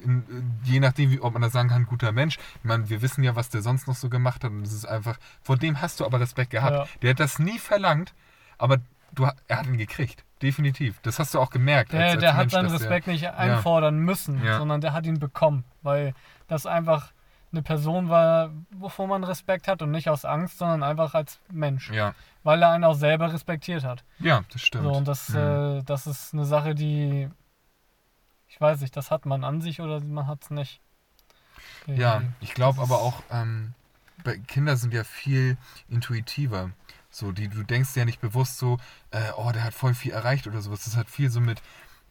in, je nachdem, wie, ob man das sagen kann, guter Mensch. Ich meine, wir wissen ja, was der sonst noch so gemacht hat und es ist einfach, vor dem hast du aber Respekt gehabt. Ja. Der hat das nie verlangt, aber du, er hat ihn gekriegt. Definitiv. Das hast du auch gemerkt. Der, als- als der hat Mensch, seinen dass der- Respekt nicht einfordern müssen, Ja. sondern der hat ihn bekommen, weil das einfach eine Person war, wovor man Respekt hat und nicht aus Angst, sondern einfach als Mensch, Ja, weil er einen auch selber respektiert hat. ja, das stimmt. So, und das, Mhm. äh, das ist eine Sache, die, ich weiß nicht, das hat man an sich oder man hat es nicht. Ja, Irgendwie. ich glaube aber auch, ähm, bei- Kinder sind ja viel intuitiver. So, die, du denkst ja nicht bewusst so, äh, oh, der hat voll viel erreicht oder sowas. Das hat viel so mit,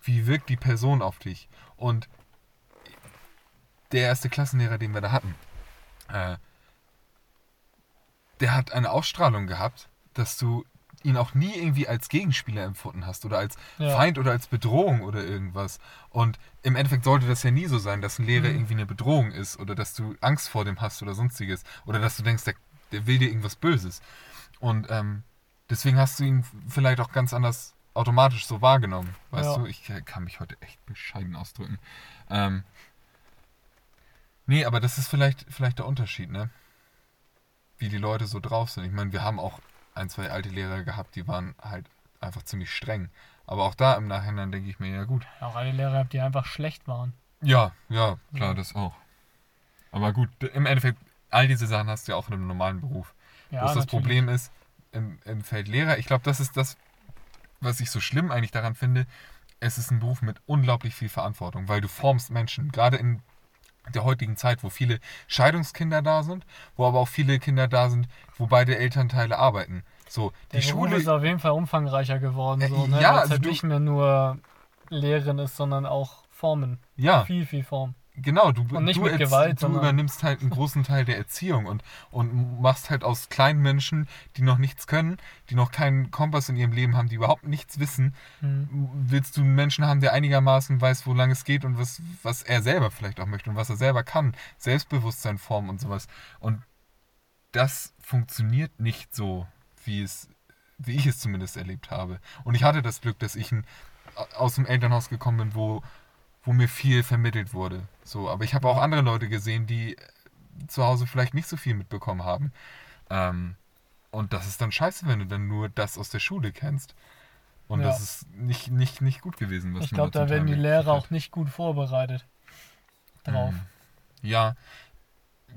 wie wirkt die Person auf dich. Und der erste Klassenlehrer, den wir da hatten, äh, der hat eine Ausstrahlung gehabt, dass du ihn auch nie irgendwie als Gegenspieler empfunden hast oder als Ja. Feind oder als Bedrohung oder irgendwas. Und im Endeffekt sollte das ja nie so sein, dass ein Lehrer Mhm. irgendwie eine Bedrohung ist oder dass du Angst vor dem hast oder sonstiges. Oder dass du denkst, der, der will dir irgendwas Böses. Und ähm, deswegen hast du ihn vielleicht auch ganz anders automatisch so wahrgenommen. Weißt Ja. du, ich kann mich heute echt bescheiden ausdrücken. Ähm, nee, aber das ist vielleicht, vielleicht der Unterschied, ne? Wie die Leute so drauf sind. Ich meine, wir haben auch ein, zwei alte Lehrer gehabt, die waren halt einfach ziemlich streng. Aber auch da im Nachhinein denke ich mir, ja gut. Auch alle Lehrer gehabt, die einfach schlecht waren. Ja, ja, klar, Ja. das auch. Aber gut, im Endeffekt, all diese Sachen hast du ja auch in einem normalen Beruf. Ja, Bloß das. Problem ist, im, im Feld Lehrer, ich glaube, das ist das, was ich so schlimm eigentlich daran finde. Es ist ein Beruf mit unglaublich viel Verantwortung, weil du formst Menschen. Gerade in der heutigen Zeit, wo viele Scheidungskinder da sind, wo aber auch viele Kinder da sind, wo beide Elternteile arbeiten. So, Der die Beruf Schule. ist auf jeden Fall umfangreicher geworden, Äh, so, ne? ja, Weil es also halt nicht mehr nur Lehren ist, sondern auch Formen. ja, Viel, viel Form. Genau, du, du, Gewalt, du übernimmst halt einen großen Teil der Erziehung und, und machst halt aus kleinen Menschen, die noch nichts können, die noch keinen Kompass in ihrem Leben haben, die überhaupt nichts wissen, Hm. willst du einen Menschen haben, der einigermaßen weiß, wo lang es geht und was, was er selber vielleicht auch möchte und was er selber kann, Selbstbewusstsein formen und sowas. Und das funktioniert nicht so, wie es, wie ich es zumindest erlebt habe. Und ich hatte das Glück, dass ich ein, aus dem Elternhaus gekommen bin, wo, wo mir viel vermittelt wurde. So, aber ich habe auch andere Leute gesehen, die zu Hause vielleicht nicht so viel mitbekommen haben. Ähm, und das ist dann scheiße, wenn du dann nur das aus der Schule kennst. Und Ja. das ist nicht, nicht, nicht gut gewesen. Was Ich glaube, da werden die Lehrer auch nicht gut vorbereitet drauf. Mhm. Ja,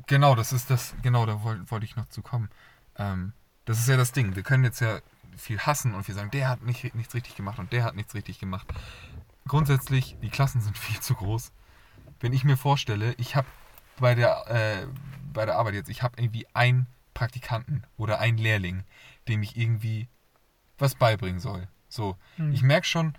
genau, das ist das, genau, da wollte wollte ich noch zu kommen. Ähm, das ist ja das Ding. Wir können jetzt ja viel hassen und wir sagen, der hat nicht, nichts richtig gemacht und der hat nichts richtig gemacht. Grundsätzlich, die Klassen sind viel zu groß. Wenn ich mir vorstelle, ich habe bei der, äh, bei der Arbeit jetzt, ich habe irgendwie einen Praktikanten oder einen Lehrling, dem ich irgendwie was beibringen soll. So, Hm. ich merke schon,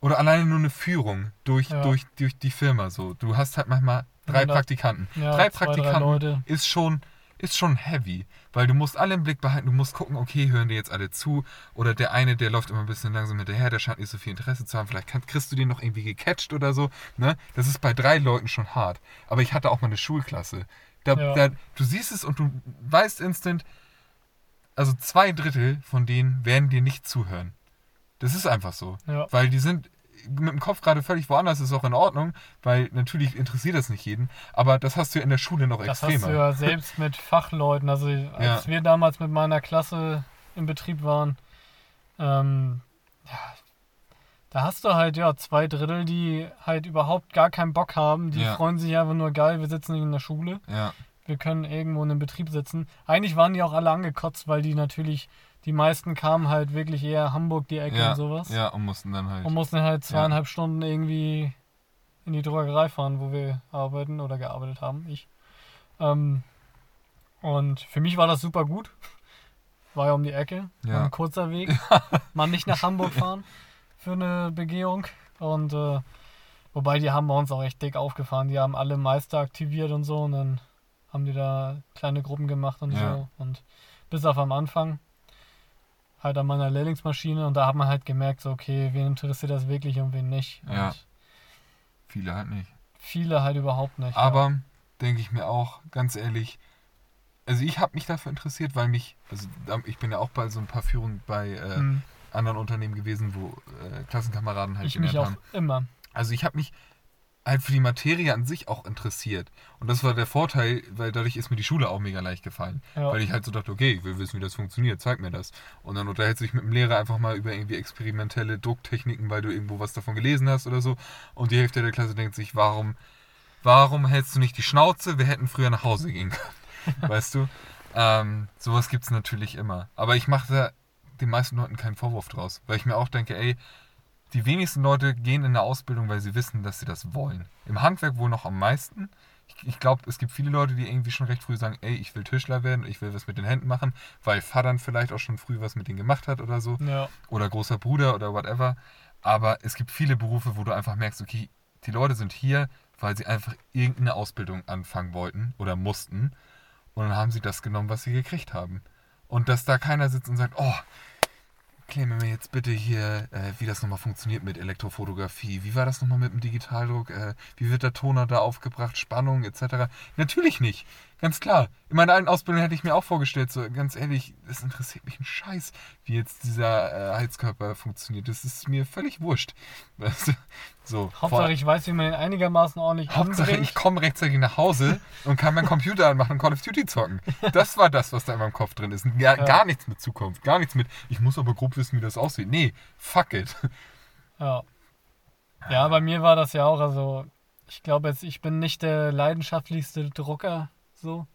oder alleine nur eine Führung durch, Ja. durch, durch die Firma so. Du hast halt manchmal drei Praktikanten. Ja, drei zwei, drei Praktikanten ist schon ist schon heavy, weil du musst alle im Blick behalten, du musst gucken, okay, hören dir jetzt alle zu oder der eine, der läuft immer ein bisschen langsam hinterher, der scheint nicht so viel Interesse zu haben, vielleicht kann, kriegst du den noch irgendwie gecatcht oder so, ne? Das ist bei drei Leuten schon hart, aber ich hatte auch mal eine Schulklasse. Da, Ja. da, du siehst es und du weißt instant, also zwei Drittel von denen werden dir nicht zuhören. Das ist einfach so. Ja. Weil die sind mit dem Kopf gerade völlig woanders, ist auch in Ordnung, weil natürlich interessiert das nicht jeden, aber das hast du ja in der Schule noch Das extremer. hast du ja selbst mit Fachleuten. Also als Ja. wir damals mit meiner Klasse im Betrieb waren, ähm, ja, da hast du halt ja zwei Drittel, die halt überhaupt gar keinen Bock haben. Die Ja. freuen sich einfach nur geil, wir sitzen nicht in der Schule. ja, Wir können irgendwo in einem Betrieb sitzen. Eigentlich waren die auch alle angekotzt, weil die natürlich, die meisten kamen halt wirklich eher Hamburg die Ecke ja, und sowas. ja, und mussten dann halt. Und mussten halt zweieinhalb Stunden irgendwie in die Drogerei fahren, wo wir arbeiten oder gearbeitet haben, ich. Ähm, und für mich war das super gut. War ja um die Ecke, Ja. ein kurzer Weg. Mal nicht nach Hamburg fahren für eine Begehung. Und äh, wobei die haben bei uns auch echt dick aufgefahren. Die haben alle Meister aktiviert und so und dann haben die da kleine Gruppen gemacht und Ja. so. Und bis auf am Anfang halt an meiner Lehrlingsmaschine und da hat man halt gemerkt, so okay, wen interessiert das wirklich und wen nicht. Und Ja. Viele halt nicht. viele halt überhaupt nicht. Aber denke ich mir auch, ganz ehrlich, also ich habe mich dafür interessiert, weil mich, also ich bin ja auch bei so ein paar Führungen bei äh, ja. Hm, anderen Unternehmen gewesen, wo äh, Klassenkameraden halt ich mich auch haben. immer. Also ich habe mich halt für die Materie an sich auch interessiert. Und das war der Vorteil, weil dadurch ist mir die Schule auch mega leicht gefallen. Ja. Weil ich halt so dachte, okay, ich will wissen, wie das funktioniert, zeig mir das. Und dann unterhältst du dich mit dem Lehrer einfach mal über irgendwie experimentelle Drucktechniken, weil du irgendwo was davon gelesen hast oder so. Und die Hälfte der Klasse denkt sich, warum, warum hältst du nicht die Schnauze? Wir hätten früher nach Hause gehen können. weißt du? Ähm, sowas gibt es natürlich immer. Aber ich mache da den meisten Leuten keinen Vorwurf draus. Weil ich mir auch denke, ey, die wenigsten Leute gehen in eine Ausbildung, weil sie wissen, dass sie das wollen. Im Handwerk wohl noch am meisten. Ich, ich glaube, es gibt viele Leute, die irgendwie schon recht früh sagen, ey, ich will Tischler werden, ich will was mit den Händen machen, weil Vater vielleicht auch schon früh was mit denen gemacht hat oder so. Ja. Oder großer Bruder oder whatever. Aber es gibt viele Berufe, wo du einfach merkst, okay, die Leute sind hier, weil sie einfach irgendeine Ausbildung anfangen wollten oder mussten. Und dann haben sie das genommen, was sie gekriegt haben. Und dass da keiner sitzt und sagt, oh, klär mir jetzt bitte hier, äh, wie das nochmal funktioniert mit Elektrofotografie. Wie war das nochmal mit dem Digitaldruck? Äh, wie wird der Toner da aufgebracht? Spannung etc. Natürlich nicht. Ganz klar. In meiner alten Ausbildung hätte ich mir auch vorgestellt, so ganz ehrlich, das interessiert mich ein Scheiß, wie jetzt dieser äh, Heizkörper funktioniert. Das ist mir völlig wurscht. So, vor- Hauptsache, ich weiß, wie man ihn einigermaßen ordentlich Hauptsache, anbringt. ich komme rechtzeitig nach Hause und kann meinen Computer anmachen und Call of Duty zocken. Das war das, was da in meinem Kopf drin ist. Gar, Ja. gar nichts mit Zukunft, gar nichts mit, ich muss aber grob wissen, wie das aussieht. Nee, fuck it. Ja. Ja, bei mir war das ja auch, also ich glaube jetzt, ich bin nicht der leidenschaftlichste Drucker, so.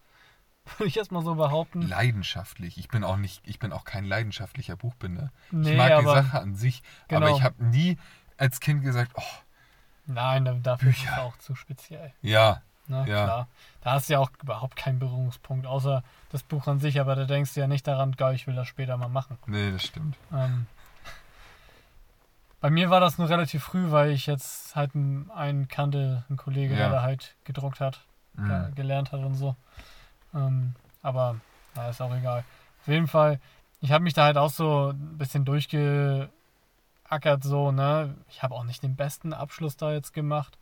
Würde ich erstmal so behaupten. Leidenschaftlich. Ich bin auch nicht, ich bin auch kein leidenschaftlicher Buchbinder. Nee, ich mag die aber- Sache an sich, aber Genau. ich habe nie als Kind gesagt, oh, Nein, da- dafür ist es Bücher. auch zu speziell. ja, Ne? Ja. Klar. Da hast du ja auch überhaupt keinen Berührungspunkt, außer das Buch an sich, aber da denkst du ja nicht daran, geil, ich will das später mal machen. nee, das stimmt. Ähm, bei mir war das nur relativ früh, weil ich jetzt halt einen, einen kannte, einen Kollege, Ja. der da halt gedruckt hat, Mhm. gelernt hat und so. Ähm, aber na, ist auch egal. Auf jeden Fall, ich habe mich da halt auch so ein bisschen durchgeackert, so, ne? Ich habe auch nicht den besten Abschluss da jetzt gemacht.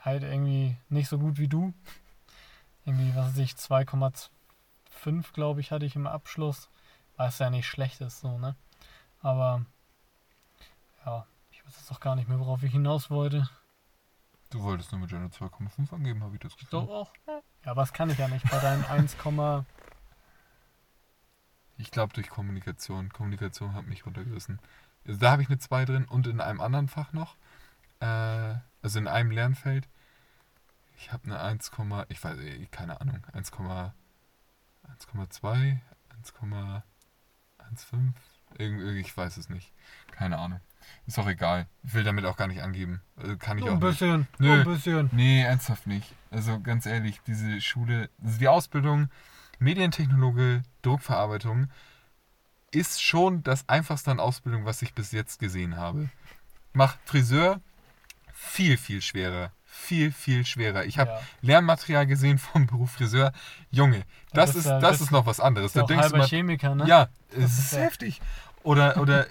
Halt irgendwie nicht so gut wie du. Irgendwie, was weiß ich, 2,5, glaube ich, hatte ich im Abschluss. Was ja nicht schlecht ist, so, ne? Aber, ja, ich weiß jetzt auch gar nicht mehr, worauf ich hinaus wollte. Du wolltest nur mit Jenna 2,5 angeben, habe ich das So gesagt? auch? Ja, aber das kann ich ja nicht bei deinen 1, Ich glaube durch Kommunikation. Kommunikation hat mich runtergerissen. Also da habe ich eine 2 drin und in einem anderen Fach noch. Äh, also in einem Lernfeld. Ich habe eine 1, ich weiß, eh, keine Ahnung, 1, 1,2, 1,15, irgendwie, ich weiß es nicht. Keine Ahnung. Ist auch egal. Ich will damit auch gar nicht angeben. Äh, Kann ich Nur auch ein nicht. bisschen, Nö. nur ein bisschen. Nee, ernsthaft nicht. Also ganz ehrlich, diese Schule, also die Ausbildung Medientechnologe, Druckverarbeitung ist schon das einfachste an Ausbildung, was ich bis jetzt gesehen habe. Macht Friseur viel, viel schwerer. Viel, viel schwerer. Ich habe Ja. Lernmaterial gesehen vom Beruf Friseur. Junge, das, bist ist, das ist noch was anderes. Da denkst du mal, Chemiker, ne? ja, Das es ist ist heftig. Oder, oder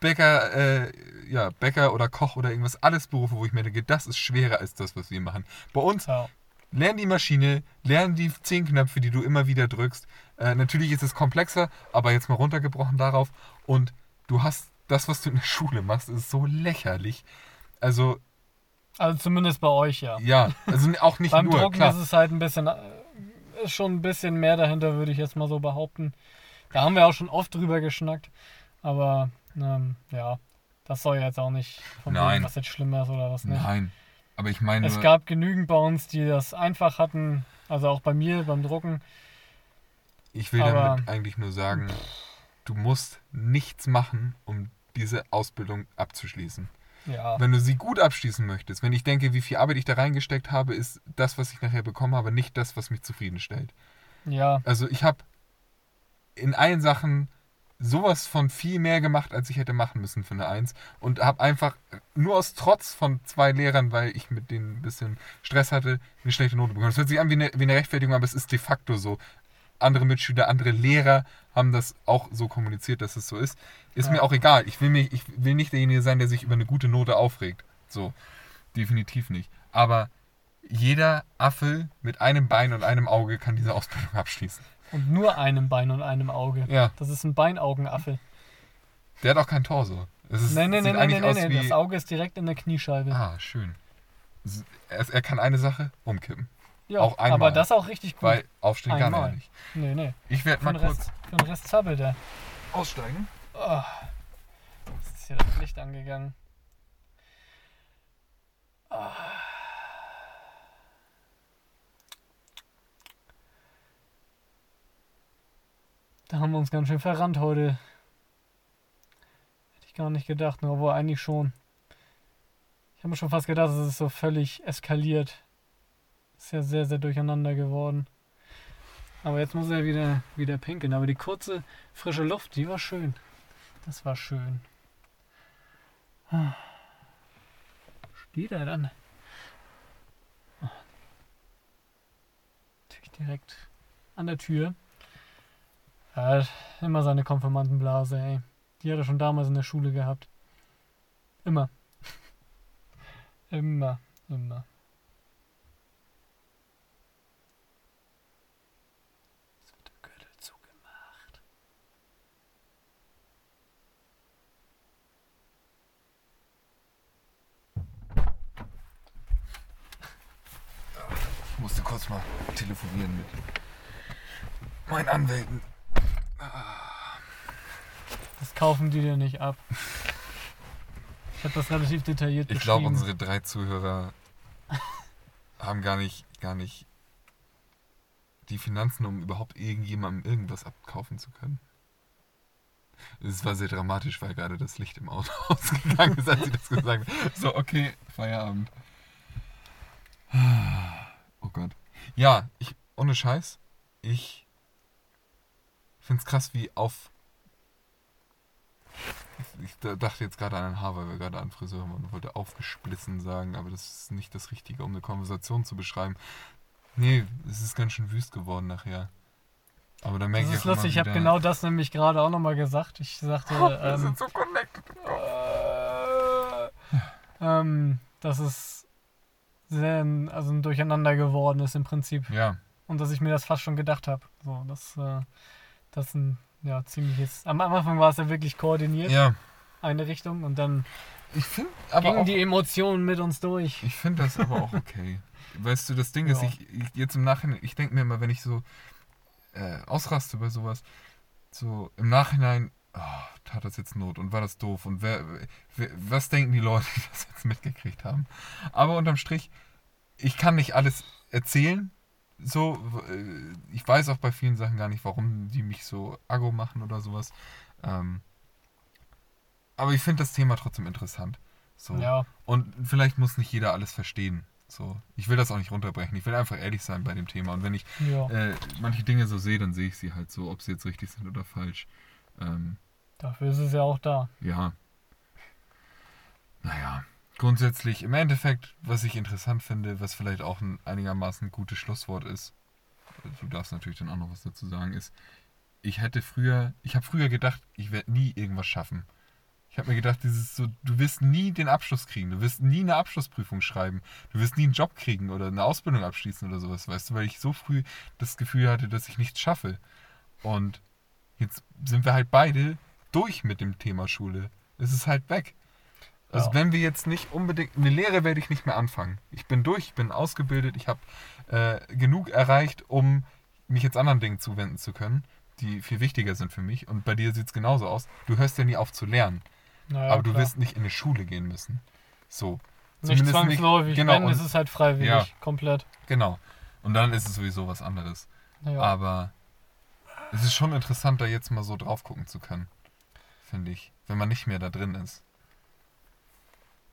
Bäcker, äh, ja, Bäcker oder Koch oder irgendwas, alles Berufe, wo ich mir denke, das ist schwerer als das, was wir machen. Bei uns, Ja. lern die Maschine, lern die zehn Knöpfe, die du immer wieder drückst. Äh, natürlich ist es komplexer, aber jetzt mal runtergebrochen darauf. Und du hast das, was du in der Schule machst, ist so lächerlich. Also, Also zumindest bei euch, ja. ja, also auch nicht Beim nur, Drucken klar. ist es halt ein bisschen, äh, schon ein bisschen mehr dahinter, würde ich jetzt mal so behaupten. Da haben wir auch schon oft drüber geschnackt. Aber, ähm, ja, das soll ja jetzt auch nicht von Nein. was jetzt schlimmer ist oder was nicht. Nein, aber ich meine, Es gab genügend bei uns, die das einfach hatten. Also auch bei mir beim Drucken. Ich will Aber- damit eigentlich nur sagen, du musst nichts machen, um diese Ausbildung abzuschließen. Ja. Wenn du sie gut abschließen möchtest, wenn ich denke, wie viel Arbeit ich da reingesteckt habe, ist das, was ich nachher bekommen habe, nicht das, was mich zufriedenstellt. Ja. Also ich habe in allen Sachen sowas von viel mehr gemacht, als ich hätte machen müssen für eine Eins und habe einfach nur aus Trotz von zwei Lehrern, weil ich mit denen ein bisschen Stress hatte, eine schlechte Note bekommen. Das hört sich an wie eine, wie eine Rechtfertigung, aber es ist de facto so. Andere Mitschüler, andere Lehrer haben das auch so kommuniziert, dass es so ist. Ist Ja. mir auch egal. Ich will, mich, ich will nicht derjenige sein, der sich über eine gute Note aufregt. So, definitiv nicht. Aber jeder Affe mit einem Bein und einem Auge kann diese Ausbildung abschließen. Und nur einem Bein und einem Auge. Ja, Das ist ein Beinaugenaffe. der hat auch kein Torso. Es ist, nee, eigentlich nee, aus nee, wie... Das Auge ist direkt in der Kniescheibe. Ah, schön. er, er kann eine Sache umkippen. Ja, Auch einmal. aber das auch richtig gut. Weil aufstehen kann er Einmal. nicht. nee, nee. Ich werde mal kurz Rest, für den Rest zappelt er. aussteigen. Oh, jetzt ist hier das Licht angegangen. Ah. Da haben wir uns ganz schön verrannt heute. Hätte ich gar nicht gedacht, nur wohl eigentlich schon. Ich habe mir schon fast gedacht, es ist so völlig eskaliert. Ist ja sehr, sehr durcheinander geworden. Aber jetzt muss er wieder, wieder pinkeln. Aber die kurze, frische Luft, die war schön. Das war schön. Ah. Steht er dann? Ah. Natürlich direkt an der Tür. Hat immer seine Konfirmandenblase, ey. Die hat er schon damals in der Schule gehabt. Immer. immer, immer. Jetzt wird der Gürtel zugemacht. Ich musste kurz mal telefonieren mit meinen Anwälten. Das kaufen die dir nicht ab. Ich habe das relativ detailliert Ich glaube, unsere drei Zuhörer haben gar nicht, gar nicht die Finanzen, um überhaupt irgendjemandem irgendwas abkaufen zu können. Es war sehr dramatisch, weil gerade das Licht im Auto ausgegangen ist, als sie das gesagt haben. So, okay, Feierabend. Oh Gott. Ja, ich, ohne Scheiß, ich find's krass, wie auf. Ich, ich da- dachte jetzt gerade an ein Haar, weil wir gerade an Friseur waren und wollte aufgesplissen sagen, aber das ist nicht das Richtige, um eine Konversation zu beschreiben. Nee, es ist ganz schön wüst geworden nachher. Aber da merke Das ich ist auch immer lustig, ich habe genau das nämlich gerade auch nochmal gesagt. Ich sagte, Wir ähm, sind so connected. äh, ähm, dass es sehr ein, also ein Durcheinander geworden ist im Prinzip. Ja, Und dass ich mir das fast schon gedacht habe. So, das, äh, das ein ja, ziemliches. Am Anfang war es ja wirklich koordiniert, ja. eine Richtung, und dann Ich finde aber gingen auch, die Emotionen mit uns durch. ich finde das aber auch okay. Weißt du, das Ding ist, Ja. ich, ich jetzt im Nachhinein, ich denke mir immer, wenn ich so äh, ausraste bei sowas, so im Nachhinein, oh, tat das jetzt Not und war das doof und wer, wer, was denken die Leute, die das jetzt mitgekriegt haben? Aber unterm Strich, ich kann nicht alles erzählen. So, äh, ich weiß auch bei vielen Sachen gar nicht, warum die mich so aggro machen oder sowas. Ähm, aber ich finde das Thema trotzdem interessant. So. Ja, Und vielleicht muss nicht jeder alles verstehen. So. Ich will das auch nicht runterbrechen. Ich will einfach ehrlich sein bei dem Thema. Und wenn ich ja. äh, manche Dinge so sehe, dann sehe ich sie halt so, ob sie jetzt richtig sind oder falsch. Ähm, Dafür ist es ja auch da. ja. Naja. Grundsätzlich, im Endeffekt, was ich interessant finde, was vielleicht auch ein einigermaßen gutes Schlusswort ist, du darfst natürlich dann auch noch was dazu sagen, ist, ich hätte früher, ich habe früher gedacht, ich werde nie irgendwas schaffen. Ich habe mir gedacht, dieses so, du wirst nie den Abschluss kriegen, du wirst nie eine Abschlussprüfung schreiben, du wirst nie einen Job kriegen oder eine Ausbildung abschließen oder sowas, weißt du, weil ich so früh das Gefühl hatte, dass ich nichts schaffe. Und jetzt sind wir halt beide durch mit dem Thema Schule. Es ist halt weg. Also Ja. wenn wir jetzt nicht unbedingt, eine Lehre werde ich nicht mehr anfangen. Ich bin durch, ich bin ausgebildet, ich habe äh, genug erreicht, um mich jetzt anderen Dingen zuwenden zu können, die viel wichtiger sind für mich. Und bei dir sieht es genauso aus. Du hörst ja nie auf zu lernen, Naja, aber du klar. wirst nicht in eine Schule gehen müssen. So. nicht zwangsläufig, genau, wenn, und- es ist halt freiwillig, Ja. komplett. Genau. Und dann ist es sowieso was anderes. Ja. Aber es ist schon interessant, da jetzt mal so drauf gucken zu können. Finde ich. Wenn man nicht mehr da drin ist.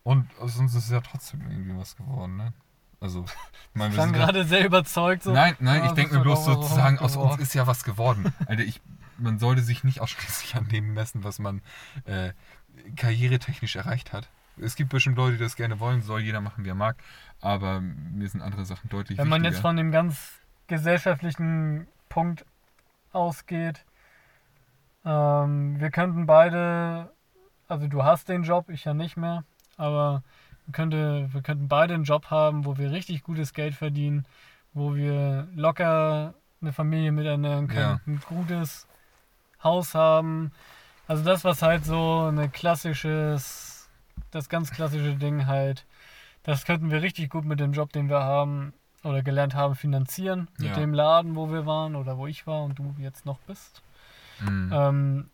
Und aus uns ist ja trotzdem irgendwie was geworden, ne? Also, ich meine, wir sind gerade sehr überzeugt. So. Nein, nein, Ja, ich denke mir bloß was sozusagen, aus uns ist ja was geworden. Alter, ich, man sollte sich nicht ausschließlich an dem messen, was man äh, karrieretechnisch erreicht hat. Es gibt bestimmt Leute, die das gerne wollen, soll jeder machen, wie er mag. Aber mir sind andere Sachen deutlich Wenn man jetzt wichtiger. von dem ganz gesellschaftlichen Punkt ausgeht, ähm, wir könnten beide, also du hast den Job, ich ja nicht mehr, aber wir, könnte, wir könnten beide einen Job haben, wo wir richtig gutes Geld verdienen, wo wir locker eine Familie mit ernähren können, Ja. ein gutes Haus haben. Also das, was halt so eine klassisches, das ganz klassische Ding halt, das könnten wir richtig gut mit dem Job, den wir haben oder gelernt haben, finanzieren. Mit Ja. dem Laden, wo wir waren oder wo ich war und du jetzt noch bist. Mhm. Ähm,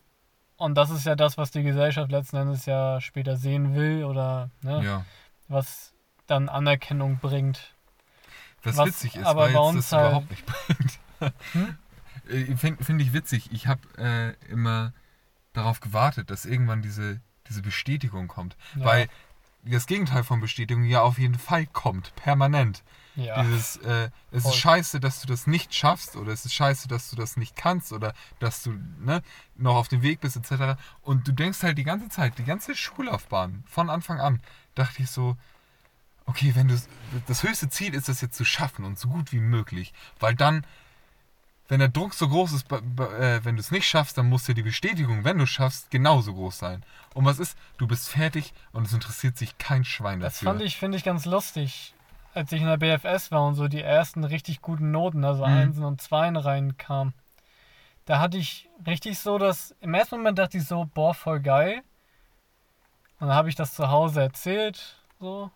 und das ist ja das, was die Gesellschaft letzten Endes ja später sehen will oder ne, ja. was dann Anerkennung bringt. Was, Was witzig ist, aber weil bei es uns das halt- überhaupt nicht bringt. Hm? Finde find ich witzig. Ich habe äh, immer darauf gewartet, dass irgendwann diese, diese Bestätigung kommt. Ja. Weil das Gegenteil von Bestätigung ja auf jeden Fall kommt, permanent. Ja. Dieses, äh, es Voll. ist scheiße, dass du das nicht schaffst oder es ist scheiße, dass du das nicht kannst oder dass du ne, noch auf dem Weg bist etc. Und du denkst halt die ganze Zeit, die ganze Schullaufbahn von Anfang an, dachte ich so, okay, wenn du das höchste Ziel ist, das jetzt zu schaffen und so gut wie möglich, weil dann, wenn der Druck so groß ist, äh, wenn du es nicht schaffst, dann muss ja die Bestätigung, wenn du es schaffst, genauso groß sein. Und was ist? Du bist fertig und es interessiert sich kein Schwein Das dafür. fand ich, finde ich, ganz lustig, als ich in der BFS war und so die ersten richtig guten Noten, also Mhm. Einsen und Zweien reinkamen. Da hatte ich richtig so das, im ersten Moment dachte ich so, boah, voll geil. Und dann habe ich das zu Hause erzählt, so.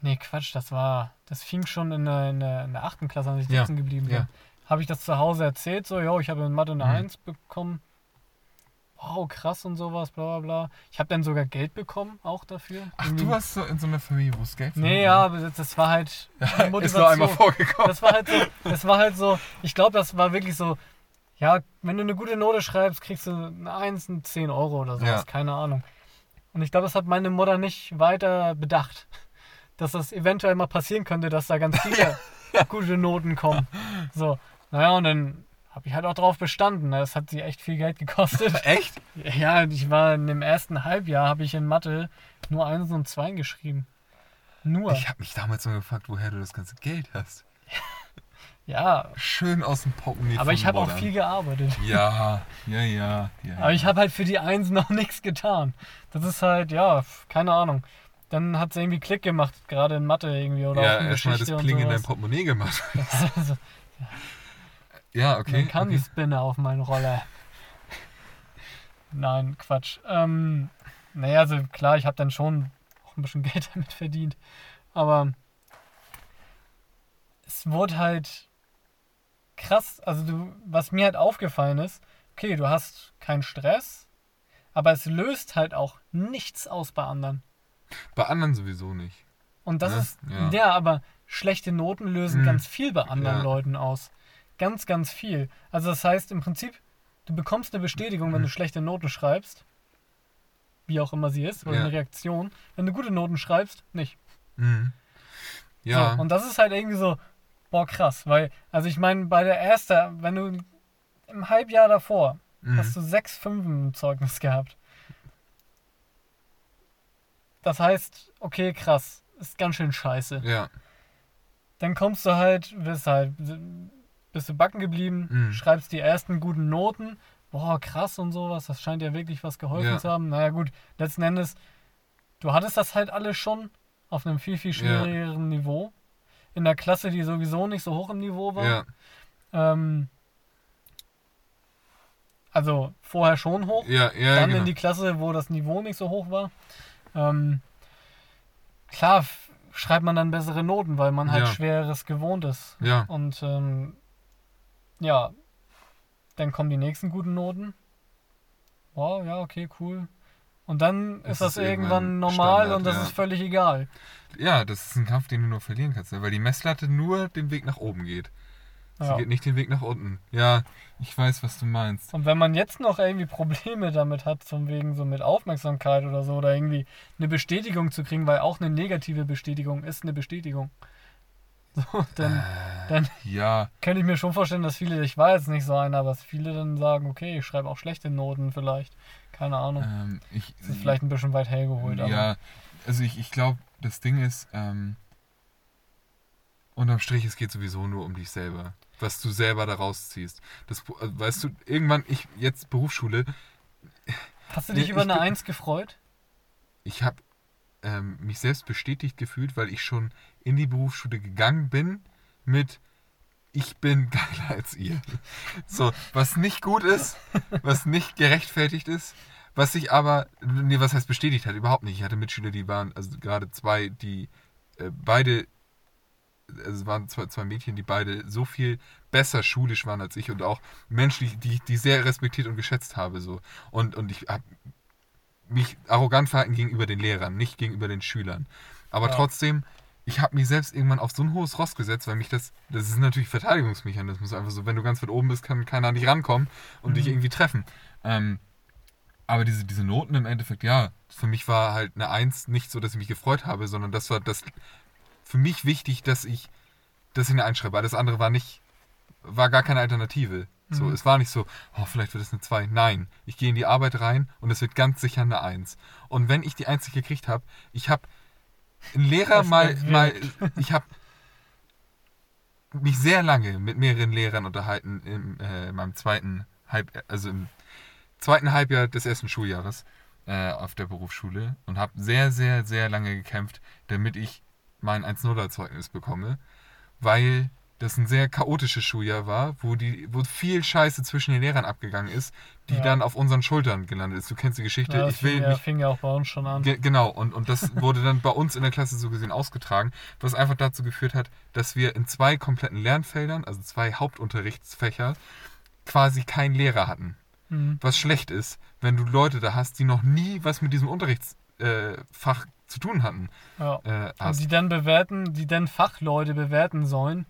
Nee, Quatsch, das war, das fing schon in der, in der, in der achten Klasse, als ich Ja, sitzen geblieben bin. ja. Habe ich das zu Hause erzählt, so, jo, ich habe in Mathe eine Mhm. 1 bekommen. Wow, krass und sowas, bla bla bla. Ich habe dann sogar Geld bekommen, auch dafür. Ach, du warst so in so einer Familie, wo es Geld Nee, ja, aber das, war halt die ist nur Motivation. einmal vorgekommen. Das war halt so, das war halt so, ich glaube, das war wirklich so, ja, wenn du eine gute Note schreibst, kriegst du eine 1, ein 10 Euro oder sowas, Ja. keine Ahnung. Und ich glaube, das hat meine Mutter nicht weiter bedacht, dass das eventuell mal passieren könnte, dass da ganz viele gute Noten kommen. So, naja, und dann habe ich halt auch drauf bestanden. ne? Das hat sie echt viel Geld gekostet. Echt? Ja, ich war in dem ersten Halbjahr, habe ich in Mathe nur Eins und Zwei geschrieben. Nur. Ich habe mich damals mal gefragt, woher du das ganze Geld hast. Ja, Schön aus dem Portemonnaie aber ich habe auch viel gearbeitet. Ja, ja, ja. ja Aber ich habe halt für die Eins noch nichts getan. Das ist halt, ja, keine Ahnung. Dann hat es irgendwie Klick gemacht, gerade in Mathe irgendwie oder ja, auch in erstmal das Geschichte und Pling in dein. Portemonnaie gemacht. Also, ja, okay. Dann kam okay. die Spinne auf meinen Roller. Nein, Quatsch. Ähm, naja, also klar, ich habe dann schon auch ein bisschen Geld damit verdient. Aber es wurde halt krass. Also du, was mir halt aufgefallen ist, okay, du hast keinen Stress, aber es löst halt auch nichts aus bei anderen. Bei anderen sowieso nicht. Und das Ne? ist, Ja. ja. aber schlechte Noten lösen Mhm. ganz viel bei anderen Ja. Leuten aus. Ganz, ganz viel. Also das heißt im Prinzip, du bekommst eine Bestätigung, wenn Mhm. du schlechte Noten schreibst. Wie auch immer sie ist, oder Ja. eine Reaktion. Wenn du gute Noten schreibst, nicht. Mhm. Ja. So, und das ist halt irgendwie so, boah, krass. Weil, also ich meine, bei der ersten, wenn du im Halbjahr davor mhm. hast du sechs Fünfen im Zeugnis gehabt. Das heißt, okay, krass, ist ganz schön scheiße. ja. Dann kommst du halt, bist halt, bist du backen geblieben, Mhm. schreibst die ersten guten Noten. Boah, krass und sowas, das scheint ja wirklich was geholfen Ja. zu haben. Naja, gut, letzten Endes, du hattest das halt alles schon auf einem viel, viel schwierigeren Niveau. In der Klasse, die sowieso nicht so hoch im Niveau war. Ja. Ähm, also vorher schon hoch, Ja, ja, dann genau. in die Klasse, wo das Niveau nicht so hoch war. Ähm, klar schreibt man dann bessere Noten, weil man halt Ja. Schwereres gewohnt ist. ja. Und ähm, ja, dann kommen die nächsten guten Noten. Wow, ja, okay, cool. Und dann ist das ist irgendwann normal Standard, und das ja. ist völlig egal. ja, das ist ein Kampf, den du nur verlieren kannst, weil die Messlatte nur den Weg nach oben geht. Sie Ja. geht nicht den Weg nach unten. Ja, ich weiß, was du meinst. Und wenn man jetzt noch irgendwie Probleme damit hat, zum wegen so mit Aufmerksamkeit oder so, oder irgendwie eine Bestätigung zu kriegen, weil auch eine negative Bestätigung ist eine Bestätigung. So, dann Äh, dann- ja, könnte ich mir schon vorstellen, dass viele, ich war jetzt nicht so einer, aber dass viele dann sagen, okay, ich schreibe auch schlechte Noten vielleicht. Keine Ahnung. ähm, ich, Das ist vielleicht ein bisschen weit hergeholt, aber. Ja, also ich, ich glaube, das Ding ist, ähm, unterm Strich, es geht sowieso nur um dich selber. Was du selber daraus ziehst. Das, äh, weißt du, irgendwann, ich, jetzt Berufsschule, Hast du dich Nee, über ich eine Eins gefreut? ich habe ähm, mich selbst bestätigt gefühlt, weil ich schon in die Berufsschule gegangen bin mit ich bin geiler als ihr. So, was nicht gut ist, was nicht gerechtfertigt ist, Was sich aber, nee, was heißt bestätigt hat, überhaupt nicht. Ich hatte Mitschüler, die waren, also gerade zwei, die äh, beide, also es waren zwei, zwei Mädchen, die beide so viel besser schulisch waren als ich und auch menschlich, die die ich sehr respektiert und geschätzt habe. So. Und, und ich habe mich arrogant verhalten gegenüber den Lehrern, nicht gegenüber den Schülern. Aber Ja. trotzdem, ich habe mich selbst irgendwann auf so ein hohes Ross gesetzt, weil mich das, das ist natürlich Verteidigungsmechanismus, einfach so, wenn du ganz weit oben bist, kann keiner an dich rankommen und dich Mhm. irgendwie treffen. Ähm, aber diese, diese Noten im Endeffekt, ja, für mich war halt eine Eins nicht so, dass ich mich gefreut habe, sondern das war das für mich wichtig, dass ich, dass ich eine Eins schreibe. Alles andere war nicht, war gar keine Alternative. So, Mhm. es war nicht so, oh, vielleicht wird es eine 2. Nein, ich gehe in die Arbeit rein und es wird ganz sicher eine 1. Und wenn ich die 1 nicht gekriegt habe, ich habe einen Lehrer mal, mal, ich habe mich sehr lange mit mehreren Lehrern unterhalten im, äh, in meinem zweiten Halb, also im zweiten Halbjahr des ersten Schuljahres äh, auf der Berufsschule und habe sehr, sehr, sehr lange gekämpft, damit ich mein 1-0-Zeugnis bekomme, weil das ein sehr chaotisches Schuljahr war, wo, die, wo viel Scheiße zwischen den Lehrern abgegangen ist, die Ja. dann auf unseren Schultern gelandet ist. Du kennst die Geschichte. Ja, das ich will fing, ja, mich fing ja auch bei uns schon an. Ge genau, und, und das wurde dann bei uns in der Klasse so gesehen ausgetragen, was einfach dazu geführt hat, dass wir in zwei kompletten Lernfeldern, also zwei Hauptunterrichtsfächer, quasi keinen Lehrer hatten. Mhm. Was schlecht ist, wenn du Leute da hast, die noch nie was mit diesem Unterrichtsfach äh, zu tun hatten. Ja. Äh, die dann bewerten, die dann Fachleute bewerten sollen,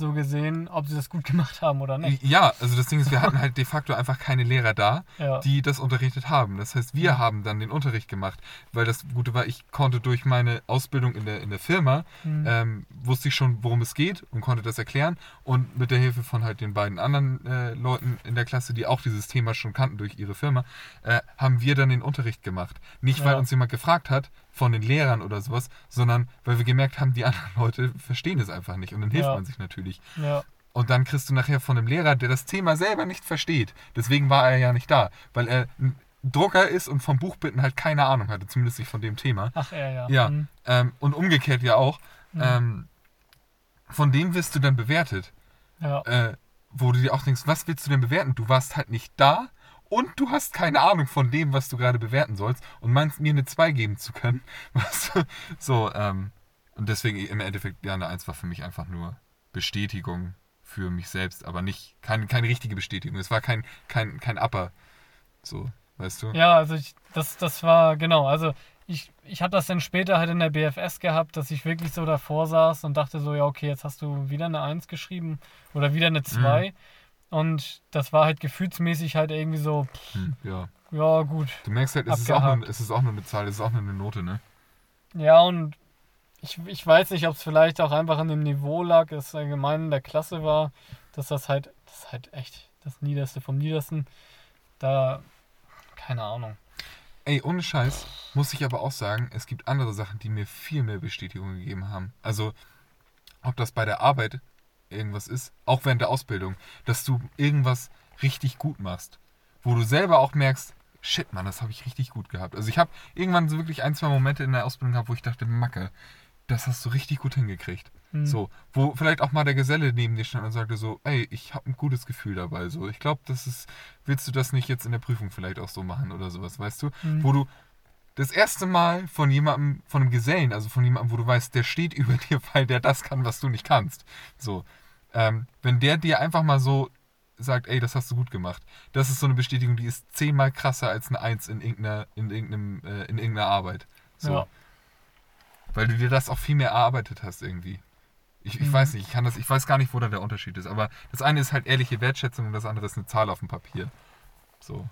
so gesehen, ob sie das gut gemacht haben oder nicht. Ja, also das Ding ist, wir hatten halt de facto einfach keine Lehrer da, Ja. die das unterrichtet haben. Das heißt, wir haben dann den Unterricht gemacht, weil das Gute war, ich konnte durch meine Ausbildung in der, in der Firma, Mhm. ähm, wusste ich schon, worum es geht und konnte das erklären. Und mit der Hilfe von halt den beiden anderen äh, Leuten in der Klasse, die auch dieses Thema schon kannten durch ihre Firma, äh, haben wir dann den Unterricht gemacht. Nicht, weil Ja. uns jemand gefragt hat, von den Lehrern oder sowas, sondern weil wir gemerkt haben, die anderen Leute verstehen es einfach nicht. Und dann hilft Ja. man sich natürlich. ja. Und dann kriegst du nachher von einem Lehrer, der das Thema selber nicht versteht. Deswegen war er ja nicht da, weil er ein Drucker ist und vom Buchbitten halt keine Ahnung hatte, zumindest nicht von dem Thema. Ach, er ja. Ja, Mhm. ähm, und umgekehrt ja auch. Mhm. Ähm, von dem wirst du dann bewertet. ja. Äh, wo du dir auch denkst, was willst du denn bewerten? Du warst halt nicht da und du hast keine Ahnung von dem, was du gerade bewerten sollst und meinst mir eine 2 geben zu können. So, ähm, und deswegen im Endeffekt, ja, eine 1 war für mich einfach nur Bestätigung für mich selbst, aber nicht, keine, keine richtige Bestätigung. Es war kein, kein, kein Upper. So, weißt du? Ja, also ich, das, das war, genau, also ich, ich habe das dann später halt in der BFS gehabt, dass ich wirklich so davor saß und dachte so, ja, okay, jetzt hast du wieder eine 1 geschrieben oder wieder eine 2. Und das war halt gefühlsmäßig halt irgendwie so, pff, Hm, ja. ja, gut. Du merkst halt, es ist, auch nur, es ist auch nur eine Zahl, es ist auch nur eine Note, ne? Ja, und ich, ich weiß nicht, ob es vielleicht auch einfach an dem Niveau lag, das allgemein in der Klasse war, dass das halt, das ist halt echt das Niederste vom Niedersten. Da, keine Ahnung. Ey, ohne Scheiß muss ich aber auch sagen, es gibt andere Sachen, die mir viel mehr Bestätigung gegeben haben. Also, ob das bei der Arbeit irgendwas ist, auch während der Ausbildung, dass du irgendwas richtig gut machst. Wo du selber auch merkst, shit, Mann, das habe ich richtig gut gehabt. Also ich habe irgendwann so wirklich ein, zwei Momente in der Ausbildung gehabt, wo ich dachte, Macke, das hast du richtig gut hingekriegt. Hm. So, wo vielleicht auch mal der Geselle neben dir stand und sagte so, ey, ich habe ein gutes Gefühl dabei. So, ich glaube, das ist, willst du das nicht jetzt in der Prüfung vielleicht auch so machen oder sowas, weißt du? Hm. Wo du das erste Mal von jemandem, von einem Gesellen, also von jemandem, wo du weißt, der steht über dir, weil der das kann, was du nicht kannst. So, ähm, wenn der dir einfach mal so sagt, ey, das hast du gut gemacht, das ist so eine Bestätigung, die ist zehnmal krasser als eine Eins in irgendeiner, in irgendeinem, äh, in irgendeiner Arbeit. So. Ja. Weil du dir das auch viel mehr erarbeitet hast irgendwie. Ich, ich Mhm. weiß nicht, ich kann das, ich weiß gar nicht, wo da der Unterschied ist. Aber das eine ist halt ehrliche Wertschätzung und das andere ist eine Zahl auf dem Papier. So,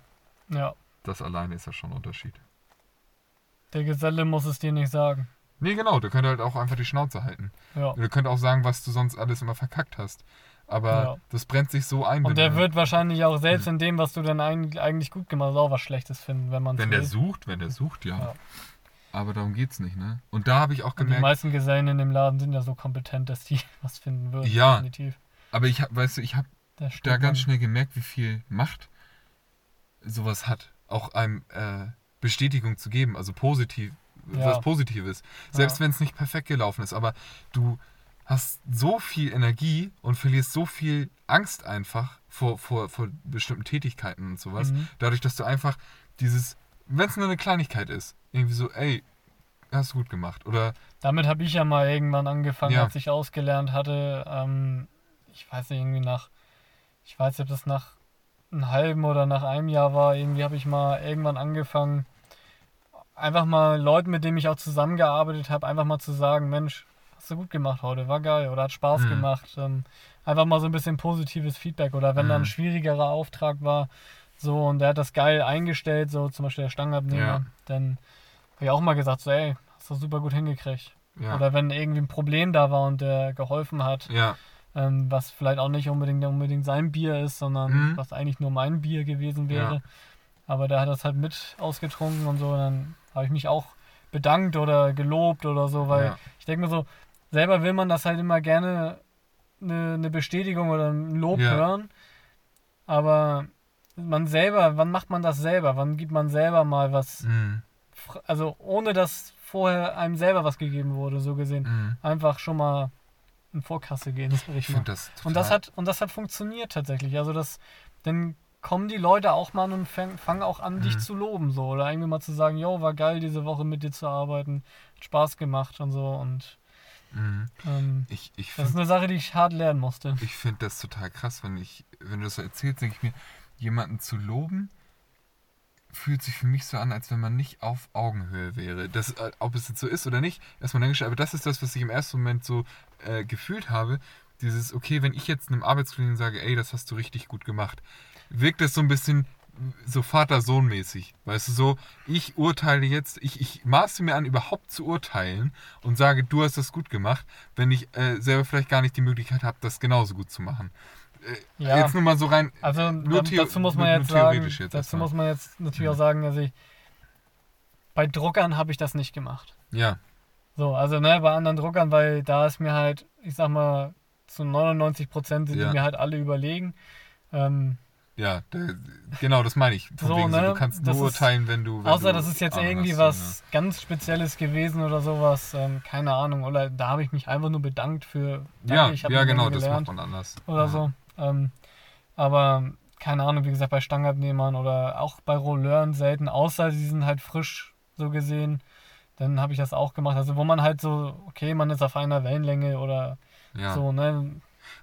Ja, das alleine ist ja schon ein Unterschied. der Geselle muss es dir nicht sagen. Nee, genau, der könnte halt auch einfach die Schnauze halten. Ja. Der könnte auch sagen, was du sonst alles immer verkackt hast. Aber Ja. das brennt sich so ein. Und der du- wird wahrscheinlich auch selbst in dem, was du dann eig- eigentlich gut gemacht hast, auch was Schlechtes finden, wenn man Wenn der sucht, wenn der sucht, ja. Ja. Aber darum geht's nicht, ne? Und da habe ich auch Und die gemerkt, meisten Gesellen in dem Laden sind ja so kompetent, dass die was finden würden. Ja. Definitiv. aber ich hab, weißt du, ich habe Da, ganz schnell gemerkt, wie viel Macht sowas hat. Auch einem äh, Bestätigung zu geben, also positiv, Ja. was Positives. Selbst Ja. wenn es nicht perfekt gelaufen ist, aber du hast so viel Energie und verlierst so viel Angst einfach vor, vor, vor bestimmten Tätigkeiten und sowas. Mhm. Dadurch, dass du einfach dieses wenn es nur eine Kleinigkeit ist, irgendwie so, ey, hast du gut gemacht. Oder Damit habe ich ja mal irgendwann angefangen, Ja. als ich ausgelernt hatte. Ähm, ich weiß nicht, irgendwie nach, ich weiß nicht, ob das nach einem halben oder nach einem Jahr war. Irgendwie habe ich mal irgendwann angefangen, einfach mal Leuten, mit denen ich auch zusammengearbeitet habe, einfach mal zu sagen, Mensch, hast du gut gemacht heute, war geil oder hat Spaß Mhm. gemacht. Ähm, einfach mal so ein bisschen positives Feedback oder wenn da ein Mhm. schwierigerer Auftrag war, so und der hat das geil eingestellt, so zum Beispiel der Stangenabnehmer, Ja. dann habe ich auch mal gesagt, so ey, hast du super gut hingekriegt. ja. Oder wenn irgendwie ein Problem da war und der geholfen hat, ja, ähm, was vielleicht auch nicht unbedingt, unbedingt sein Bier ist, sondern Mhm. was eigentlich nur mein Bier gewesen wäre. Aber der hat das halt mit ausgetrunken und so. Und dann habe ich mich auch bedankt oder gelobt oder so, weil ja. ich denke mir so, selber will man das halt immer gerne eine, eine Bestätigung oder ein Lob Ja. hören. Aber man selber, wann macht man das selber? Wann gibt man selber mal was, Mhm. also ohne dass vorher einem selber was gegeben wurde, so gesehen Mhm. einfach schon mal in Vorkasse gehen, sag ich Ich mal. das Und das hat und das hat funktioniert tatsächlich. Also das, dann kommen die Leute auch mal an und fang, fangen auch an, dich Mhm. zu loben so oder irgendwie mal zu sagen, yo, war geil diese Woche mit dir zu arbeiten, hat Spaß gemacht und so und Mhm. ähm, Ich, ich das ist finde eine Sache, die ich hart lernen musste. ich find das total krass, wenn ich, wenn du das so erzählst, denke ich mir, jemanden zu loben, fühlt sich für mich so an, als wenn man nicht auf Augenhöhe wäre. Das, äh, ob es jetzt so ist oder nicht, erstmal dahingestellt, aber das ist das, was ich im ersten Moment so äh, gefühlt habe. Dieses, okay, wenn ich jetzt einem Arbeitskollegen sage, ey, das hast du richtig gut gemacht, wirkt das so ein bisschen so Vater-Sohn-mäßig. Weißt du, so, ich urteile jetzt, ich, ich maße mir an, überhaupt zu urteilen und sage, du hast das gut gemacht, wenn ich äh, selber vielleicht gar nicht die Möglichkeit habe, das genauso gut zu machen. Äh, Ja. Jetzt nur mal so rein, Also Nur dazu muss man nur- jetzt sagen, theoretisch jetzt dazu muss man jetzt natürlich Mhm. auch sagen, also ich, bei Druckern habe ich das nicht gemacht. ja, So, also ne, bei anderen Druckern, weil da ist mir halt, ich sag mal, zu 99 Prozent sind Ja. die mir halt alle überlegen. Ähm, ja, da, genau, das meine ich. So, wegen so, ne, du kannst das nur ist- urteilen, wenn du. Wenn außer du das ist jetzt Ahnung irgendwie hast, was ganz Spezielles gewesen oder sowas, ähm, keine Ahnung. Oder da habe ich mich einfach nur bedankt für, danke, Ja, ja, genau, das macht man anders. oder ja. so. Ähm, aber keine Ahnung, wie gesagt, bei Stangenabnehmern oder auch bei Rolleuren selten, außer sie sind halt frisch so gesehen. Dann habe ich das auch gemacht. Also wo man halt so, okay, man ist auf einer Wellenlänge oder Ja. so, ne?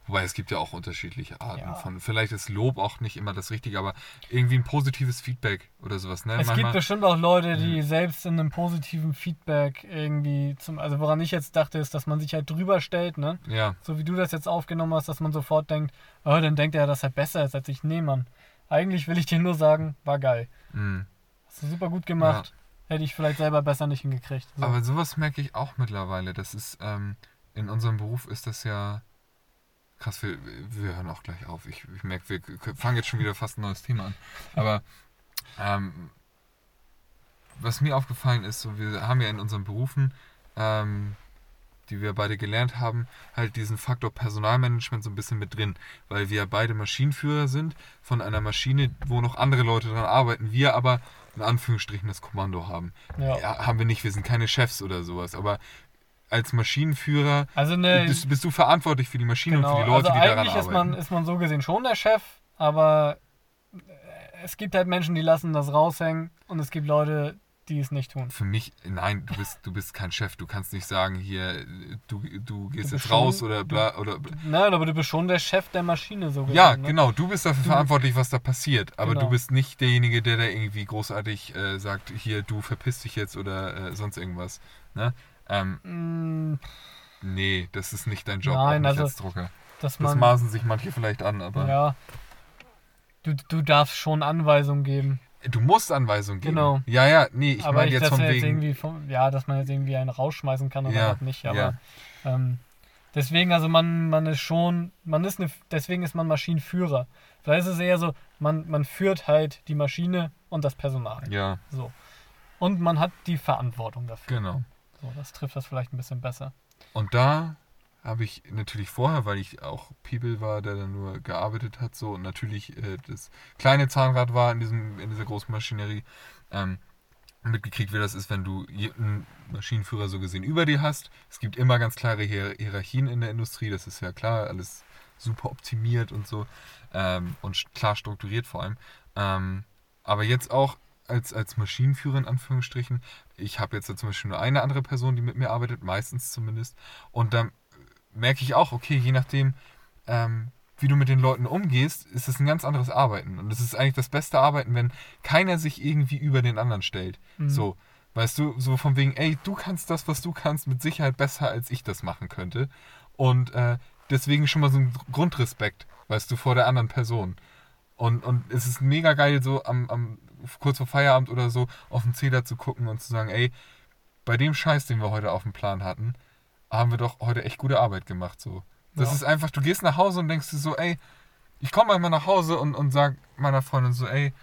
Wobei es gibt ja auch unterschiedliche Arten Ja. von. Vielleicht ist Lob auch nicht immer das Richtige, aber irgendwie ein positives Feedback oder sowas. Ne? Es gibt Manchmal, bestimmt auch Leute, die Mhm. selbst in einem positiven Feedback irgendwie zum, also woran ich jetzt dachte, ist, dass man sich halt drüber stellt, ne? ja, So wie du das jetzt aufgenommen hast, dass man sofort denkt, oh, dann denkt er, dass er besser ist als ich. Nee, Mann. Eigentlich will ich dir nur sagen, war geil. mh. Hast du super gut gemacht. Hätte ich vielleicht selber besser nicht hingekriegt. So. Aber sowas merke ich auch mittlerweile. Das ist, ähm, in unserem Beruf ist das ja. Krass, wir, wir hören auch gleich auf. Ich, ich merke, wir fangen jetzt schon wieder fast ein neues Thema an. Aber ähm, was mir aufgefallen ist, so, wir haben ja in unseren Berufen, ähm, die wir beide gelernt haben, halt diesen Faktor Personalmanagement so ein bisschen mit drin, weil wir beide Maschinenführer sind von einer Maschine, wo noch andere Leute dran arbeiten, wir aber in Anführungsstrichen das Kommando haben. ja. Ja, haben wir nicht, wir sind keine Chefs oder sowas, aber als Maschinenführer Also ne, bist, bist du verantwortlich für die Maschine genau. und für die Leute, also die daran eigentlich ist arbeiten. man, ist man so gesehen schon der Chef, aber äh, es gibt halt Menschen, die lassen das raushängen und es gibt Leute, die es nicht tun. für mich, nein, du bist, du bist kein Chef. Du kannst nicht sagen, hier, du, du gehst bist jetzt schon- raus oder bla oder. bla. Nein, aber du bist schon der Chef der Maschine so gesehen. Ja, ne? genau, du bist dafür Du- verantwortlich, was da passiert. Aber Genau. du bist nicht derjenige, der da irgendwie großartig äh, sagt, hier, du verpisst dich jetzt oder äh, sonst irgendwas. Ne? Ähm, Mm, nee, das ist nicht dein Job, Nein, also, als Drucker. Dass Das man, maßen sich manche vielleicht an, aber ja, du, du darfst schon Anweisungen geben. du musst Anweisungen geben. Genau. Ja, ja, nee, ich aber meine ich, jetzt von jetzt wegen. vom, ja, dass man jetzt irgendwie einen rausschmeißen kann oder Ja, halt nicht. Aber ja. ähm, deswegen, also man, man ist schon, man ist eine, deswegen ist man Maschinenführer. Vielleicht ist es eher so, man, man führt halt die Maschine und das Personal. Ja, So. Und man hat die Verantwortung dafür. genau. So, das trifft das vielleicht ein bisschen besser. Und da habe ich natürlich vorher, weil ich auch People war, der dann nur gearbeitet hat, so und natürlich äh, das kleine Zahnrad war in, diesem, in dieser großen Maschinerie, ähm, mitgekriegt, wie das ist, wenn du einen Maschinenführer so gesehen über dir hast. Es gibt immer ganz klare Hier Hierarchien in der Industrie, das ist ja klar, alles super optimiert und so ähm, und klar strukturiert vor allem. Ähm, aber jetzt auch als, als Maschinenführer in Anführungsstrichen. Ich habe jetzt da zum Beispiel nur eine andere Person, die mit mir arbeitet, meistens zumindest. Und dann merke ich auch, okay, je nachdem, ähm, wie du mit den Leuten umgehst, ist es ein ganz anderes Arbeiten. Und es ist eigentlich das beste Arbeiten, wenn keiner sich irgendwie über den anderen stellt. Mhm. So, weißt du, so von wegen, ey, du kannst das, was du kannst, mit Sicherheit besser, als ich das machen könnte. Und äh, deswegen schon mal so ein Grundrespekt, weißt du, vor der anderen Person. Und, und es ist mega geil, so am, am kurz vor Feierabend oder so auf den Zähler zu gucken und zu sagen, ey, bei dem Scheiß, den wir heute auf dem Plan hatten, haben wir doch heute echt gute Arbeit gemacht. So. Das Ja. ist einfach, du gehst nach Hause und denkst dir so, ey, ich komme einmal nach Hause und, und sag meiner Freundin so, ey,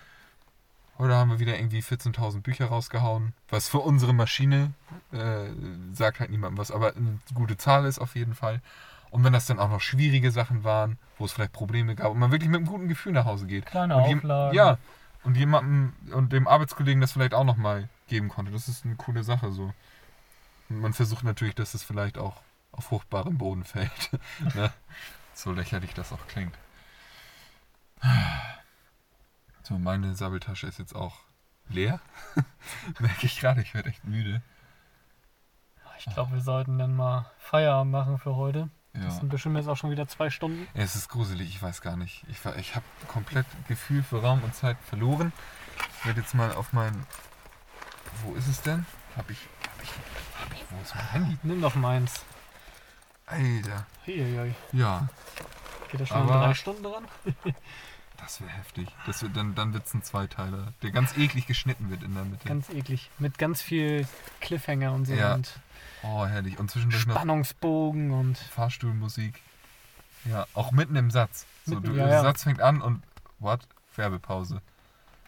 heute haben wir wieder irgendwie 14.000 Bücher rausgehauen, was für unsere Maschine, äh, sagt halt niemandem was, aber eine gute Zahl ist auf jeden Fall. Und wenn das dann auch noch schwierige Sachen waren, wo es vielleicht Probleme gab und man wirklich mit einem guten Gefühl nach Hause geht. Kleine Auflagen. Ja, und jemandem und dem Arbeitskollegen das vielleicht auch nochmal geben konnte. Das ist eine coole Sache so. Und man versucht natürlich, dass es vielleicht auch auf fruchtbarem Boden fällt. ne? So lächerlich das auch klingt. So, meine Sabbeltasche ist jetzt auch leer. Merke ich gerade, ich werde echt müde. Ich glaube, wir sollten dann mal Feierabend machen für heute. Ja. Das sind bestimmt jetzt auch schon wieder zwei Stunden. Es ist gruselig, ich weiß gar nicht. Ich, war- ich habe komplett Gefühl für Raum und Zeit verloren. Ich werde jetzt mal auf mein. Wo ist es denn? Hab ich. Hab ich. Hab ich. Wo ist mein Handy? Nimm doch meins. Alter. Hihihi. Ja, Geht da schon Aber- drei Stunden dran? das wäre heftig. Das wird, dann dann wird es ein Zweiteiler, der ganz eklig geschnitten wird in der Mitte. Ganz eklig. Mit ganz viel Cliffhanger und so Ja. und oh, herrlich. Und zwischendurch noch Spannungsbogen und Fahrstuhlmusik. Ja, auch mitten im Satz. So, Mitten- du, ja, der. Satz fängt an und. What? Werbepause.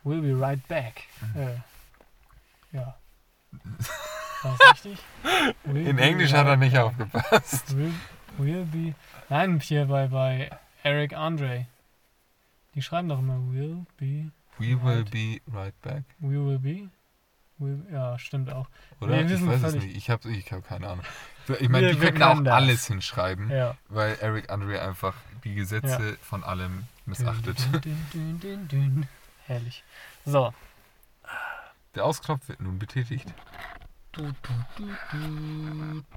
We'll be right back. Mhm. Äh, ja. War das richtig? We'll In Englisch hat er right nicht back. aufgepasst. Will, will be. Nein, hier bei, bei Eric Andre. Die schreiben doch immer will be. We will Right. be right back. We will be. Will, ja, stimmt auch. Oder? Nee, wir ich weiß es nicht. Ich habe ich hab keine Ahnung. Ich meine, die könnten auch das. alles hinschreiben, Ja. weil Eric Andre einfach die Gesetze von allem missachtet. Dün, dün, dün, dün, dün. Herrlich. So. Der Ausknopf wird nun betätigt. Du, du, du, du.